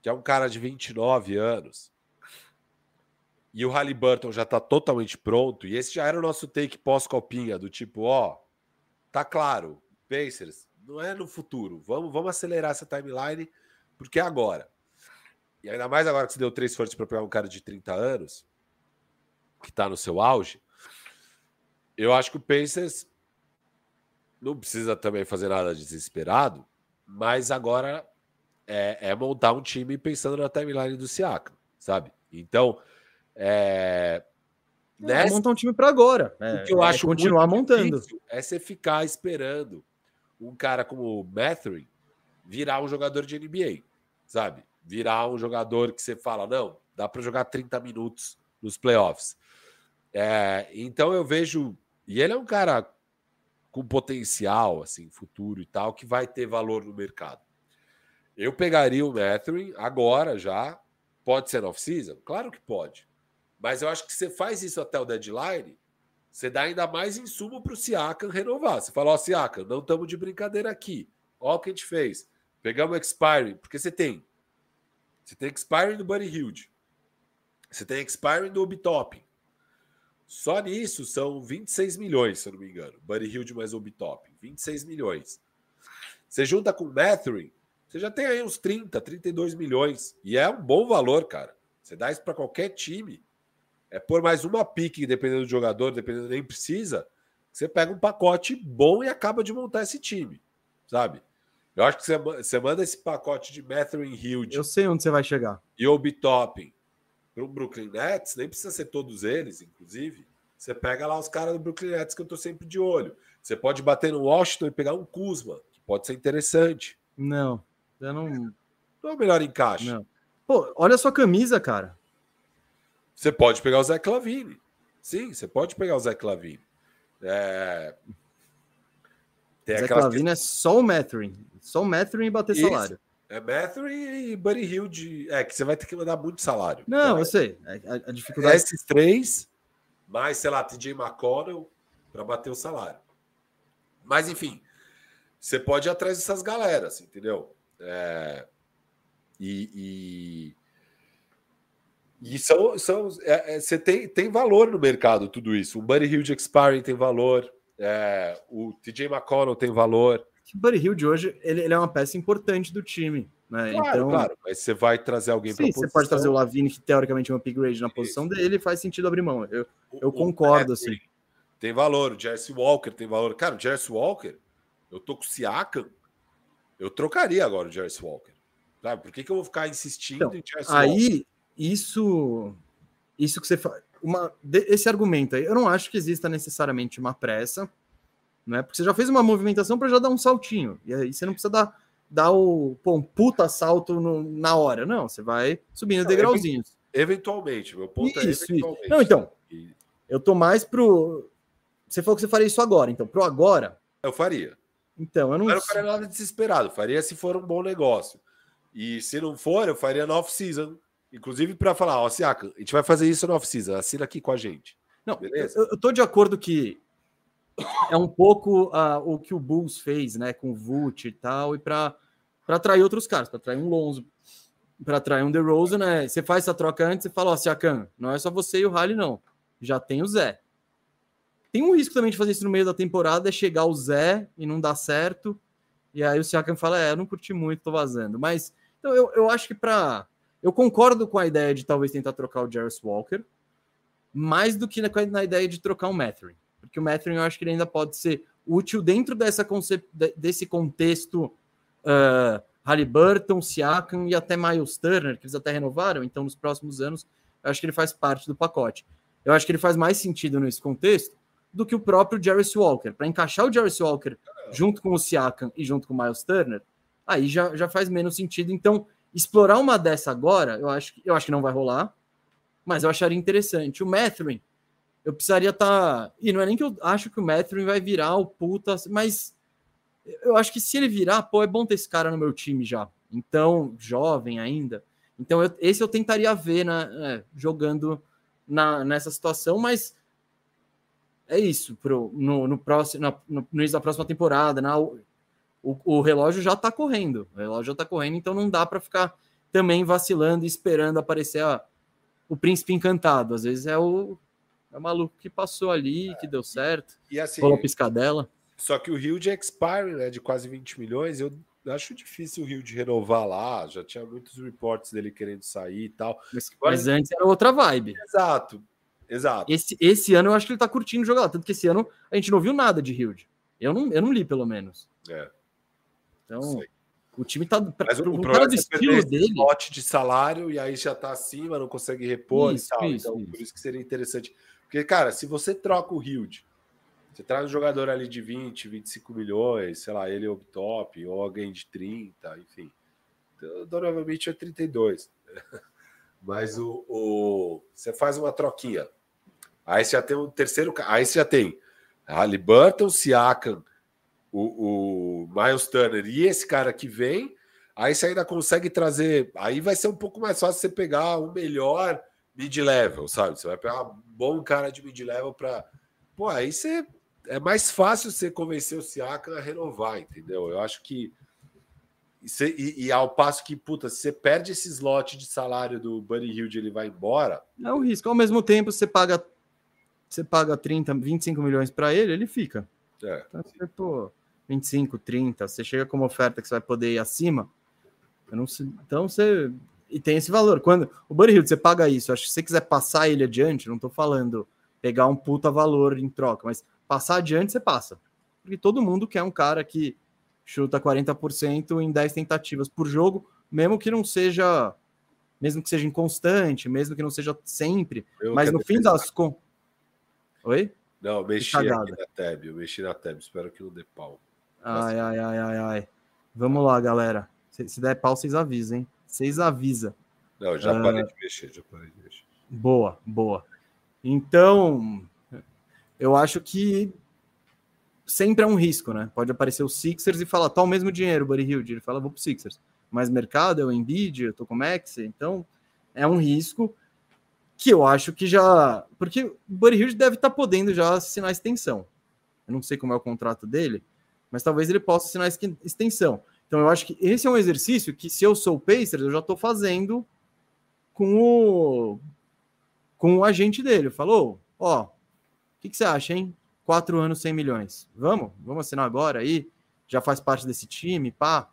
que é um cara de 29 anos, e o Halliburton já tá totalmente pronto, e esse já era o nosso take pós-copinha, do tipo, ó, tá claro, Pacers, não é no futuro, vamos, vamos acelerar essa timeline, porque é agora. E ainda mais agora que você deu três firsts para pegar um cara de 30 anos, que tá no seu auge, eu acho que o Pacers não precisa também fazer nada desesperado, mas agora é, é montar um time pensando na timeline do Siakam, sabe? Então, é, Nessa, montar um time para agora. É, o que eu é acho continuar montando. É você ficar esperando um cara como o Mathurin virar um jogador de NBA, sabe? Virar um jogador que você fala, não, dá para jogar 30 minutos nos playoffs. É, então eu vejo. E ele é um cara com potencial, assim, futuro e tal, que vai ter valor no mercado. Eu pegaria o Mathurin agora já. Pode ser off-season? Claro que pode. Mas eu acho que você faz isso até o deadline, você dá ainda mais insumo para o Siakam renovar. Você fala, ó, oh, Siakam, não estamos de brincadeira aqui. Ó o que a gente fez. Pegamos o expiring, porque você tem. Você tem expiring do Buddy Hilde. Você tem expiring do Obitop. Só nisso são 26 milhões, se eu não me engano. Buddy Hilde mais Obitop. 26 milhões. Você junta com o Mathurin, você já tem aí uns 30, 32 milhões. E é um bom valor, cara. Você dá isso para qualquer time é por mais uma pique, dependendo do jogador, dependendo, nem precisa. Você pega um pacote bom e acaba de montar esse time, sabe? Eu acho que você, você manda esse pacote de Matthew Hill. Eu sei onde você vai chegar. E Obi Topping para o Brooklyn Nets, nem precisa ser todos eles, inclusive. Você pega lá os caras do Brooklyn Nets que eu tô sempre de olho. Você pode bater no Washington e pegar um Kuzma, que pode ser interessante. Não, eu não. Não é o melhor encaixe. Não. Pô, olha a sua camisa, cara. Você pode pegar o Zé Clavini. Sim, você pode pegar o Zé Clavini. É... Tem Zé Clavini que... é só o Mathurin. Só o Mathurin e bater Isso. salário. É Mathurin e Buddy Hill de... É, que você vai ter que mandar muito salário. Não, eu sei. A, a dificuldade... É esses três, mais, sei lá, TJ McConnell para bater o salário. Mas, enfim, você pode ir atrás dessas galeras, entendeu? É... E, e, e são. são é, é, você tem, tem valor no mercado, tudo isso. O Buddy Hill de Expiring tem valor, é, o TJ McConnell tem valor. O Buddy Hill de hoje ele, ele, é uma peça importante do time. Né? Claro, então, claro, mas você vai trazer alguém para Você pode trazer o Lavine, que teoricamente é um upgrade na posição isso. dele, faz sentido abrir mão. Eu, eu o, concordo, o assim. Tem valor, o Jesse Walker tem valor. Cara, o Jesse Walker, eu tô com o Siakam, eu trocaria agora o Jesse Walker. Sabe? Por que, que eu vou ficar insistindo então, em Jesse aí, Walker? isso isso que você faz, uma esse argumento aí, eu não acho que exista necessariamente uma pressa, não é? Porque você já fez uma movimentação para já dar um saltinho. E aí você não precisa dar dar o pô, um puta salto no, na hora, não, você vai subindo não, degrauzinhos. Eventualmente, meu ponto é isso, é eventualmente. Isso. Não, então, eu tô mais pro você falou que você faria isso agora, então pro agora. Eu faria. Então, eu não. Eu não faria nada desesperado, faria se for um bom negócio. E se não for, eu faria no off-season, Inclusive para falar, ó, Siaka, a gente vai fazer isso no off-season, assina aqui com a gente. Não, Beleza? eu, tô de acordo que é um pouco uh, o que o Bulls fez, né, com o Vult e tal, e para atrair outros caras, para atrair um Lonzo, para atrair um DeRozan, né? Você faz essa troca antes e fala, ó, Siakam, não é só você e o Rally, não. Já tem o Zé. Tem um risco também de fazer isso no meio da temporada, é chegar o Zé e não dar certo, e aí o Siakam fala, é, eu não curti muito, tô vazando. Mas, então, eu, eu acho que para eu concordo com a ideia de talvez tentar trocar o Jarvis Walker, mais do que na, na ideia de trocar o Mathurin. Porque o Mathurin eu acho que ele ainda pode ser útil dentro dessa desse contexto uh, Halliburton, Siakam e até Miles Turner, que eles até renovaram, então nos próximos anos eu acho que ele faz parte do pacote. Eu acho que ele faz mais sentido nesse contexto do que o próprio Jarvis Walker. Para encaixar o Jarvis Walker junto com o Siakam e junto com o Miles Turner, aí já, já faz menos sentido. Então, Explorar uma dessa agora, eu acho, eu acho que não vai rolar, mas eu acharia interessante. O Mathurin, eu precisaria estar. Tá... E não é nem que eu acho que o Mathurin vai virar o puta, mas eu acho que se ele virar, pô, é bom ter esse cara no meu time já. Então, jovem ainda. Então, eu, esse eu tentaria ver é, jogando na, nessa situação, mas é isso. Pro, no, no, próximo, no, no início da próxima temporada, na, o, o relógio já está correndo. O relógio já está correndo, então não dá para ficar também vacilando e esperando aparecer a, o príncipe encantado. Às vezes é o, é o maluco que passou ali, que deu certo. E, e assim, rolou piscadela. Só que o Rio de expire, né, de quase 20 milhões, eu acho difícil o Rio de renovar lá. Já tinha muitos reportes dele querendo sair e tal. Mas, mas antes era outra vibe. Exato, exato. Esse, esse ano eu acho que ele tá curtindo jogar lá. Tanto que esse ano a gente não viu nada de Rio. Eu não, eu não li, pelo menos. É. Então, o time tá. Mas o, o problema do é estilo dele. lote de salário e aí já tá acima, não consegue repor isso, e tal. Isso, então, isso. por isso que seria interessante. Porque, cara, se você troca o Hilde, você traz um jogador ali de 20, 25 milhões, sei lá, ele é o top, ou alguém de 30, enfim. Então, Donovan Mitchell é 32. Mas o, o, você faz uma troquinha. Aí você já tem um terceiro. Aí você já tem Halliburton, Siakam, o, o Miles Turner e esse cara que vem. Aí você ainda consegue trazer. Aí vai ser um pouco mais fácil você pegar o melhor mid-level, sabe? Você vai pegar um bom cara de mid-level para. Pô, aí você. É mais fácil você convencer o Siakam a renovar, entendeu? Eu acho que. E, você, e, e, ao passo que, puta, se você perde esse slot de salário do Buddy Hilde, ele vai embora. É um risco. Ao mesmo tempo, você paga você paga 30, 25 milhões para ele, ele fica. É. Então, você, pô, 25, 30, você chega com uma oferta que você vai poder ir acima. Não, então você. E tem esse valor. Quando o Buddy Hill, você paga isso. Acho que se você quiser passar ele adiante, não estou falando pegar um puta valor em troca, mas passar adiante, você passa. Porque todo mundo quer um cara que chuta 40% em 10 tentativas por jogo, mesmo que não seja. Mesmo que seja inconstante, mesmo que não seja sempre. Eu mas no fim das contas. Oi? Não, mexi na tab, eu mexi na tab, espero que não dê pau. Ai, ai, ai, ai, ai. Vamos lá, galera. Se, se der pau, vocês avisam, hein? Vocês avisam. Não, já uh... parei de mexer, já parei de mexer. Boa, boa. Então, eu acho que sempre é um risco, né? Pode aparecer o Sixers e falar, tá o mesmo dinheiro, Buddy Hilde. Ele fala, vou pro Sixers. Mais mercado, é o Embiid, eu tô com o Max, então é um risco que eu acho que já. Porque o Buddy Hilde deve estar tá podendo já assinar extensão. Eu não sei como é o contrato dele, mas talvez ele possa assinar extensão. Então eu acho que esse é um exercício que, se eu sou o Pacers, eu já estou fazendo com o com o agente dele. Falou, ó, o que, que, você acha, hein? Quatro anos, 100 milhões. Vamos? Vamos assinar agora aí? Já faz parte desse time, pá?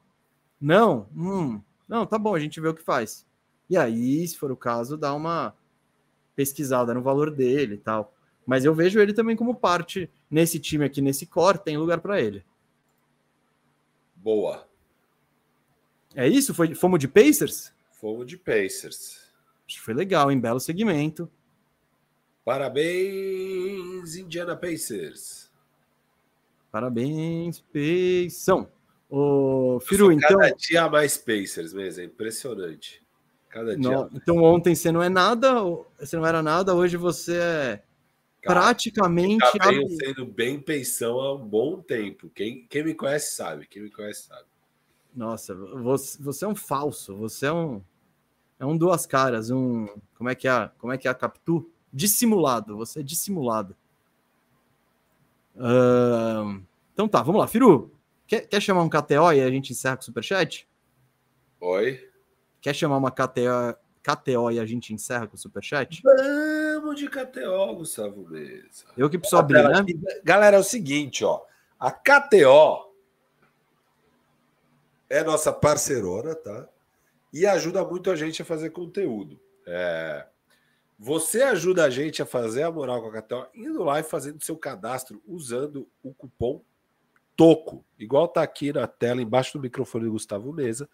Não? Hum, não, tá bom, a gente vê o que faz. E aí, se for o caso, dá uma pesquisada no valor dele e tal. Mas eu vejo ele também como parte nesse time aqui, nesse core, tem lugar para ele. Boa. É isso? Foi, fomos de Pacers? Fomos de Pacers. Acho que foi legal, hein? Belo segmento. Parabéns, Indiana Pacers. Parabéns, Pacers. Ô, Firu, então. Cada dia mais Pacers mesmo, é impressionante. Cada dia. Não, então ontem você não é nada, você não era nada, hoje você é Cara, praticamente. Já venho sendo bem pensão há um bom tempo. Quem, quem me conhece sabe. Quem me conhece sabe. Nossa, você, você é um falso, você é um. É um duas caras, um. Como é que é? Como é que é a Capitu? Dissimulado, você é dissimulado. Uh, então tá, vamos lá. Firu, quer, quer chamar um KTO e a gente encerra com o Superchat? Oi. Quer chamar uma KTO, KTO e a gente encerra com o Superchat? Vamos de KTO, Gustavo Mesa. Eu que preciso abrir, né? Galera, é o seguinte, ó. A KTO é nossa parceirona, tá? E ajuda muito a gente a fazer conteúdo. É... Você ajuda a gente a fazer a moral com a KTO indo lá e fazendo seu cadastro usando o cupom TOCO, igual tá aqui na tela embaixo do microfone do Gustavo Mesa.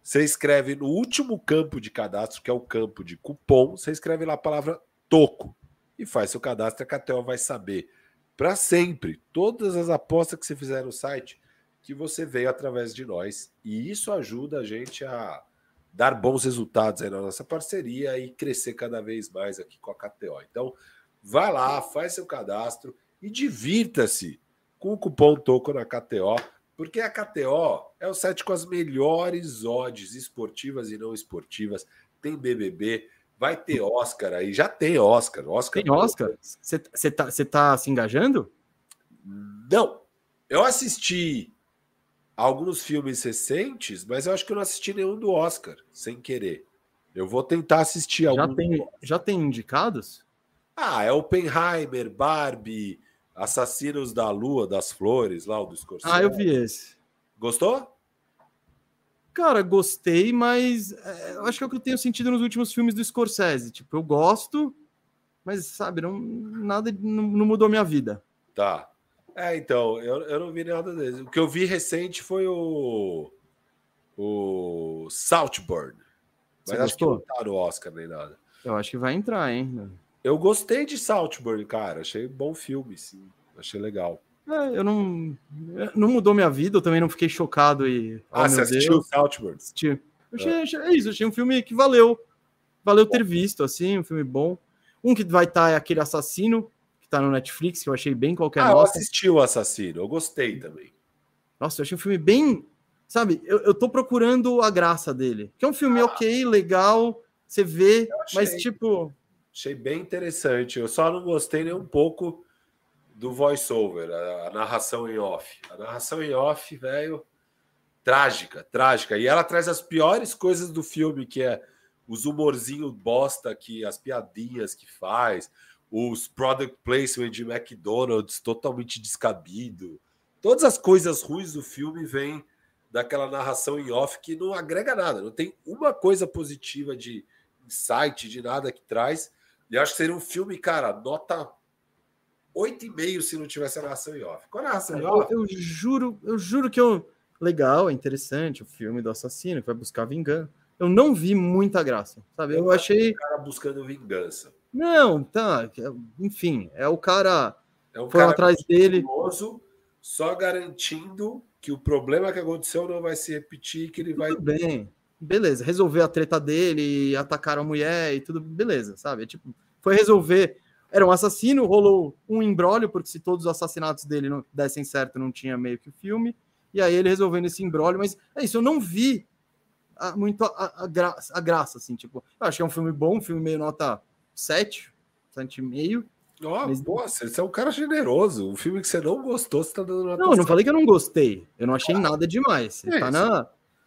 Você escreve no último campo de cadastro, que é o campo de cupom, você escreve lá a palavra toco e faz seu cadastro. A KTO vai saber para sempre todas as apostas que você fizer no site que você veio através de nós. E isso ajuda a gente a dar bons resultados aí na nossa parceria e crescer cada vez mais aqui com a KTO. Então, vai lá, faz seu cadastro e divirta-se com o cupom TOCO na KTO porque a KTO é o site com as melhores odds esportivas e não esportivas. Tem BBB, vai ter Oscar aí. Já tem Oscar. Oscar tem Oscar? Você tá, tá se engajando? Não. Eu assisti alguns filmes recentes, mas eu acho que eu não assisti nenhum do Oscar, sem querer. Eu vou tentar assistir algum. Já tem, já tem indicados? Ah, é Oppenheimer, Barbie, Assassinos da Lua, das Flores, lá o do Scorsese. Ah, eu vi esse. Gostou? Cara, gostei, mas é, acho que é o que eu tenho sentido nos últimos filmes do Scorsese. Tipo, eu gosto, mas, sabe, não, nada não, não mudou minha vida. Tá. É, então, eu, eu não vi nada desse. O que eu vi recente foi o. O Saltburn. Mas Você acho gostou? que não tá no Oscar nem nada. Eu acho que vai entrar, hein? Eu gostei de Saltburn, cara. Achei bom filme, sim. Achei legal. É, eu não. Não mudou minha vida, eu também não fiquei chocado e. Oh, ah, você assistiu Saltburn? Assisti. É. achei, é isso, achei um filme que valeu. Valeu ter visto, assim, um filme bom. Um que vai estar tá é aquele assassino, que tá no Netflix, que eu achei bem qualquer ah, nota. eu assisti o Assassino, eu gostei também. Nossa, eu achei um filme bem. Sabe, eu, eu tô procurando a graça dele. Que é um filme ah, ok, legal, você vê, mas tipo. Achei bem interessante. Eu só não gostei nem um pouco do voice-over, a, a, narração em off. A narração em off, velho, trágica, trágica. E ela traz as piores coisas do filme, que é os humorzinhos bosta, que as piadinhas que faz, os product placement de McDonald's totalmente descabido. Todas as coisas ruins do filme vêm daquela narração em off que não agrega nada, não tem uma coisa positiva de insight, de nada que traz. E acho que seria um filme, cara, nota 8,5 se não tivesse a narração em off. Qual a narração em off? Eu, eu, juro, eu juro que eu. Legal, é interessante o filme do assassino que vai buscar vingança. Eu não vi muita graça, sabe? Eu, eu achei. O cara buscando vingança. Não, tá. Enfim, é o cara. É um foi cara atrás dele. Só garantindo que o problema que aconteceu não vai se repetir, que ele vai. Tudo bem, beleza. Resolver a treta dele, atacar a mulher e tudo, beleza, sabe? É tipo, foi resolver era um assassino, rolou um embrólio, porque se todos os assassinatos dele não dessem certo, não tinha meio que o filme. E aí ele resolvendo esse embrólio, mas é isso, eu não vi a, muito a, a, gra, a, graça, assim, tipo, eu acho que é um filme bom, um filme meio nota 7, 7,5. Oh, mas... Nossa, você é um cara generoso. Um filme que você não gostou, você tá dando nota Não, eu não falei que eu não gostei. Eu não achei ah, nada demais. Você é tá na,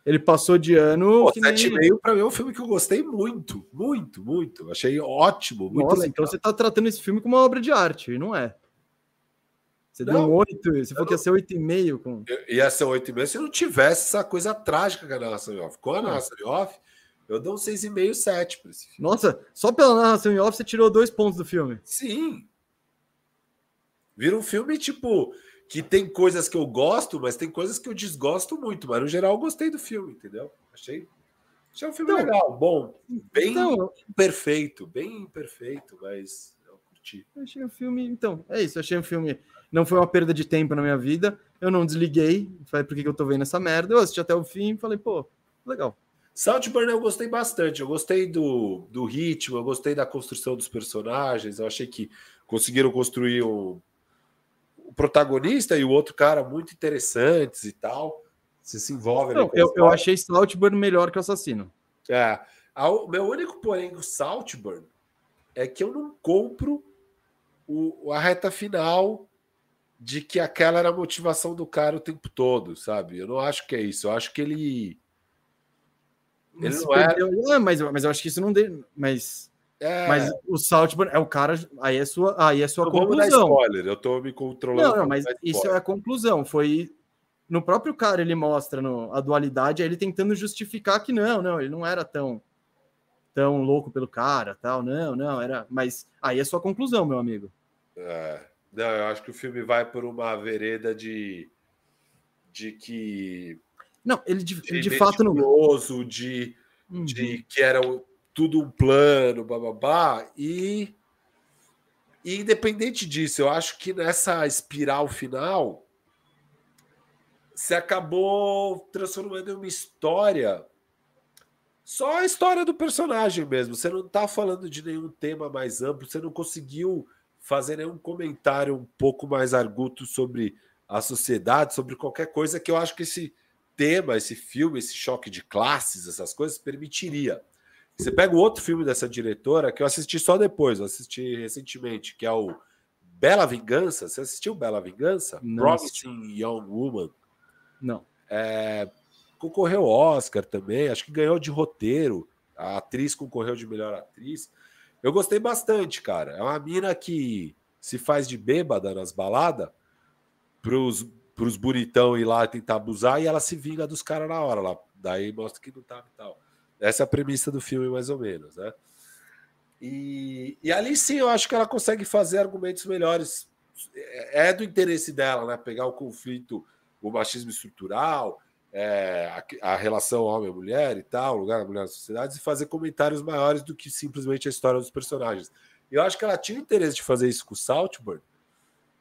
ele passou de ano. Pô, 7,5 nem... para mim é um filme que eu gostei muito, muito, muito. Achei ótimo. Muito Nossa, legal. então você está tratando esse filme como uma obra de arte, e não é. Você não, deu um 8, você falou que ia ser 8,5. Com... Ia ser 8,5 se não tivesse essa coisa trágica que a narração em off. Com a narração em off, eu dou um 6,5, 7 para esse filme. Nossa, só pela narração em off você tirou dois pontos do filme. Sim. Vira um filme tipo que tem coisas que eu gosto, mas tem coisas que eu desgosto muito. Mas no geral eu gostei do filme, entendeu? Achei, achei um filme então, legal, bom, bem então, perfeito, bem perfeito, mas eu curti. Achei um filme, então, é isso, achei um filme. Não foi uma perda de tempo na minha vida. Eu não desliguei, falei, por que, que eu tô vendo essa merda? Eu assisti até o fim e falei, pô, legal. Saltburn eu gostei bastante. Eu gostei do, do ritmo, eu gostei da construção dos personagens. Eu achei que conseguiram construir um, o protagonista e o outro cara muito interessantes e tal. Você se envolve. Não, eu, eu achei Saltburn melhor que o Assassino. É. O meu único porém com Saltburn é que eu não compro o, a reta final de que aquela era a motivação do cara o tempo todo, sabe? Eu não acho que é isso. Eu acho que ele. Ele não era... É, mas, mas eu acho que isso não. De... Mas é... Mas o Saltburn é o cara. Aí é sua, aí é sua eu conclusão. spoiler, eu tô me controlando. Não, não mas isso é a conclusão. Foi no próprio cara ele mostra no, a dualidade, ele tentando justificar que não, não, ele não era tão tão louco pelo cara, tal, não, não, era. Mas aí é sua conclusão, meu amigo. É, não, eu acho que o filme vai por uma vereda de de que não, ele de, de, de fato não. De, uhum. de que era tudo um plano, bababá, e, e independente disso, eu acho que nessa espiral final se acabou transformando em uma história só a história do personagem mesmo. Você não está falando de nenhum tema mais amplo, você não conseguiu fazer nenhum comentário um pouco mais arguto sobre a sociedade, sobre qualquer coisa que eu acho que esse tema, esse filme, esse choque de classes, essas coisas permitiria. Você pega o outro filme dessa diretora que eu assisti só depois, eu assisti recentemente, que é o Bela Vingança. Você assistiu Bela Vingança? Não Promising assisti. Young Woman. Não. É, concorreu ao Oscar também, acho que ganhou de roteiro. A atriz concorreu de melhor atriz. Eu gostei bastante, cara. É uma mina que se faz de bêbada nas baladas pros, pros bonitão ir lá tentar abusar e ela se vinga dos caras na hora lá. Daí mostra que não tava e tal. Essa é a premissa do filme, mais ou menos, né? E, e ali sim eu acho que ela consegue fazer argumentos melhores. É, é do interesse dela, né? Pegar o conflito, o machismo estrutural, é, a, a, relação homem-mulher e tal, o lugar da mulher na sociedade, e fazer comentários maiores do que simplesmente a história dos personagens. Eu acho que ela tinha interesse de fazer isso com o Saltburn,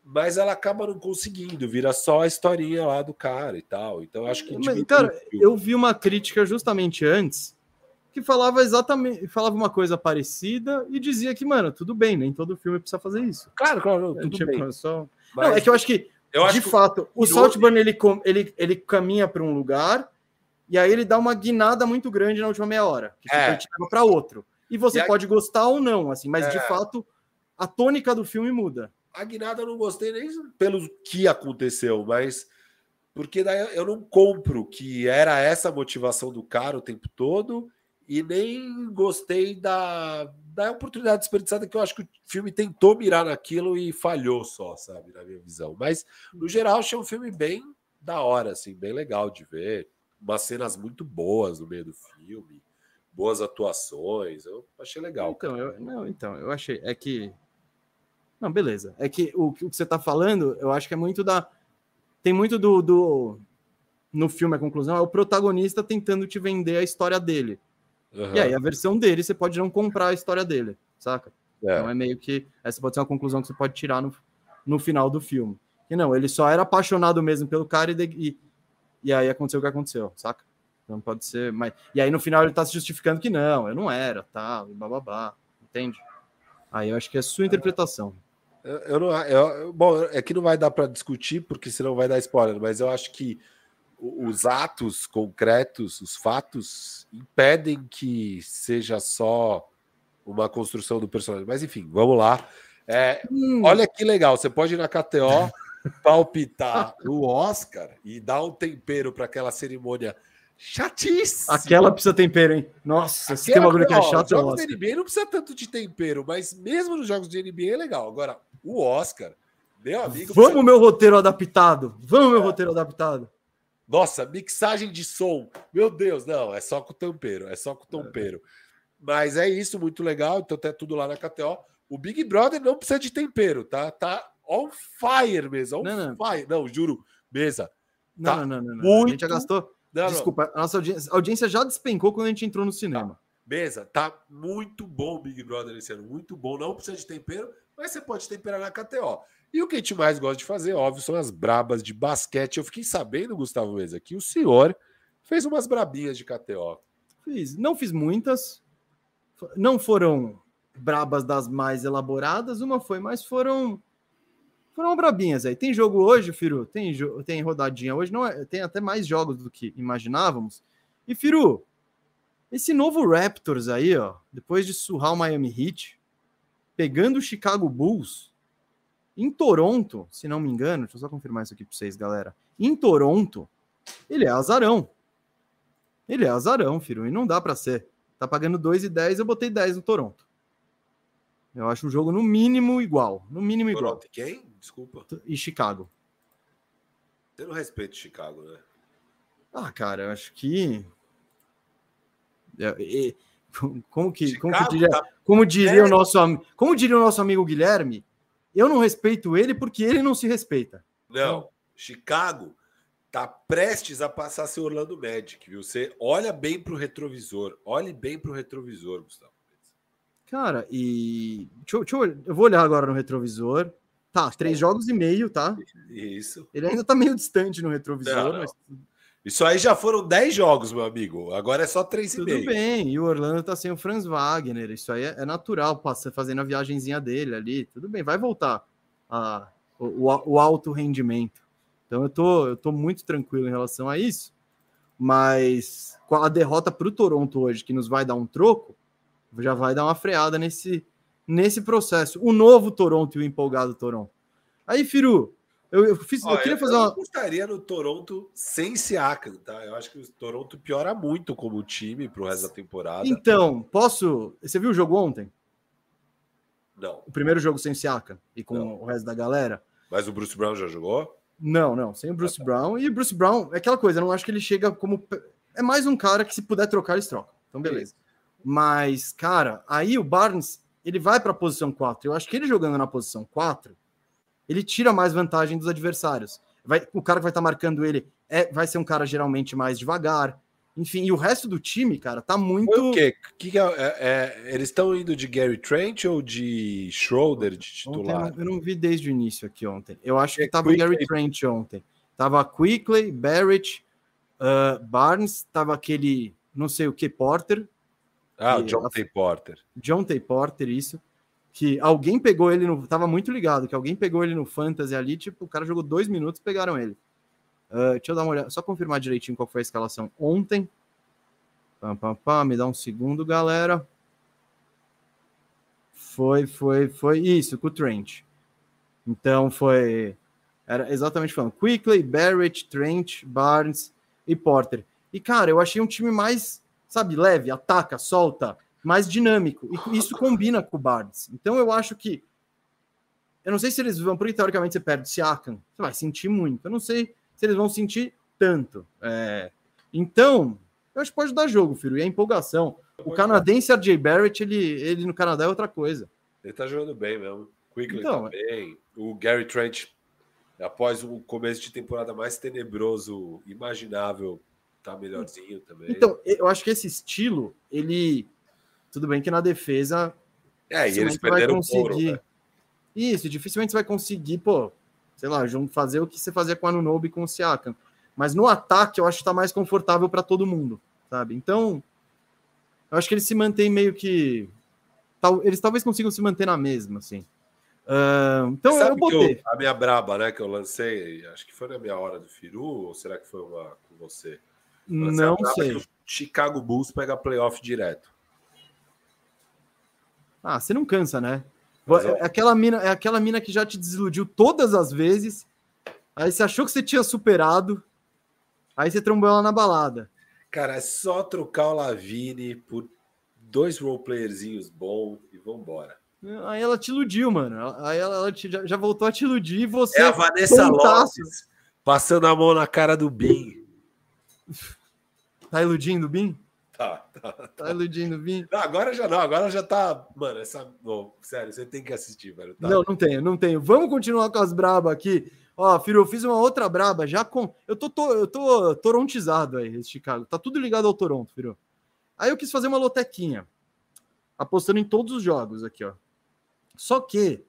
mas ela acaba não conseguindo, vira só a historinha lá do cara e tal. Então acho que. Mas, cara, eu vi uma crítica justamente antes que falava exatamente, falava uma coisa parecida e dizia que, mano, tudo bem, nem todo filme precisa fazer isso. Claro, claro, tudo tipo, bem. Só... Mas... Não, é que eu acho que, eu acho de que fato, o Saltburn ele, ele, ele caminha para um lugar e aí ele dá uma guinada muito grande na última meia hora, que é. te leva para outro. E você e pode a... gostar ou não, assim, mas é. de fato a tônica do filme muda. A guinada eu não gostei nem pelo que aconteceu, mas porque daí eu não compro que era essa motivação do cara o tempo todo e nem gostei da, da oportunidade desperdiçada que eu acho que o filme tentou mirar naquilo e falhou só, sabe, na minha visão. Mas no geral achei um filme bem da hora, assim, bem legal de ver, umas cenas muito boas no meio do filme, boas atuações, eu achei legal. Então, eu, não, então, eu achei é que não, beleza. É que o, o que você está falando, eu acho que é muito da. Tem muito do, do. No filme, a conclusão é o protagonista tentando te vender a história dele. Uhum. E aí, a versão dele, você pode não comprar a história dele, saca? É. Então é meio que. Essa pode ser uma conclusão que você pode tirar no, no final do filme. E não, ele só era apaixonado mesmo pelo cara e, de, e, e aí aconteceu o que aconteceu, saca? Então pode ser. Mas... E aí no final ele tá se justificando que não, eu não era, tal, e bababá. Entende? Aí eu acho que é sua interpretação. Eu, eu não, eu, bom, é que não vai dar para discutir, porque senão vai dar spoiler, mas eu acho que os atos concretos, os fatos, impedem que seja só uma construção do personagem. Mas enfim, vamos lá. É, hum. Olha que legal, você pode ir na KTO palpitar o Oscar e dar um tempero para aquela cerimônia chatíssima. Aquela precisa tempero, hein? Nossa, se tem bagulho que é chato. Jogos de NBA não precisa tanto de tempero, mas mesmo nos jogos de NBA é legal. Agora, o Oscar, meu amigo. Vamos, precisa... meu roteiro adaptado. Vamos, meu é. roteiro adaptado. Nossa, mixagem de som. Meu Deus, não, é só com tempero, é só com tempero. Mas é isso, muito legal. Então tá tudo lá na KTO. O Big Brother não precisa de tempero, tá? Tá on fire mesmo, on não, fire. Não, não juro, mesa. Tá não, não, não, não, Muito... A gente já gastou. Não, Desculpa, a nossa audiência, a audiência, já despencou quando a gente entrou no cinema. Tá. Mesa, tá muito bom o Big Brother esse ano, muito bom. Não precisa de tempero, mas você pode temperar na KTO. E o que a gente mais gosta de fazer, óbvio, são as brabas de basquete. Eu fiquei sabendo, Gustavo Mesa, que o senhor fez umas brabinhas de KTO. Fiz. Não fiz muitas. Não foram brabas das mais elaboradas, uma foi, mas foram foram brabinhas aí. Tem jogo hoje, Firu? Tem, tem rodadinha hoje, não é, tem até mais jogos do que imaginávamos. E Firu, esse novo Raptors aí, ó, depois de surrar o Miami Heat, pegando o Chicago Bulls em Toronto, se não me engano, deixa eu só confirmar isso aqui para vocês, galera. Em Toronto, ele é azarão. Ele é azarão, filho, e não dá para ser. Tá pagando 2,10, eu botei 10 no Toronto. Eu acho o jogo no mínimo igual, no mínimo Toronto, igual. Quem? Desculpa. E Chicago. Você não respeita Chicago, né? Ah, cara, eu acho que é, como que, como, que diria, tá... como diria é. o nosso como diria o nosso amigo Guilherme, eu não respeito ele porque ele não se respeita. Não, então, Chicago tá prestes a passar a ser Orlando Magic, viu? Você olha bem para o retrovisor, olhe bem para o retrovisor, Gustavo. Cara, e deixa eu, deixa eu, eu, vou olhar agora no retrovisor. Tá, três jogos e meio, tá? Isso. Ele ainda tá meio distante no retrovisor, não, não. mas isso aí já foram 10 jogos, meu amigo. Agora é só 3,5. Tudo bem, e o Orlando tá sem o Franz Wagner. Isso aí é, é natural, fazendo a viagenzinha dele ali. Tudo bem, vai voltar a, o, o, alto rendimento. Então eu tô, eu tô muito tranquilo em relação a isso. Mas com a derrota para o Toronto hoje, que nos vai dar um troco, já vai dar uma freada nesse, nesse processo. O novo Toronto e o empolgado Toronto. Aí, Firu, eu, eu, fiz, Olha, eu queria fazer eu uma. Eu gostaria no Toronto sem Siakam, tá? Eu acho que o Toronto piora muito como time pro resto da temporada. Então, posso. Você viu o jogo ontem? Não. O primeiro jogo sem Siakam e com não. o resto da galera. Mas o Bruce Brown já jogou? Não, não, sem o Bruce ah, tá. Brown. E o Bruce Brown, é aquela coisa, eu não acho que ele chega como. É mais um cara que, se puder trocar, eles trocam. Então, beleza. Mas, cara, aí o Barnes, ele vai para a posição 4. Eu acho que ele jogando na posição 4 ele tira mais vantagem dos adversários. Vai, o cara que vai estar tá marcando ele é, vai ser um cara geralmente mais devagar. Enfim, e o resto do time, cara, tá muito. Foi o quê? Que que é, é, é, eles estão indo de Gary Trent ou de Schroeder de titular? Ontem, eu não vi desde o início aqui ontem. Eu acho que é tava o Gary Trent ontem. Tava Quickly, Barrett, uh, Barnes, tava aquele, não sei o que, Porter. Ah, John T. Porter. John T. Porter, isso. Que alguém pegou ele no. Tava muito ligado, que alguém pegou ele no Fantasy ali, tipo, o cara jogou dois minutos pegaram ele. Uh, deixa eu dar uma olhada, só confirmar direitinho qual foi a escalação ontem. Pam, pam, pam, me dá um segundo, galera. Foi, foi, foi isso, com o Trent. Então foi. Era exatamente falando: Quickly, Barrett, Trent, Barnes e Porter. E, cara, eu achei um time mais, sabe, leve, ataca, solta, mais dinâmico. E isso combina com o Barnes. Então eu acho que. Eu não sei se eles vão, porque teoricamente você perde Siakam, você vai sentir muito. Eu não sei se eles vão sentir tanto. É, então, eu acho que pode dar jogo, filho. E a empolgação. O canadense RJ Barrett, ele, ele no Canadá é outra coisa. Ele tá jogando bem mesmo. Quickly então, também. O Gary Trent, após o começo de temporada mais tenebroso imaginável, tá melhorzinho também. Então, eu acho que esse estilo, ele. Tudo bem que na defesa. É, e eles perderam conseguir... o couro, né? Isso, dificilmente você vai conseguir, pô, sei lá, fazer o que você fazia com o Anunobi e com o Siakam. Mas no ataque eu acho que está mais confortável para todo mundo, sabe? Então, eu acho que eles se mantêm meio que. Eles talvez consigam se manter na mesma, assim. Uh, então Sabe eu botei. Eu, a minha braba, né, que eu lancei, acho que foi na minha hora do Firu, ou será que foi uma com você? Não sei. o Chicago Bulls pega playoff direto. Ah, você não cansa, né? É aquela mina, é aquela mina que já te desiludiu todas as vezes. Aí você achou que você tinha superado. Aí você trombou ela na balada. Cara, é só trocar o Lavine por dois roleplayerzinhos bons e vambora. Aí ela te iludiu, mano. Aí ela, ela te, já, já, voltou a te iludir e você. É a Vanessa Lopes passando a mão na cara do Bin. Tá iludindo o Bin? Tá, tá, tá. Tá iludindo o Vini? Não, agora já não, agora já tá. Mano, essa. Bom, sério, você tem que assistir, velho. Tá? Não, não tenho, não tenho. Vamos continuar com as brabas aqui. Ó, Firo, eu fiz uma outra braba já com. Eu tô, tô, eu tô torontizado aí, esse Chicago. Tá tudo ligado ao Toronto, Firo. Aí eu quis fazer uma lotequinha. Apostando em todos os jogos aqui, ó. Só que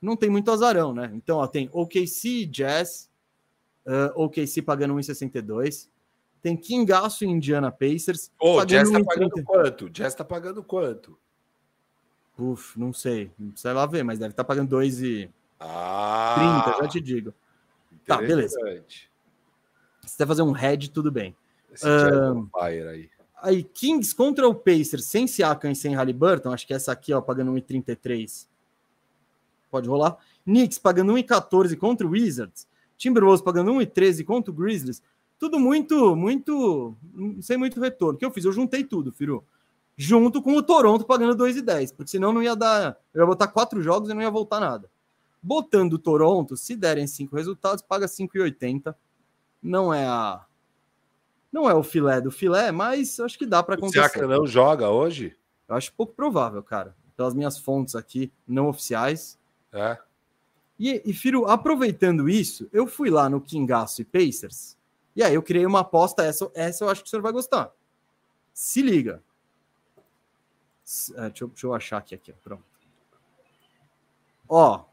não tem muito azarão, né? Então, ó, tem OKC Jazz, uh, OKC pagando 1,62. Tem Kingaço e Indiana Pacers. Ô, oh, Jazz tá pagando quanto? Jazz tá pagando quanto? Uf, não sei. Não precisa lá ver, mas deve estar tá pagando 2 e... Ah, 30, já te digo. Tá, beleza. Se você fazer um head, tudo bem. Esse uh, fire aí. Aí, Kings contra o Pacers, sem Siakam e sem Halliburton, acho que essa aqui, ó, pagando 1,33. Pode rolar. Knicks pagando 1,14 contra o Wizards. Timberwolves pagando 1,13 contra o Grizzlies tudo muito, muito, sem muito retorno. O que eu fiz? Eu juntei tudo, Firu. Junto com o Toronto pagando 2,10, porque senão não ia dar. Eu ia botar quatro jogos e não ia voltar nada. Botando o Toronto, se derem cinco resultados, paga 5,80. Não é a. Não é o filé do filé, mas acho que dá para acontecer. Será que não joga hoje? Eu acho pouco provável, cara. Pelas minhas fontes aqui, não oficiais. É. E, e Firo, aproveitando isso, eu fui lá no Kingaço e Pacers e aí eu criei uma aposta, essa, essa eu acho que o senhor vai gostar. Se liga. É, deixa, eu, deixa eu achar aqui, aqui, pronto. Ó,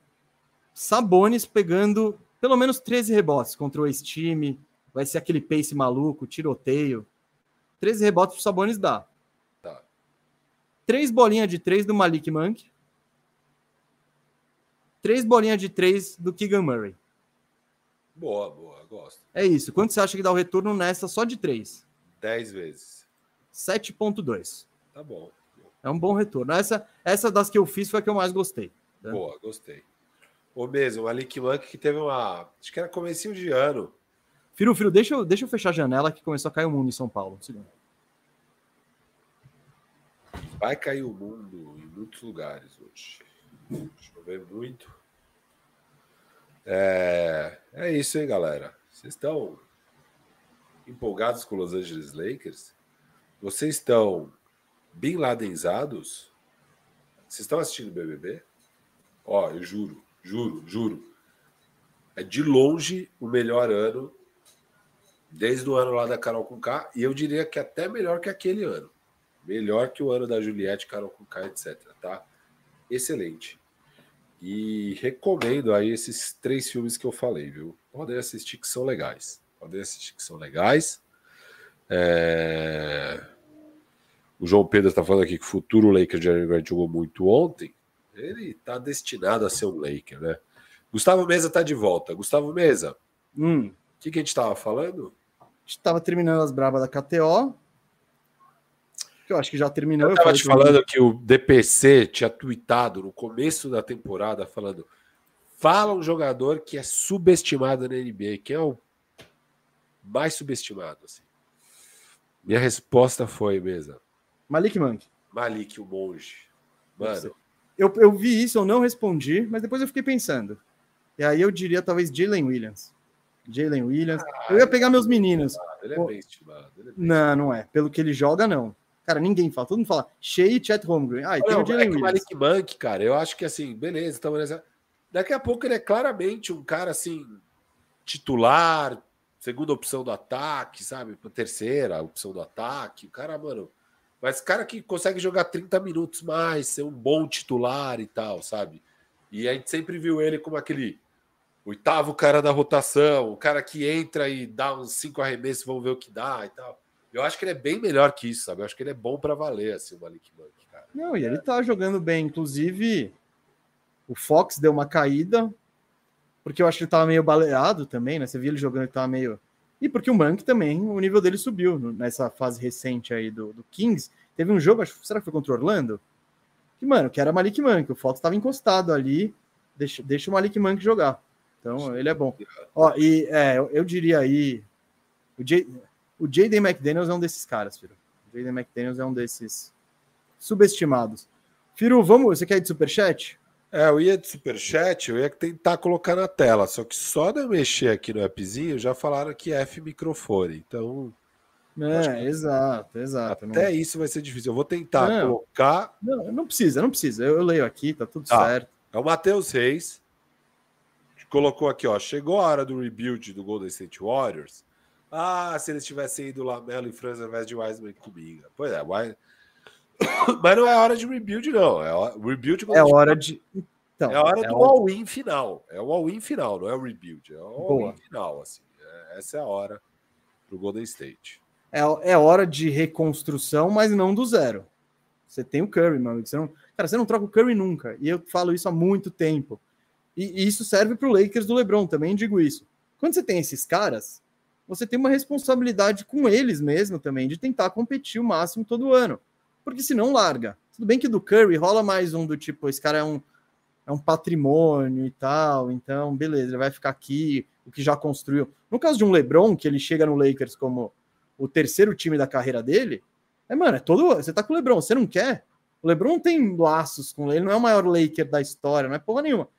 Sabones pegando pelo menos 13 rebotes contra o ex-time. Vai ser aquele pace maluco, tiroteio. 13 rebotes pro Sabones dá. Tá. Três bolinhas de três do Malik Monk. Três bolinhas de três do Keegan Murray. Boa, boa, gosto. É isso. Quanto você acha que dá o retorno nessa só de 3? 10 vezes. 7,2. Tá bom. É um bom retorno. Essa, essa das que eu fiz foi a que eu mais gostei. Né? Boa, gostei. O mesmo, Malik Monk que teve uma. Acho que era comecinho de ano. Firu, Firu, deixa eu, deixa eu fechar a janela que começou a cair o mundo em São Paulo. Vai cair o mundo em muitos lugares hoje. Chover muito. É, é isso aí, galera. Vocês estão empolgados com Los Angeles Lakers? Vocês estão bem ladenzados? Vocês estão assistindo BBB? Ó, eu juro, juro, juro. É de longe o melhor ano Desde o ano lá da Carol com K, e eu diria que até melhor que aquele ano. Melhor que o ano da Juliette, Carol com K, etc. Tá? Excelente. E recomendo aí esses três filmes que eu falei, viu? Podem assistir que são legais. Podem assistir que são legais. É... O João Pedro está falando aqui que o futuro Laker de Grant jogou muito ontem. Ele está destinado a ser um Laker, né? Gustavo Mesa está de volta. Gustavo Mesa, hum. o que, que a gente estava falando? A gente estava terminando as brabas da KTO. Que eu acho que já terminou. Eu estava te falando que o DPC tinha tweetado no começo da temporada falando fala um jogador que é subestimado na NBA. Quem é o mais subestimado? Assim? Minha resposta foi, Mesa. Malik Monk. Malik, o monge. Mano. Eu, eu vi isso, eu não respondi, mas depois eu fiquei pensando. E aí eu diria talvez Jalen Williams. Jalen Williams. Ah, eu ia pegar meus meninos. Ele é bem estimado. É não, não é. Pelo que ele joga, não. Cara, ninguém fala. Todo mundo fala Shea e Chet Holmgren. Ah, e tem não, o Jalen é Williams. Malik Monk, cara, eu acho que assim, beleza, então, beleza. Daqui a pouco ele é claramente um cara assim, titular, segunda opção do ataque, sabe? Terceira opção do ataque. O cara, mano. Mas cara que consegue jogar 30 minutos mais, ser um bom titular e tal, sabe? E a gente sempre viu ele como aquele oitavo cara da rotação, o cara que entra e dá uns cinco arremessos, vamos ver o que dá e tal. Eu acho que ele é bem melhor que isso, sabe? Eu acho que ele é bom para valer, assim, o Malik Monk, cara. Não, e ele tá jogando bem. Inclusive, o Fox deu uma caída, porque eu acho que ele tava meio baleado também, né? Você viu ele jogando, ele tava meio e porque o Monk também, o nível dele subiu nessa fase recente aí do, do Kings. Teve um jogo, acho, será que foi contra o Orlando? Que, mano, que era Malik Monk. O Fox estava encostado ali. Deixa, deixa o Malik Monk jogar. Então, ele é bom. Ó, e é, eu, eu diria aí. O, J, o Jaden McDaniels é um desses caras, filho. O Jaden McDaniels é um desses subestimados. Firo, vamos. Você quer ir de superchat? É, eu ia de superchat, eu ia tentar colocar na tela, só que só de eu mexer aqui no appzinho já falaram que é F microfone, então. É, exato, exato. Até não... isso vai ser difícil. Eu vou tentar não, colocar. Não, não precisa, não precisa. Eu, eu leio aqui, tá tudo tá. certo. É o Matheus Reis, que colocou aqui, ó. Chegou a hora do rebuild do Golden State Warriors. Ah, se eles tivessem ido lá, Melo e Franz ao invés de Wiseman Kuminga. Pois é, Mas não é hora de rebuild, não. É hora, rebuild é hora de. Então, é hora é do all-in final. É o all-in final, não é o rebuild. É o all-in final. Assim. É, essa é a hora pro Golden State. É, é hora de reconstrução, mas não do zero. Você tem o Curry, amigo. Você não, cara, você não troca o Curry nunca. E eu falo isso há muito tempo. E, e isso serve para o Lakers do LeBron, também digo isso. Quando você tem esses caras, você tem uma responsabilidade com eles mesmo também, de tentar competir o máximo todo ano porque senão larga. Tudo bem que do Curry rola mais um do tipo, esse cara é um, é um patrimônio e tal, então beleza, ele vai ficar aqui, o que já construiu. No caso de um LeBron, que ele chega no Lakers como o terceiro time da carreira dele, é, mano, é todo. Você tá com o LeBron, você não quer? O LeBron tem laços com ele, não é o maior Laker da história, não é porra nenhuma.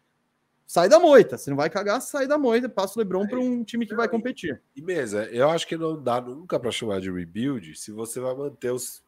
Sai da moita, você não vai cagar, sai da moita, passa o LeBron para um time que vai competir. E mesa, eu acho que não dá nunca para chamar de rebuild se você vai manter os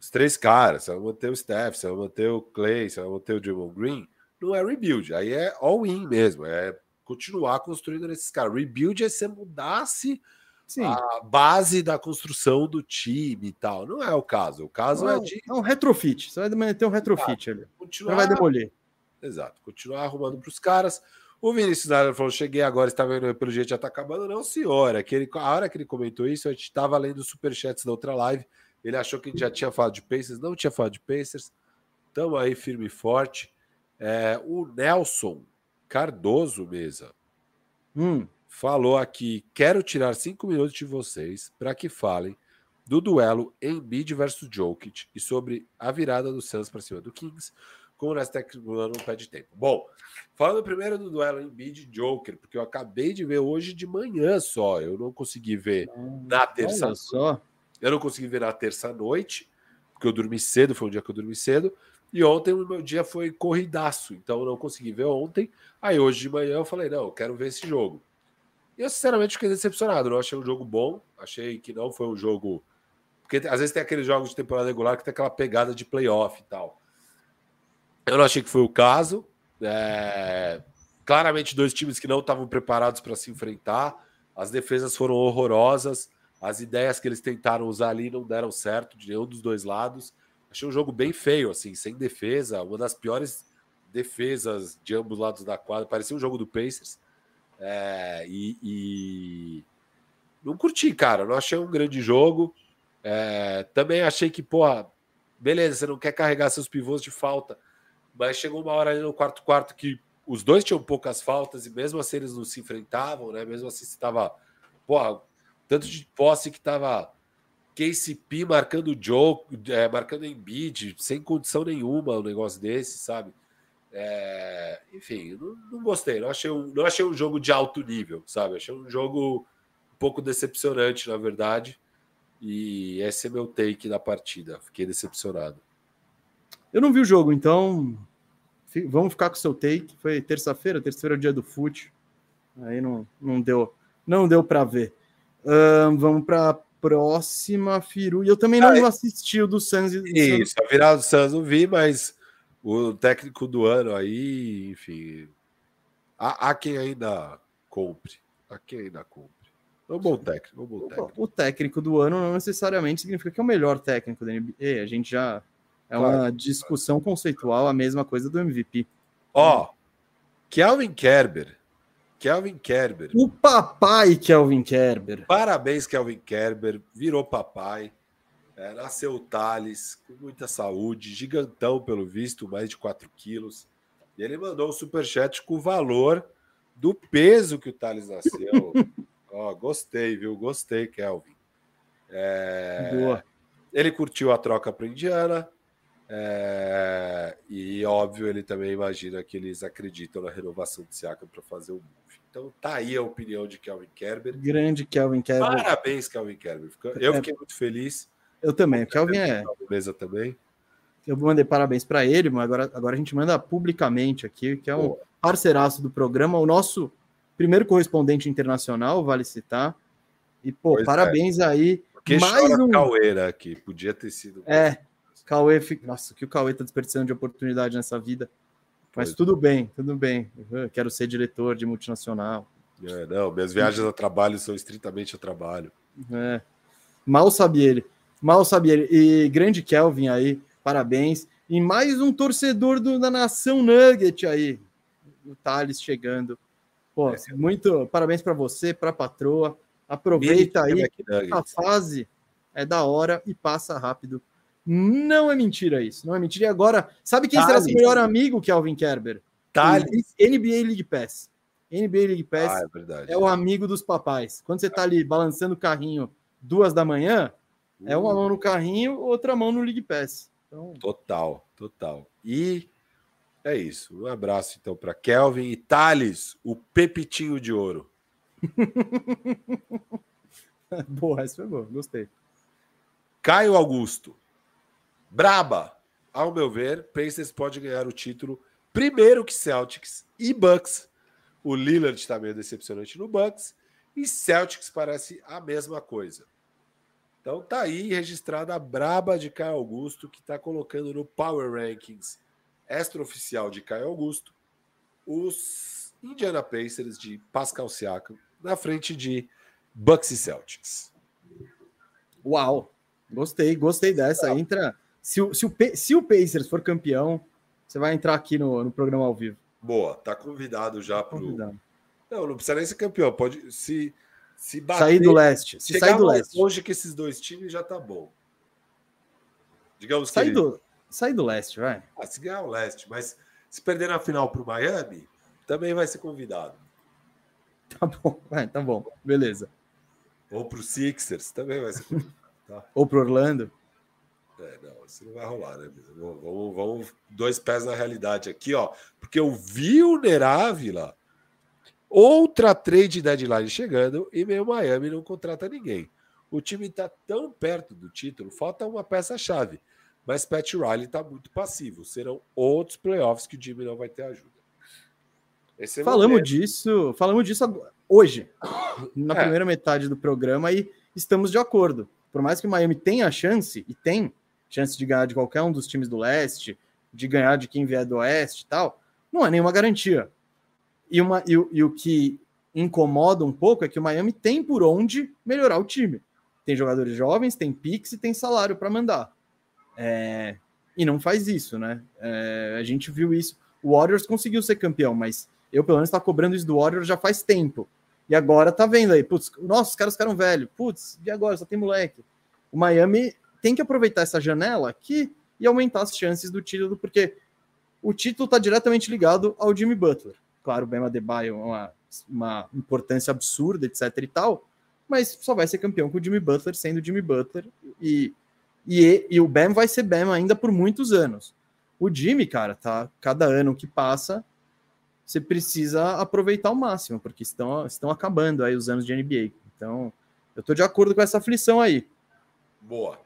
os três caras, você vai manter o Steph, você vai manter o Clay, você vai manter o Draymond Green, não é rebuild, aí é all-in mesmo, é continuar construindo nesses caras. Rebuild é se mudasse Sim. a base da construção do time e tal. Não é o caso. O caso não, é de. É um retrofit. Você vai manter um retrofit ali. Continuar... Não vai demolir. Exato. Continuar arrumando para os caras. O Vinícius Nader falou: cheguei agora, está vendo pelo jeito já está acabando. Não, senhora. Aquele, a hora que ele comentou isso, a gente estava lendo os superchats da outra live. Ele achou que já tinha falado de Pacers, não tinha falado de Pacers. Estamos aí firme e forte. É, o Nelson Cardoso Mesa hum. falou aqui: quero tirar cinco minutos de vocês para que falem do duelo Embiid versus Jokic e sobre a virada do Suns para cima do Kings com o Nasdaq no pé de tempo. Bom, falando primeiro do duelo Embiid Joker, porque eu acabei de ver hoje de manhã só, eu não consegui ver hum, na terça. Eu não consegui ver na terça-noite, porque eu dormi cedo, foi um dia que eu dormi cedo. E ontem o meu dia foi corridaço, então eu não consegui ver ontem. Aí hoje de manhã eu falei: não, eu quero ver esse jogo. E eu sinceramente fiquei decepcionado. Não achei um jogo bom, achei que não foi um jogo. Porque às vezes tem aqueles jogos de temporada regular que tem aquela pegada de playoff e tal. Eu não achei que foi o caso. É... Claramente, dois times que não estavam preparados para se enfrentar As defesas foram horrorosas. As ideias que eles tentaram usar ali não deram certo de nenhum dos dois lados. Achei um jogo bem feio, assim, sem defesa. Uma das piores defesas de ambos lados da quadra. Parecia um jogo do Pacers. É, e, e, não curti, cara. Não achei um grande jogo. É, também achei que, pô, beleza, você não quer carregar seus pivôs de falta, mas chegou uma hora ali no quarto quarto que os dois tinham poucas faltas e mesmo assim eles não se enfrentavam, né? Mesmo assim estava, porra, tanto de posse que estava KCP marcando Joe, é, marcando Embiid, sem condição nenhuma um negócio desse, sabe? É, enfim, não, não, gostei, não achei, um, não achei um jogo de alto nível, sabe? Achei um jogo um pouco decepcionante, na verdade. E esse é meu take da partida. Fiquei decepcionado. Eu não vi o jogo, então vamos ficar com o seu take. Foi terça-feira, terça-feira é o dia do fute. Aí não, não deu, não deu para ver. Uh, vamos para a próxima, Firu. E eu também não ah, assisti o do Suns. Isso, a virada do Suns não vi, mas o técnico do ano aí, enfim. Há, há quem ainda compre. Há quem ainda compre. É um bom técnico, é um bom técnico. O, técnico do ano não necessariamente significa que é o melhor técnico da NBA. A gente já. É claro, uma discussão claro. conceitual, a mesma coisa do MVP. Ó, oh, Kelvin Kerber. Kelvin Kerber. O papai Kelvin Kerber. Parabéns, Kelvin Kerber. Virou papai. É, nasceu o Thales, com muita saúde, gigantão pelo visto, mais de 4 quilos. E ele mandou um superchat com o valor do peso que o Thales nasceu. Ó, gostei, viu? Gostei, Kelvin. É... Boa. Ele curtiu a troca para Indiana. É... E óbvio, ele também imagina que eles acreditam na renovação de Siakam para fazer o move. Então tá aí a opinião de Kelvin Kerber. Grande Kelvin Kerber. Parabéns, Kelvin Kerber. Eu é. fiquei muito feliz. Eu também. O Kelvin é. Mesa também. Eu mandei parabéns para ele, mas agora, agora a gente manda publicamente aqui, que é um Boa. parceiraço do programa. O nosso primeiro correspondente internacional, vale citar. E, pô, pois é. parabéns é. aí. Porque mais um Cauê aqui, podia ter sido. É, Cauê, nossa, que o Cauê tá desperdiçando de oportunidade nessa vida. Mas pois tudo é. bem, tudo bem. Eu quero ser diretor de multinacional. É, não, minhas viagens a trabalho são estritamente a trabalho. É. Mal sabe ele. Mal sabe ele. E grande Kelvin aí, parabéns. E mais um torcedor do, da nação Nugget aí. O Thales chegando. Pô, muito parabéns para você, para a patroa. Aproveita aí a fase é da hora e passa rápido. Não é mentira isso, não é mentira. E agora, sabe quem Thales. será seu melhor amigo, Kelvin Kerber? Thales. NBA League Pass. NBA League Pass ah, é, verdade, é, o amigo dos papais. Quando você tá ali balançando o carrinho duas da manhã, é uma uh. mão no carrinho, outra mão no League Pass. Então... Total, total. E é isso. Um abraço então para Kelvin e Thales, o Pepitinho de Ouro. boa, essa foi boa, gostei. Caio Augusto. Braba. Ao meu ver, Pacers pode ganhar o título primeiro que Celtics e Bucks. O Lillard está meio decepcionante no Bucks e Celtics parece a mesma coisa. Então tá aí registrada a braba de Caio Augusto que está colocando no Power Rankings extraoficial de Caio Augusto, os Indiana Pacers de Pascal Siakam na frente de Bucks e Celtics. Uau! Gostei, gostei dessa. Entra. Se o, se o, se o Pacers for campeão, você vai entrar aqui no, no programa ao vivo. Boa, tá convidado já para Convidado. Não, não precisa nem ser campeão. Pode se se bater, sair do leste. Se sair do leste. Longe que esses dois times já tá bom. Digamos sair que do sair do leste, vai. Ah, se ganhar o leste, mas se perder na final para o Miami, também vai ser convidado. Tá bom, vai, tá bom, beleza. Ou para o Sixers, também vai ser convidado. Tá? Ou para Orlando. É, não, isso não vai rolar, né? Vamos, vamos, dois pés na realidade aqui, ó. Porque eu vi o Nerávila, outra trade deadline chegando e meio Miami não contrata ninguém. O time está tão perto do título, falta uma peça-chave. Mas Pat Riley está muito passivo. Serão outros playoffs que o Jimmy não vai ter ajuda. É falamos disso, falamos disso hoje, na é. primeira metade do programa, e estamos de acordo. Por mais que o Miami tenha chance, e tem chance de ganhar de qualquer um dos times do leste, de ganhar de quem vier do oeste e tal, não é nenhuma garantia. E, uma, e, e o que incomoda um pouco é que o Miami tem por onde melhorar o time. Tem jogadores jovens, tem pix e tem salário para mandar. É, e não faz isso, né? É, a gente viu isso. O Warriors conseguiu ser campeão, mas eu, pelo menos, está cobrando isso do Warriors já faz tempo. E agora tá vendo aí, putz, nossa, os caras ficaram velhos. Putz, e agora? Só tem moleque. O Miami tem que aproveitar essa janela aqui e aumentar as chances do título, porque o título está diretamente ligado ao Jimmy Butler. Claro, o Bema Adebayo é uma, uma importância absurda, etc e tal, mas só vai ser campeão com o Jimmy Butler sendo Jimmy Butler e, e, e o Bam vai ser Bam ainda por muitos anos. O Jimmy, cara, tá cada ano que passa, você precisa aproveitar ao máximo, porque estão, estão acabando aí os anos de NBA. Então, eu tô de acordo com essa aflição aí. Boa.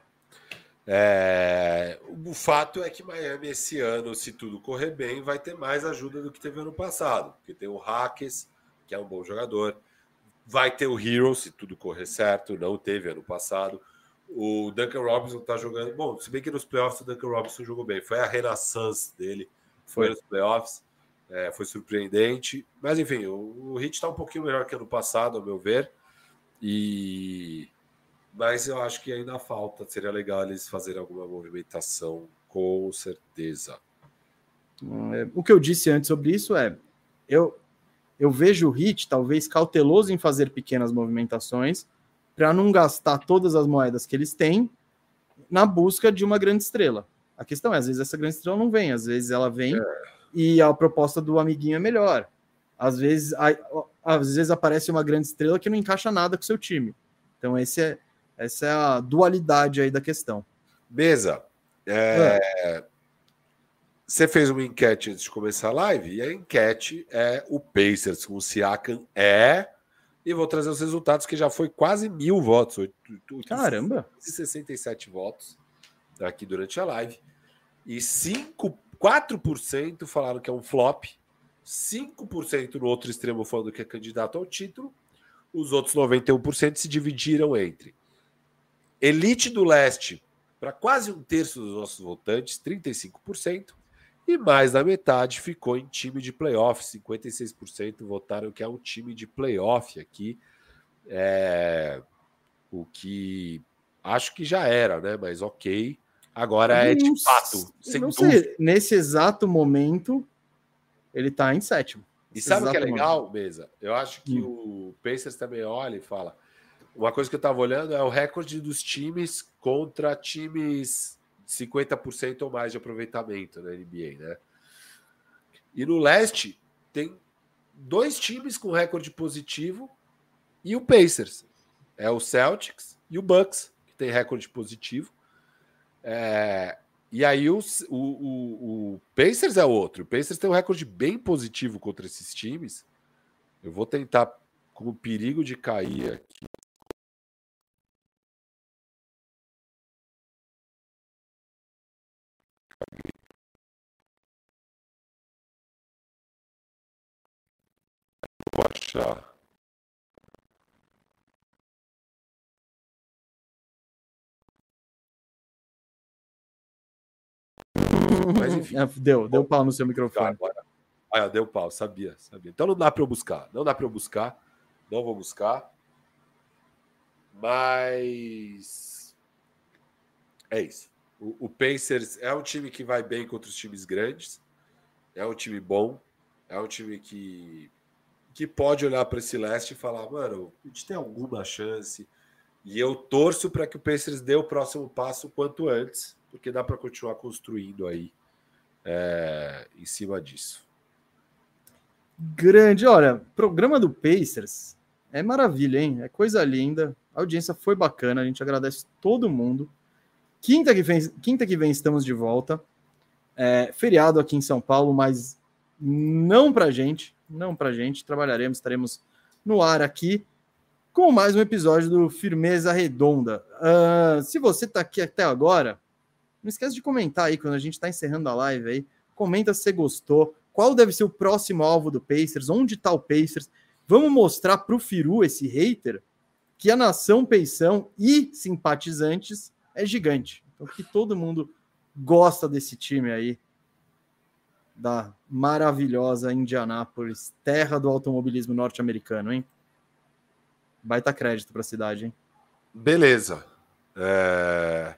É, o fato é que Miami esse ano, se tudo correr bem, vai ter mais ajuda do que teve ano passado, porque tem o Hackes, que é um bom jogador, vai ter o Hero, se tudo correr certo, não teve ano passado. O Duncan Robinson tá jogando. Bom, se bem que nos playoffs o Duncan Robinson jogou bem, foi a renaissance dele, foi, foi nos playoffs, é, foi surpreendente. Mas enfim, o, o Hit está um pouquinho melhor que ano passado, ao meu ver. E mas eu acho que ainda falta. Seria legal eles fazerem alguma movimentação, com certeza. É, o que eu disse antes sobre isso é: eu, eu vejo o Hit talvez cauteloso em fazer pequenas movimentações para não gastar todas as moedas que eles têm na busca de uma grande estrela. A questão é, às vezes essa grande estrela não vem, às vezes ela vem é. e a proposta do amiguinho é melhor. Às vezes, às vezes aparece uma grande estrela que não encaixa nada com o seu time. Então esse é, essa é a dualidade aí da questão. Mesa, é, é. você fez uma enquete antes de começar a live, e a enquete é o Pacers com o Siakam é. E vou trazer os resultados, que já foi quase mil votos. Caramba! 67 votos aqui durante a live. E 5, 4% falaram que é um flop, 5% no outro extremo falando que é candidato ao título, os outros 91% se dividiram entre Elite do Leste, para quase um terço dos nossos votantes, 35%, e mais da metade ficou em time de playoff, 56% votaram que é um time de playoff aqui. É... O que acho que já era, né? Mas ok. Agora é de fato. Sem não sei, nesse exato momento, ele está em sétimo. E sabe o que é legal, momento. Mesa? Eu acho que hum. o Pacers também olha e fala: uma coisa que eu estava olhando é o recorde dos times contra times 50% ou mais de aproveitamento na NBA, né? E no leste tem dois times com recorde positivo e o Pacers. É o Celtics e o Bucks, que tem recorde positivo. É, e aí o, o, o, Pacers é outro. O Pacers tem um recorde bem positivo contra esses times. Eu vou tentar, com o perigo de cair aqui, Vou achar. Mas enfim. É, deu, deu pau no seu microfone. Agora. Ah, deu pau, sabia, sabia. Então não dá para eu buscar, não dá para eu buscar, não vou buscar. Mas é isso. O, o Pacers é um time que vai bem contra os times grandes, é um time bom, é um time que, que pode olhar para esse leste e falar, mano, a gente tem alguma chance. E eu torço para que o Pacers dê o próximo passo quanto antes, porque dá para continuar construindo aí é, em cima disso. Grande, olha, programa do Pacers é maravilha, hein? É coisa linda. A audiência foi bacana, a gente agradece todo mundo. Quinta que vem, quinta que vem estamos de volta. É, feriado aqui em São Paulo, mas não para gente, não para gente. Trabalharemos, estaremos no ar aqui com mais um episódio do Firmeza Redonda. Uh, se você está aqui até agora, não esquece de comentar aí quando a gente está encerrando a live aí. Comenta se você gostou. Qual deve ser o próximo alvo do Pacers? Onde está o Pacers? Vamos mostrar para o Firu, esse hater, que a nação Peição e simpatizantes é gigante. Então, que todo mundo gosta desse time aí. Da maravilhosa Indianápolis, terra do automobilismo norte-americano, hein? Baita crédito para a cidade, hein? Beleza. É...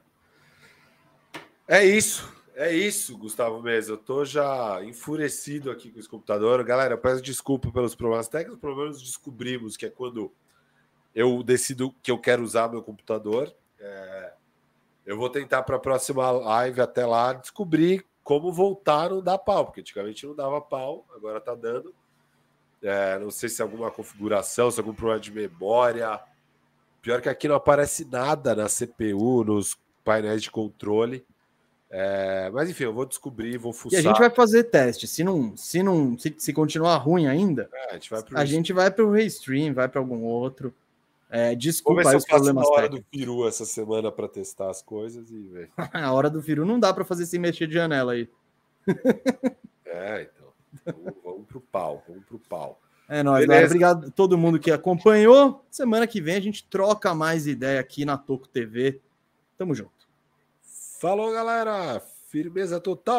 é isso. É isso, Gustavo Mesa. Eu tô já enfurecido aqui com esse computador. Galera, eu peço desculpa pelos problemas técnicos. Menos descobrimos que é quando eu decido que eu quero usar meu computador. É... Eu vou tentar para a próxima live até lá descobrir como voltaram a dar pau, porque antigamente não dava pau, agora tá dando. É, não sei se é alguma configuração, se é algum problema de memória. Pior que aqui não aparece nada na CPU, nos painéis de controle. É, mas enfim, eu vou descobrir, vou fuçar. E a gente vai fazer teste. Se não, se não, se, se continuar ruim ainda, é, a gente vai para o gente vai para o Restream, vai para algum outro. É, desculpa aí os problemas técnicos. hora do peru essa semana para testar as coisas e ver. a hora do peru não dá para fazer sem mexer de janela aí. é, então. Vamos, vamos pro pau, vamos pro pau. É nóis, galera. Obrigado a todo mundo que acompanhou. Semana que vem a gente troca mais ideia aqui na Toco TV. Tamo junto. Falou, galera. Firmeza total.